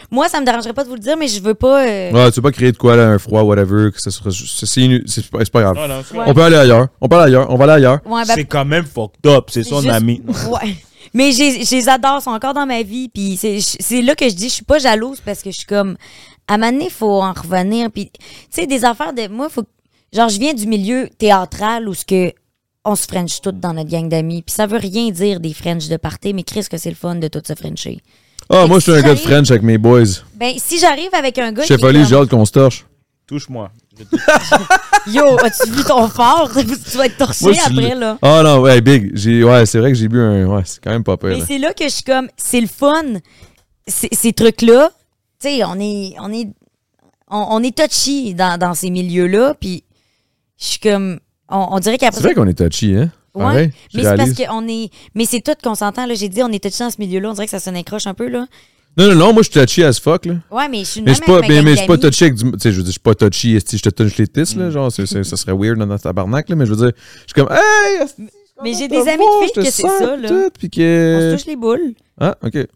Moi, ça me dérangerait pas de vous le dire, mais je veux pas. euh, Ouais, tu veux pas créer de quoi, là, un froid, whatever, que ça sera juste- c'est- C'est inu- c'est pas, c'est pas grave. Non, non, c'est Ouais. On peut aller ailleurs. On peut aller ailleurs. On va aller ailleurs. ouais, ben, C'est quand même fucked up, c'est son juste- ami. Ouais. Mais j'ai- je les adore, ils sont encore dans ma vie. Puis c'est c'est là que je dis, je suis pas jalouse parce que je suis comme. À un moment donné, il faut en revenir. Puis, tu sais, des affaires de. Moi, faut. Genre, je viens du milieu théâtral où ce que on se French toutes dans notre gang d'amis. Puis ça veut rien dire des French de party, mais Chris, que c'est le fun de tout se Frencher. Ah, moi, je suis un gars de French avec mes boys. Ben, si j'arrive avec un gars Chef qui est Oli, j'ai hâte qu'on se torche. Touche-moi. Yo, as-tu vu ton fort? tu vas être torché Moi, après, le- là. Ah non, ouais, big. J'ai, ouais, c'est vrai que j'ai bu un. Ouais, c'est quand même pas peur. Mais c'est là que je suis comme, c'est le fun. Ces trucs-là, tu sais, on est, on est, on, on est touchy dans, dans ces milieux-là, puis je suis comme, on, on dirait qu'après C'est vrai qu'on est touchy, hein? Ouais, Pareil, je mais c'est parce qu'on est. Mais c'est tout qu'on s'entend, là. J'ai dit, on est touché dans ce milieu-là. On dirait que ça sonne croche un peu, là. Non, non, non, moi, je suis touchy as fuck, là. Ouais, mais je suis Mais je suis pas, mais, pas touchy avec du. Tu sais, je veux dire, je suis pas touchy, esti, je te touche les tisses, Mm. là. Genre, c'est- c'est- ça serait weird dans notre tabarnak, là. Mais je veux dire, je suis comme, hey, Mais j'ai des amis de filles que c'est ça, là. tout, On se touche les boules. Ah, ok.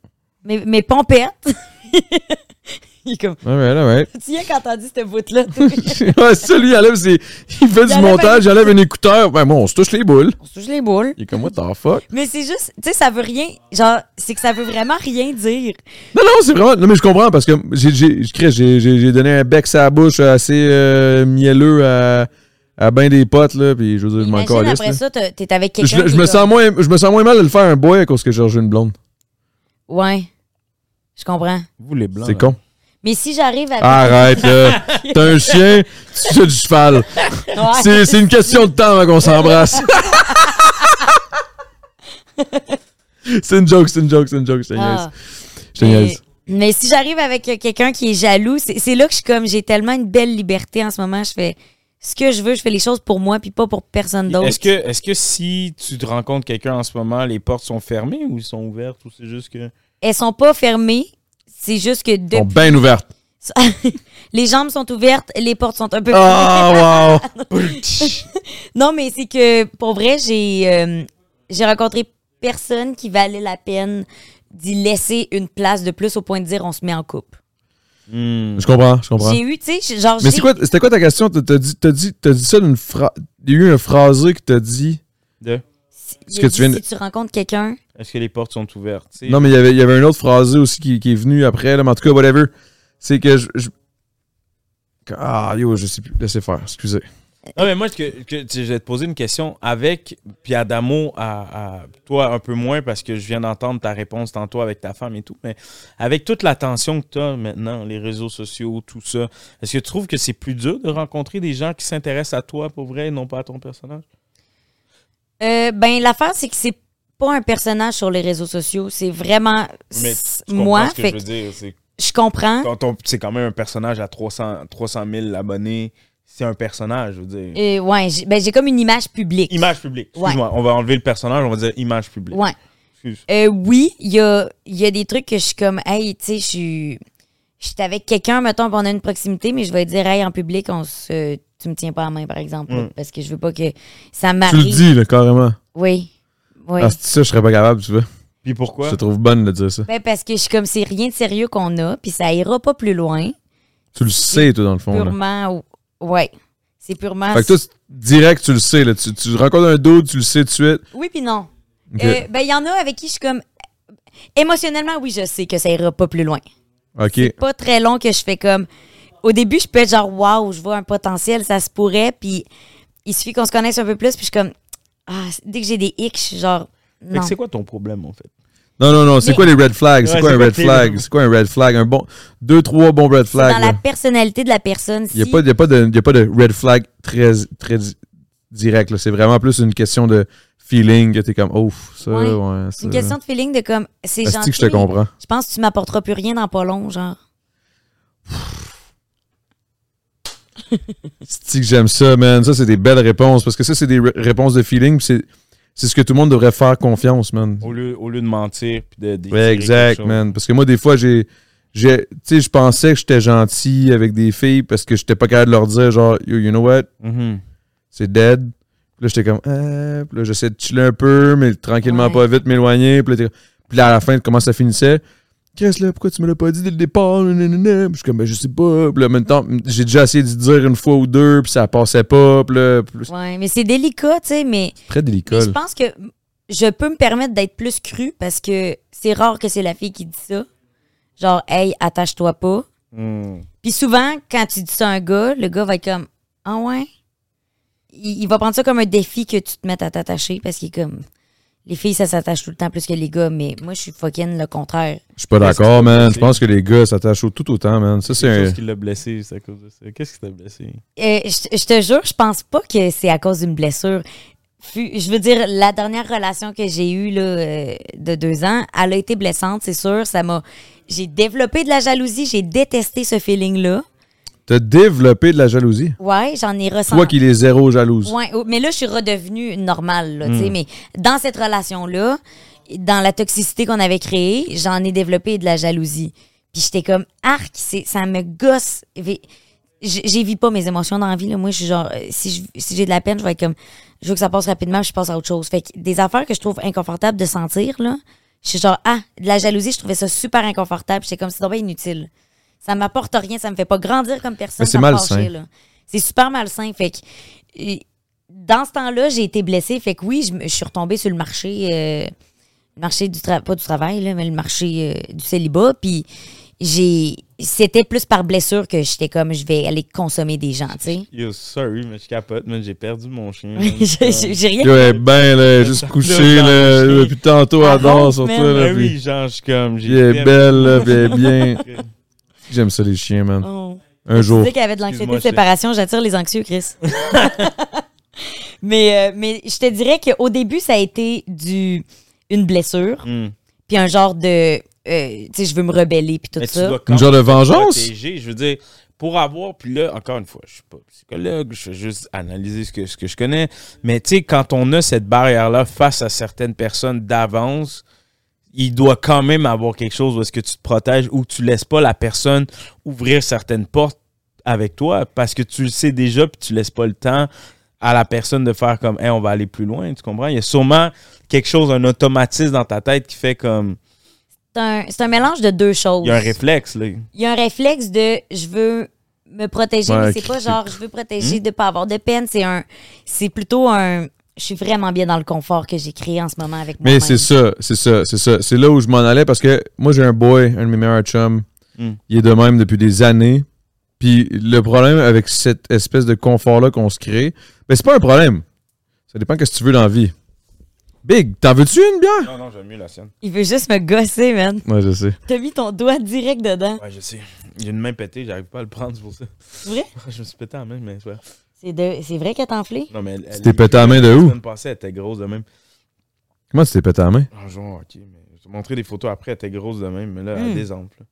Mais, mais pompettes. Il est comme. Alright, alright. Tu quand t'as dit cette bout-là. ouais, ça, lui, il enlève ses- Il fait Il du montage, il enlève un écouteur. Ben, bon, on se touche les boules. On se touche les boules. Il est comme, what the fuck? Mais c'est juste. Tu sais, ça veut rien. Genre, c'est que ça veut vraiment rien dire. Non, non, c'est vraiment. Non, mais je comprends parce que j'ai, donné un bec à la bouche assez euh, mielleux à, à ben des potes, là. Puis je veux dire, je m'en calisse, après là. ça, t'es avec quelqu'un. je me sens comme- moins, je me sens moins mal de le faire un boy à cause que j'ai rejoint une blonde. Ouais. Je comprends. Vous, les blancs. C'est con. Mais si j'arrive avec. Arrête, là. T'as un chien, tu as du cheval. Ouais. C'est, c'est une question de temps avant qu'on s'embrasse. c'est une joke, c'est une joke, c'est une joke. Je te. Ah. Je te Mais, si j'arrive avec quelqu'un qui est jaloux, c'est c'est là que je suis comme, j'ai tellement une belle liberté en ce moment. Je fais ce que je veux, je fais les choses pour moi, puis pas pour personne d'autre. Est-ce que, est que si tu te rencontres quelqu'un en ce moment, les portes sont fermées ou sont ouvertes ou c'est juste que. Elles sont pas fermées. C'est juste que Ils sont depuis- bien ouvertes. les jambes sont ouvertes, les portes sont un peu Ah, wow. Non, mais c'est que pour vrai, j'ai euh, j'ai rencontré personne qui valait la peine d'y laisser une place de plus au point de dire on se met en couple. Hmm. Je comprends, je comprends. J'ai eu, tu sais, genre. Mais c'est quoi, c'était quoi ta question? T'as t'as dit, t'as dit, t'as dit ça d'une phrase. Il y a eu un phrasé qui t'a dit. De- ce que dit, tu viens de- Si tu rencontres quelqu'un, Est-ce que les portes sont ouvertes? Non, mais il y avait, il y avait un autre phrasé aussi qui, qui est venu après, là, mais en tout cas, whatever. C'est que je. je- Ah, yo, je sais plus. Laissez faire, excusez. Non, mais moi, que, je vais te poser une question. Avec, puis Adamo, à, à toi un peu moins, parce que je viens d'entendre ta réponse tantôt avec ta femme et tout, mais avec toute l'attention que tu as maintenant, les réseaux sociaux, tout ça, est-ce que tu trouves que c'est plus dur de rencontrer des gens qui s'intéressent à toi pour vrai et non pas à ton personnage? euh, ben l'affaire, c'est que c'est pas un personnage sur les réseaux sociaux. C'est vraiment Mais tu moi. ce que Fait je veux que dire. C'est je comprends. quand on- c'est quand même un personnage à 300, 300 000 abonnés. C'est un personnage, je veux dire. Euh, ouais, j'ai ben, j'ai comme une image publique. Image publique. Excuse-moi, on va enlever le personnage, on va dire image publique. Ouais. Euh, oui, il y a, il y a des trucs que je suis comme, hey, tu sais, je suis. Je suis avec quelqu'un, mettons, on a une proximité, mais je vais dire, hey, en public, on se, tu me tiens pas la main, par exemple, là, Mm. parce que je veux pas que ça Tu le m'arrive. dis, là, carrément. Oui. Oui. Ah, ça, je serais pas capable, tu vois. Puis pourquoi? Je te trouve bonne de dire ça. Ben, parce que je suis comme, c'est rien de sérieux qu'on a, puis ça ira pas plus loin. Tu le sais, toi, dans le fond. là. Purement. Ouais. C'est purement. Fait que toi, direct, tu le sais. Là. Tu, tu rencontres un dude, tu le sais tout de suite. Oui, puis non. Euh, ben, il y en a avec qui je suis comme. Émotionnellement, oui, je sais que ça ira pas plus loin. ok. C'est pas très long que je fais comme. Au début, je peux être genre, waouh, je vois un potentiel, ça se pourrait, puis il suffit qu'on se connaisse un peu plus, puis je suis comme, ah, dès que j'ai des je suis genre, non. que c'est quoi ton problème, en fait? Non, non, non. C'est Mais- quoi les red flags? C'est Ouais, quoi un quoi red flag? C'est quoi un red flag? Un bon. Deux, trois bons red C'est flags. dans la personnalité de la personne. Il n'y a, si- a, pas de- y a pas de red flag très, très di- direct. C'est vraiment plus une question de feeling que t'es comme, oh, ça, Ouais. une question de feeling de comme, c'est gentil. que je te comprends? Je pense que tu m'apporteras plus rien dans pas long, genre. C'est que j'aime ça, man? Ça, c'est des belles réponses. Parce que ça, c'est des ré- réponses de feeling. C'est c'est ce que tout le monde devrait faire confiance, man. Au lieu, au lieu de mentir puis de d'étirer Ouais, exact, man. Parce que moi, des fois, j'ai. j'ai- Tu sais, je pensais que j'étais gentil avec des filles parce que j'étais pas capable de leur dire, genre, Yo, you know what? Mhm. C'est dead. Puis là, j'étais comme, ah. Puis là, j'essaie de chiller un peu, mais tranquillement, Ouais. pas vite, m'éloigner. Puis là, puis là, à la fin, comment ça finissait? Qu'est-ce là? Pourquoi tu me l'as pas dit dès le départ? Nanana. Puis je suis comme, ben, je sais pas. Puis là, en même temps, j'ai déjà essayé de dire une fois ou deux, puis ça passait pas. Puis là, plus- Ouais, mais c'est délicat, tu sais, mais, très délicat. je pense que je peux me permettre d'être plus cru parce que c'est rare que c'est la fille qui dit ça. Genre, hey, attache-toi pas. Hmm. Puis souvent, quand tu dis ça à un gars, le gars va être comme, ah ouais? il, il va prendre ça comme un défi que tu te mettes à t'attacher parce qu'il est comme. Les filles, ça s'attache tout le temps plus que les gars, mais moi, je suis fucking le contraire. Je suis pas d'accord, man. Je pense que les gars s'attachent au- tout autant, man. Ça, c'est un. qui l'a blessé, c'est à cause de ça. Qu'est-ce qui t'a blessé? Euh, je, te jure, je pense pas que c'est à cause d'une blessure. Je veux dire, la dernière relation que j'ai eue là, euh, de deux ans, elle a été blessante, c'est sûr. Ça m'a. J'ai développé de la jalousie, j'ai détesté ce feeling-là. T'as développé de la jalousie? Ouais, j'en ai ressenti. Toi qui est zéro jalouse. Ouais, oh, mais là, je suis redevenue normale, là, tu Hmm. sais. Mais dans cette relation-là, dans la toxicité qu'on avait créée, j'en ai développé de la jalousie. Puis j'étais comme, arc, c'est- ça me gosse. Vé- j- J'évite pas mes émotions dans la vie. Là. Moi, je suis genre, euh, si j'ai de la peine, je vais être comme, je veux que ça passe rapidement, puis je passe à autre chose. Fait que des affaires que je trouve inconfortables de sentir, là, je suis genre, ah, de la jalousie, je trouvais ça super inconfortable. J'étais comme, c'est bien inutile. Ça m'apporte rien, ça me fait pas grandir comme personne. Mais c'est malsain. C'est super malsain. Fait que, euh, dans ce temps-là, j'ai été blessée. Fait que oui, je, suis retombée sur le marché, euh, le marché du travail, pas du travail, là, mais le marché euh, du célibat. Puis j'ai, c'était plus par blessure que j'étais comme, je vais aller consommer des gens, tu sais. Yo, sorry, mais je capote, man. J'ai perdu mon chien. J'ai rien. Yo, elle est ben, là, juste couchée, là, depuis tantôt, elle dort Arrête, sur man. toi, là. Ben puis- oui, genre, je suis comme. Elle est belle, là, bien. J'aime ça, les chiens, man. Oh. Un Tu jour. disais qu'il y avait de l'anxiété de séparation. J'attire les anxieux, Chris. mais, euh, mais je te dirais qu'au début, ça a été du, une blessure, Hmm. puis un genre de. euh, tu sais, je veux me rebeller, puis tout Mais tu ça. Une genre de vengeance? protéger. Je veux dire, pour avoir, puis là, encore une fois, je suis pas psychologue, je fais juste analyser ce que, ce que je connais. Mais tu sais, quand on a cette barrière-là face à certaines personnes d'avance, il doit quand même avoir quelque chose où est-ce que tu te protèges ou tu laisses pas la personne ouvrir certaines portes avec toi parce que tu le sais déjà puis tu laisses pas le temps à la personne de faire comme hey, on va aller plus loin, tu comprends? Il y a sûrement quelque chose, un automatisme dans ta tête qui fait comme C'est un, mélange de deux choses. il y a un réflexe là. Il y a un réflexe de je veux me protéger, Ouais, mais c'est pas genre je veux protéger Hmm? de pas avoir de peine. C'est un. C'est plutôt un. Je suis vraiment bien dans le confort que j'ai créé en ce moment avec moi. Mais c'est ça, c'est ça, c'est ça. C'est là où je m'en allais parce que moi, j'ai un boy, un de mes meilleurs chums. Mm. Il est de même depuis des années. Puis le problème avec cette espèce de confort-là qu'on se crée, ben c'est pas un problème. Ça dépend de ce que tu veux dans la vie. Big, t'en veux-tu une bière? Non, non, j'aime mieux la sienne. Il veut juste me gosser, man. Ouais, je sais. T'as mis ton doigt direct dedans. Ouais, je sais. A une main pétée, j'arrive pas à le prendre, c'est pour ça. C'est vrai? je me suis pété la main, mais c'est. C'est de... c'est vrai qu'elle t'a enflé? Non, mais elle. Tu t'es pété la main de où? La semaine passée, elle était grosse de même. Comment tu t'es pété la main? Ah, genre, ok, mais je vais te montrer des photos après, elle était grosse de même, mais là, Hmm. elle désemble. là.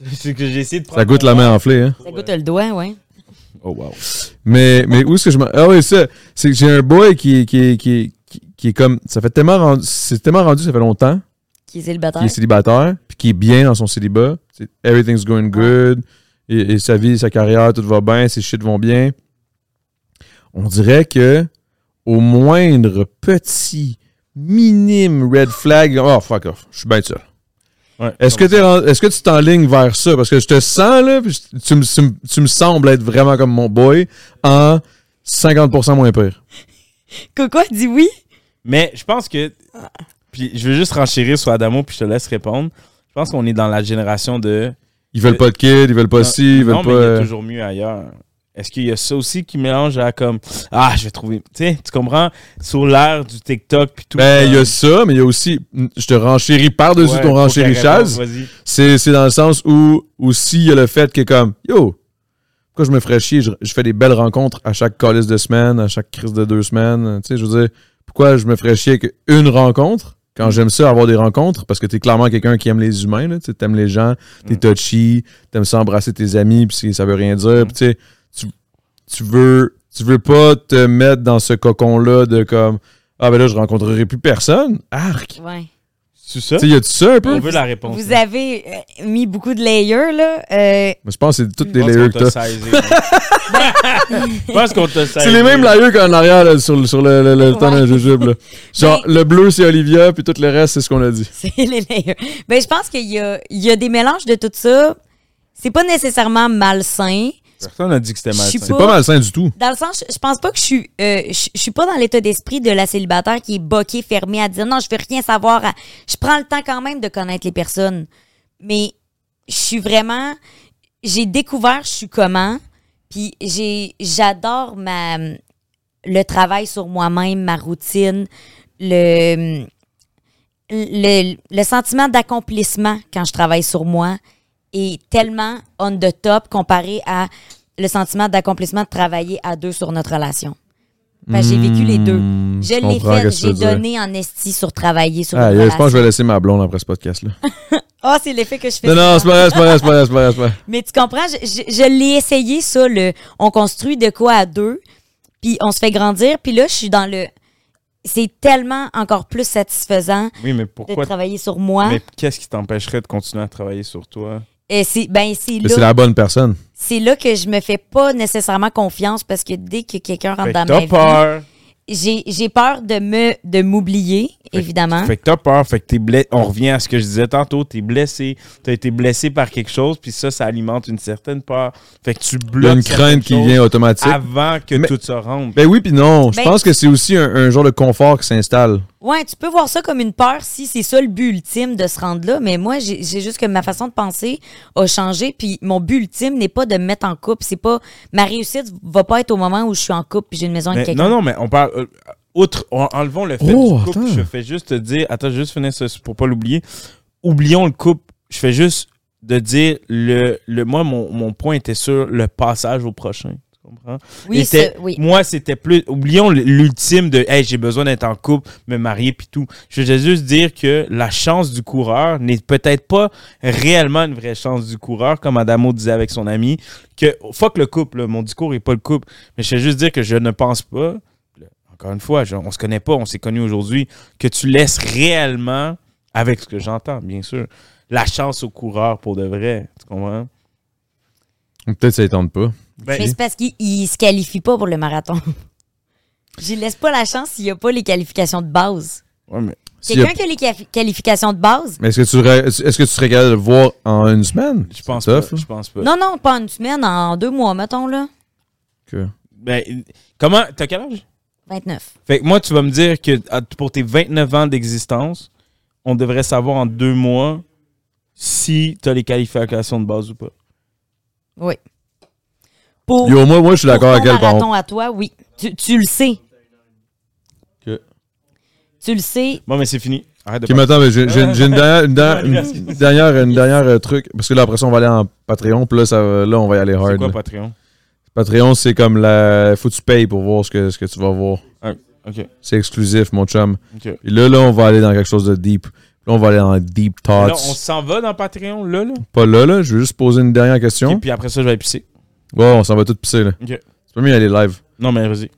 C'est que j'ai essayé de Ça prendre goûte mon la main enflée, hein? Ça goûte le doigt, ouais. Oh, wow. Mais, mais où est-ce que je m'en. Ah oui, ça. C'est que j'ai un boy qui, qui, qui, qui, qui est comme. Ça fait tellement rendu. C'est tellement rendu, ça fait longtemps. Qui est célibataire. qui est célibataire, puis qui est bien dans son célibat. C'est- Everything's going good. Et, et sa vie, sa carrière, tout va bien, ses shit vont bien. On dirait que au moindre petit, minime red flag, oh fuck off, je suis bien seul. Ouais, Est-ce que, en- est-ce que tu t'enlignes vers ça? Parce que je te sens, là, puis tu, me- tu me- tu me sembles être vraiment comme mon boy en 50% moins pire. Coco dit oui. Mais je pense que. Puis je veux juste renchérir sur Adamo, puis je te laisse répondre. Je pense qu'on est dans la génération de. Ils veulent pas de kid, ils veulent pas ci, ils veulent non, pas. mais il y a toujours mieux ailleurs. Est-ce qu'il y a ça aussi qui mélange à comme. Ah, je vais trouver. Tu sais, tu comprends? Sur l'ère du TikTok, puis tout. Ben, il y a ça, mais il y a aussi. Je te renchéris par-dessus ouais, ton renchérichage. C'est, c'est dans le sens où aussi il y a le fait que comme yo, pourquoi je me ferais chier, je, je fais des belles rencontres à chaque calice de semaine, à chaque crise de deux semaines. Tu sais, je veux dire, pourquoi je me ferais chier avec une rencontre quand j'aime ça avoir des rencontres? Parce que t'es clairement quelqu'un qui aime les humains, tu sais, t'aimes les gens, t'es Mm. touchy, t'aimes ça embrasser tes amis, puis ça veut rien dire, Mm. puis tu sais, tu, tu veux tu veux pas te mettre dans ce cocon là de comme ah ben là je rencontrerai plus personne, arc. Ouais. C'est ça? Tu sais, y a-tu ça un peu? On veut la réponse. Vous avez euh, mis beaucoup de layers, là. Euh, je pense que c'est toutes les layers qu'on que t'a t'as. Je pense qu'on t'a. C'est les mêmes layers qu'en arrière là, sur, le- sur le, le, le temps d'un jujube. là. Genre, le bleu, c'est Olivia, puis tout le reste, c'est ce qu'on a dit. c'est les layers. Ben, je pense qu'il y a, il y a des mélanges de tout ça. C'est pas nécessairement malsain. Personne n'a dit que c'était Je mal. suis C'est pas malsain du tout. Dans le sens, je, pense pas que je suis, euh, je, je suis pas dans l'état d'esprit de la célibataire qui est boquée, fermée, à dire non, je veux rien savoir. à- Je prends le temps quand même de connaître les personnes. Mais je suis vraiment, j'ai découvert je suis comment, puis j'ai, j'adore ma, le travail sur moi-même, ma routine, le, le, le sentiment d'accomplissement quand je travaille sur moi est tellement on the top comparé à le sentiment d'accomplissement de travailler à deux sur notre relation. J'ai vécu les deux. Hmm, Je l'ai fait, j'ai dire. donné en esti sur travailler sur Ah, une je pense que je vais laisser ma blonde après ce podcast-là. Ah, c'est l'effet que je fais. Non, non, c'est pas vrai, c'est pas vrai, c'est pas vrai, c'est pas vrai. Mais tu comprends, je, je- je l'ai essayé, ça, le on construit de quoi à deux, puis on se fait grandir, puis là, je suis dans le... C'est tellement encore plus satisfaisant Oui, mais de pourquoi travailler sur moi. Mais qu'est-ce qui t'empêcherait de continuer à travailler sur toi? Et c'est ben, c'est Mais c'est là, la bonne personne. c'est là que je me fais pas nécessairement confiance parce que dès que quelqu'un rentre Fait dans ma t'as vie, peur. j'ai j'ai peur de me de m'oublier, évidemment. Fait que t'as peur, fait que t'es blessé. On revient à ce que je disais tantôt, t'es blessé, t'as été blessé par quelque chose, puis ça, ça alimente une certaine peur. Fait que tu bloques une crainte qui vient automatique. avant que Mais- tout se rentre. Ben oui, puis non. Je Ben- pense que c'est aussi un, un genre de confort qui s'installe. Ouais, tu peux voir ça comme une peur si c'est ça le but ultime de se rendre là, mais moi, j'ai juste que ma façon de penser a changé, puis mon but ultime n'est pas de me mettre en couple. C'est pas. Ma réussite va pas être au moment où je suis en couple puis j'ai une maison avec quelqu'un. non, non, mais on parle. euh, outre, en- enlevons le fait Oh, du couple, attends. je fais juste te dire. Attends, je vais juste finir ça pour pas l'oublier. Oublions le couple. Je fais juste de dire le. le moi, mon, mon point était sur le passage au prochain. Tu comprends? oui, était- ça- oui. Moi, c'était plus. Oublions l'ultime de Hey, j'ai besoin d'être en couple, me marier, puis tout. Je veux juste dire que la chance du coureur n'est peut-être pas réellement une vraie chance du coureur, comme Adamo disait avec son ami. Que fuck le couple, là, mon discours n'est pas le couple. Mais je veux juste dire que je ne pense pas, encore une fois, je- on se connaît pas, on s'est connus aujourd'hui, que tu laisses réellement, avec ce que j'entends, bien sûr, la chance au coureur pour de vrai. Tu comprends? Peut-être ça ne tente pas. Ben, Mais c'est parce qu'il il se qualifie pas pour le marathon. Je laisse pas la chance s'il y a pas les qualifications de base. ouais, mais Quelqu'un qui a les quali- qualifications de base, Mais est-ce que, tu serais- est-ce que tu serais capable de le voir en une semaine? je pense pas. tough, là. Je pense pas. non, non, pas en une semaine, en deux mois, mettons, là. Que- Ben, comment. T'as quel âge? 29. Fait que moi, tu vas me dire que à- pour tes 29 ans d'existence, on devrait savoir en deux mois si tu as les qualifications de base ou pas. Oui. Pour, Yo, moi, moi, je suis pour d'accord ton avec elle, par marathon contre. à toi, oui. Tu, tu le sais. Que- Tu le sais. Bon, mais c'est fini. Arrête de Ok, mais parler. attends, mais j'ai j'ai- j'ai une dernière, une dernière, une dernière, une dernière, euh, truc. Parce que là, après ça, on va aller en Patreon. Puis là, ça, va- là on va y aller C'est hard. quoi là. Patreon? Patreon, c'est comme la. Faut que tu payes pour voir ce que, ce que tu vas voir. Ok, C'est exclusif, mon chum. ok. Et là, là, on va aller dans quelque chose de deep. Là, on va aller dans deep Là, thoughts. on s'en va dans Patreon, là, là? Pas là, là. Je vais juste poser une dernière question. Et puis après ça, je vais pisser. Ouais, on s'en va tout pisser, là. Ok. C'est pas mieux aller live. Non, mais vas-y.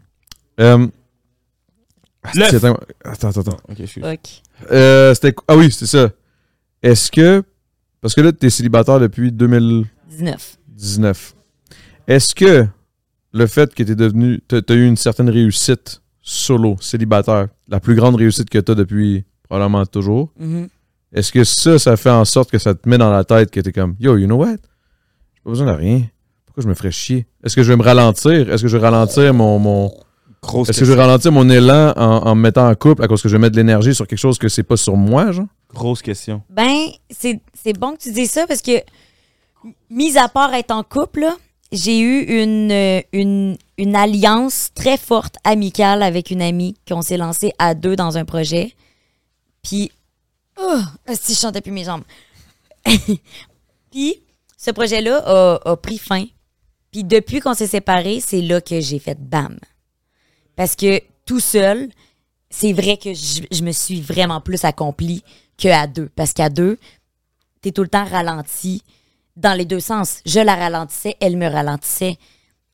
Euh... Attends, attends, attends. attends. Ok, excuse. Ok. Euh, c'était... Ah oui, c'est ça. Est-ce que... Parce que là, t'es célibataire depuis 2019. 19. Est-ce que le fait que t'es devenu... T'as t'as eu une certaine réussite solo, célibataire, la plus grande réussite que t'as depuis probablement toujours, Mhm. est-ce que ça, ça fait en sorte que ça te met dans la tête que t'es comme Yo, you know what? J'ai pas besoin de rien. Pourquoi je me ferais chier? Est-ce que je vais me ralentir? Est-ce que je vais ralentir mon... mon... Est-ce que je vais ralentir mon élan en, en me mettant en couple à cause que je vais mettre de l'énergie sur quelque chose que c'est pas sur moi, genre? Grosse question. Ben, c'est c'est bon que tu dises ça parce que, mis à part être en couple, là, j'ai eu une, euh, une, une alliance très forte, amicale, avec une amie qu'on s'est lancé à deux dans un projet. Puis, oh, si je chantais plus mes jambes. Puis, ce projet-là a, a pris fin. Puis, depuis qu'on s'est séparés, c'est là que j'ai fait bam. Parce que tout seul, c'est vrai que je, je me suis vraiment plus accomplie qu'à deux. Parce qu'à deux, t'es tout le temps ralenti dans les deux sens. Je la ralentissais, elle me ralentissait.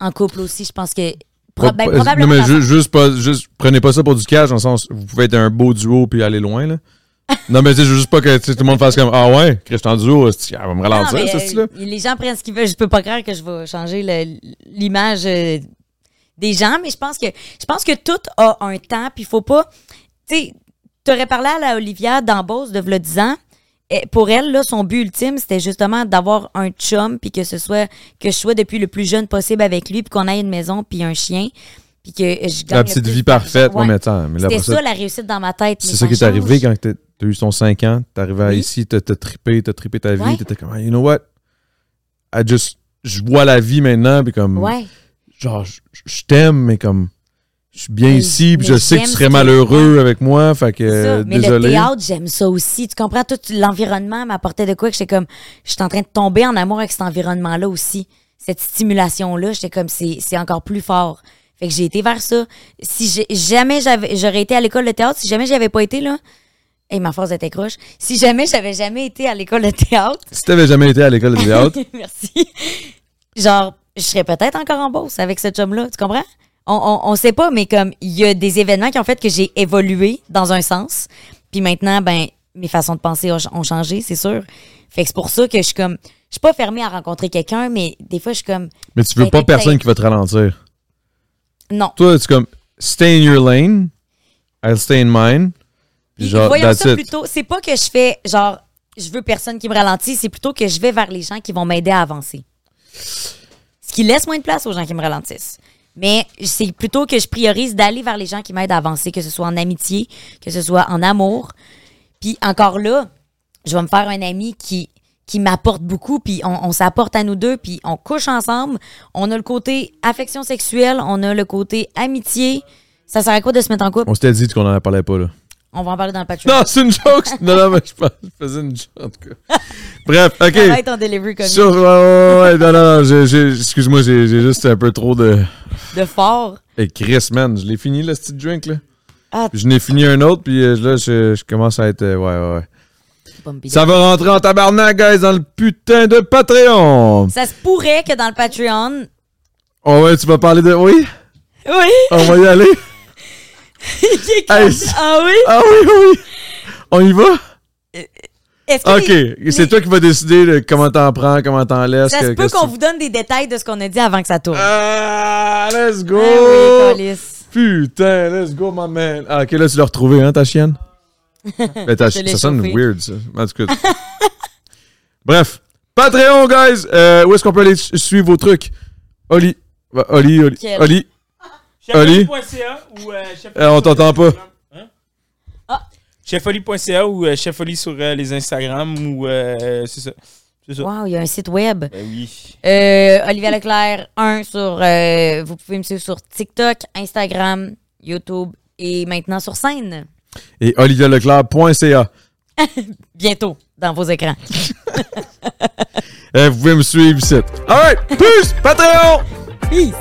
En couple aussi, je pense que. pro- ben, probablement non, mais ju- juste pas, juste, prenez pas ça pour du cash, dans le sens, vous pouvez être un beau duo puis aller loin, là. non, mais veux juste pas que tout le monde fasse comme, ah ouais, Christian Duo, c'est- elle va me Non, ralentir, mais, ça, euh, les gens prennent ce qu'ils veulent. Je peux pas croire que je vais changer l'image euh, des gens, mais je pense que je pense que tout a un temps, puis il faut pas. Tu sais, t'aurais parlé à la Olivia d'embauche de v'là 10 ans. Et pour elle, là, son but ultime, c'était justement d'avoir un chum, puis que ce soit que je sois depuis le plus jeune possible avec lui, puis qu'on ait une maison, puis un chien, puis que je La petite vie parfaite, ouais, mais attends, mais C'était ça, ça, la réussite dans ma tête. c'est ça qui est arrivé quand t'as t'as eu ton 5 ans, t'es arrivé Oui. ici, t'as t'as trippé, t'as trippé ta vie, Ouais. t'étais comme, Ah, you know what? I just, je vois la vie maintenant, puis comme, Ouais. genre, je- je t'aime, mais comme, je suis bien Mais- ici, puis je sais que tu serais que- malheureux avec moi, fait que euh, Mais le théâtre, j'aime ça aussi. Tu comprends? Tout l'environnement m'apportait de quoi que j'étais comme, j'étais en train de tomber en amour avec cet environnement-là aussi. Cette stimulation-là, j'étais comme, c'est c'est encore plus fort. Fait que j'ai été vers ça. Si jamais j'avais, j'aurais été à l'école de théâtre, si jamais j'avais pas été là, et ma force était croche. Si jamais j'avais jamais été à l'école de théâtre, Si t'avais jamais été à l'école de théâtre, merci. Genre, je serais peut-être encore en bourse avec ce chum-là. Tu comprends? On, on, on sait pas, mais comme il y a des événements qui ont fait que j'ai évolué dans un sens. Puis maintenant, ben, mes façons de penser ont, ont changé, c'est sûr. Fait que c'est pour ça que je suis comme. Je suis pas fermée à rencontrer quelqu'un, mais des fois, je suis comme. mais tu veux Ben, pas personne qui va te ralentir. Non. Toi, c'est comme stay in your lane, I'll stay in mine. Genre, Voyons that's ça it. plutôt. C'est pas que je fais genre. Je veux personne qui me ralentit, c'est plutôt que je vais vers les gens qui vont m'aider à avancer. Ce qui laisse moins de place aux gens qui me ralentissent. Mais c'est plutôt que je priorise d'aller vers les gens qui m'aident à avancer, que ce soit en amitié, que ce soit en amour. Puis encore là, je vais me faire un ami qui, qui m'apporte beaucoup, puis on, on s'apporte à nous deux, puis on couche ensemble. On a le côté affection sexuelle, on a le côté amitié. Ça sert à quoi de se mettre en couple? On s'était dit qu'on en parlait pas, là. On va en parler dans le Patreon. Non, c'est une joke! non, non, mais je, je faisais une joke, en tout cas. Bref, OK. Être ton delivery comique. Sur, ouais, ouais, ouais, non, non, non, excuse-moi, j'ai juste un peu trop de... De fort. Hey, Chris, man, je l'ai fini, le petit drink, là. Ah. Puis je n'ai fini un autre, puis euh, là, je, je commence à être... euh, ouais, ouais, ouais. Ça va rentrer en tabarnak, guys, dans le putain de Patreon! Ça se pourrait que dans le Patreon. Oh ouais, tu vas parler de... Oui? Oui! On va y aller? Est comme- Hey, c'est- ah oui? Ah oui, oui! On y va? Que OK, les- c'est toi qui vas décider de comment t'en prends, comment t'en laisses. Ça que- se peut qu'est-ce qu'on que- vous donne des détails de ce qu'on a dit avant que ça tourne. Ah, let's go! Ah oui. Putain, let's go, my man. Ah, ok, là, tu l'as retrouvé, hein, ta chienne? Ben, ta- ça sonne weird, ça. En tout cas. Bref, Patreon, guys. Euh, où est-ce qu'on peut aller su- suivre vos trucs? Oli. Oli, Oli. Quel? Oli. Oli. Chefoli.ca ou euh, Chef Euh, on t'entend pas. Hein? Ah. Chefoli.ca ou euh, Chefoli sur euh, les Instagram ou euh, c'est ça. Wow, il y a un site web. Ben oui. Euh, Olivia Leclerc 1 sur. euh, vous pouvez me suivre sur TikTok, Instagram, YouTube et maintenant sur scène. Et olivialeclerc.ca. Bientôt dans vos écrans. Euh, vous pouvez me suivre ici. Alright, peace! Patreon! Peace!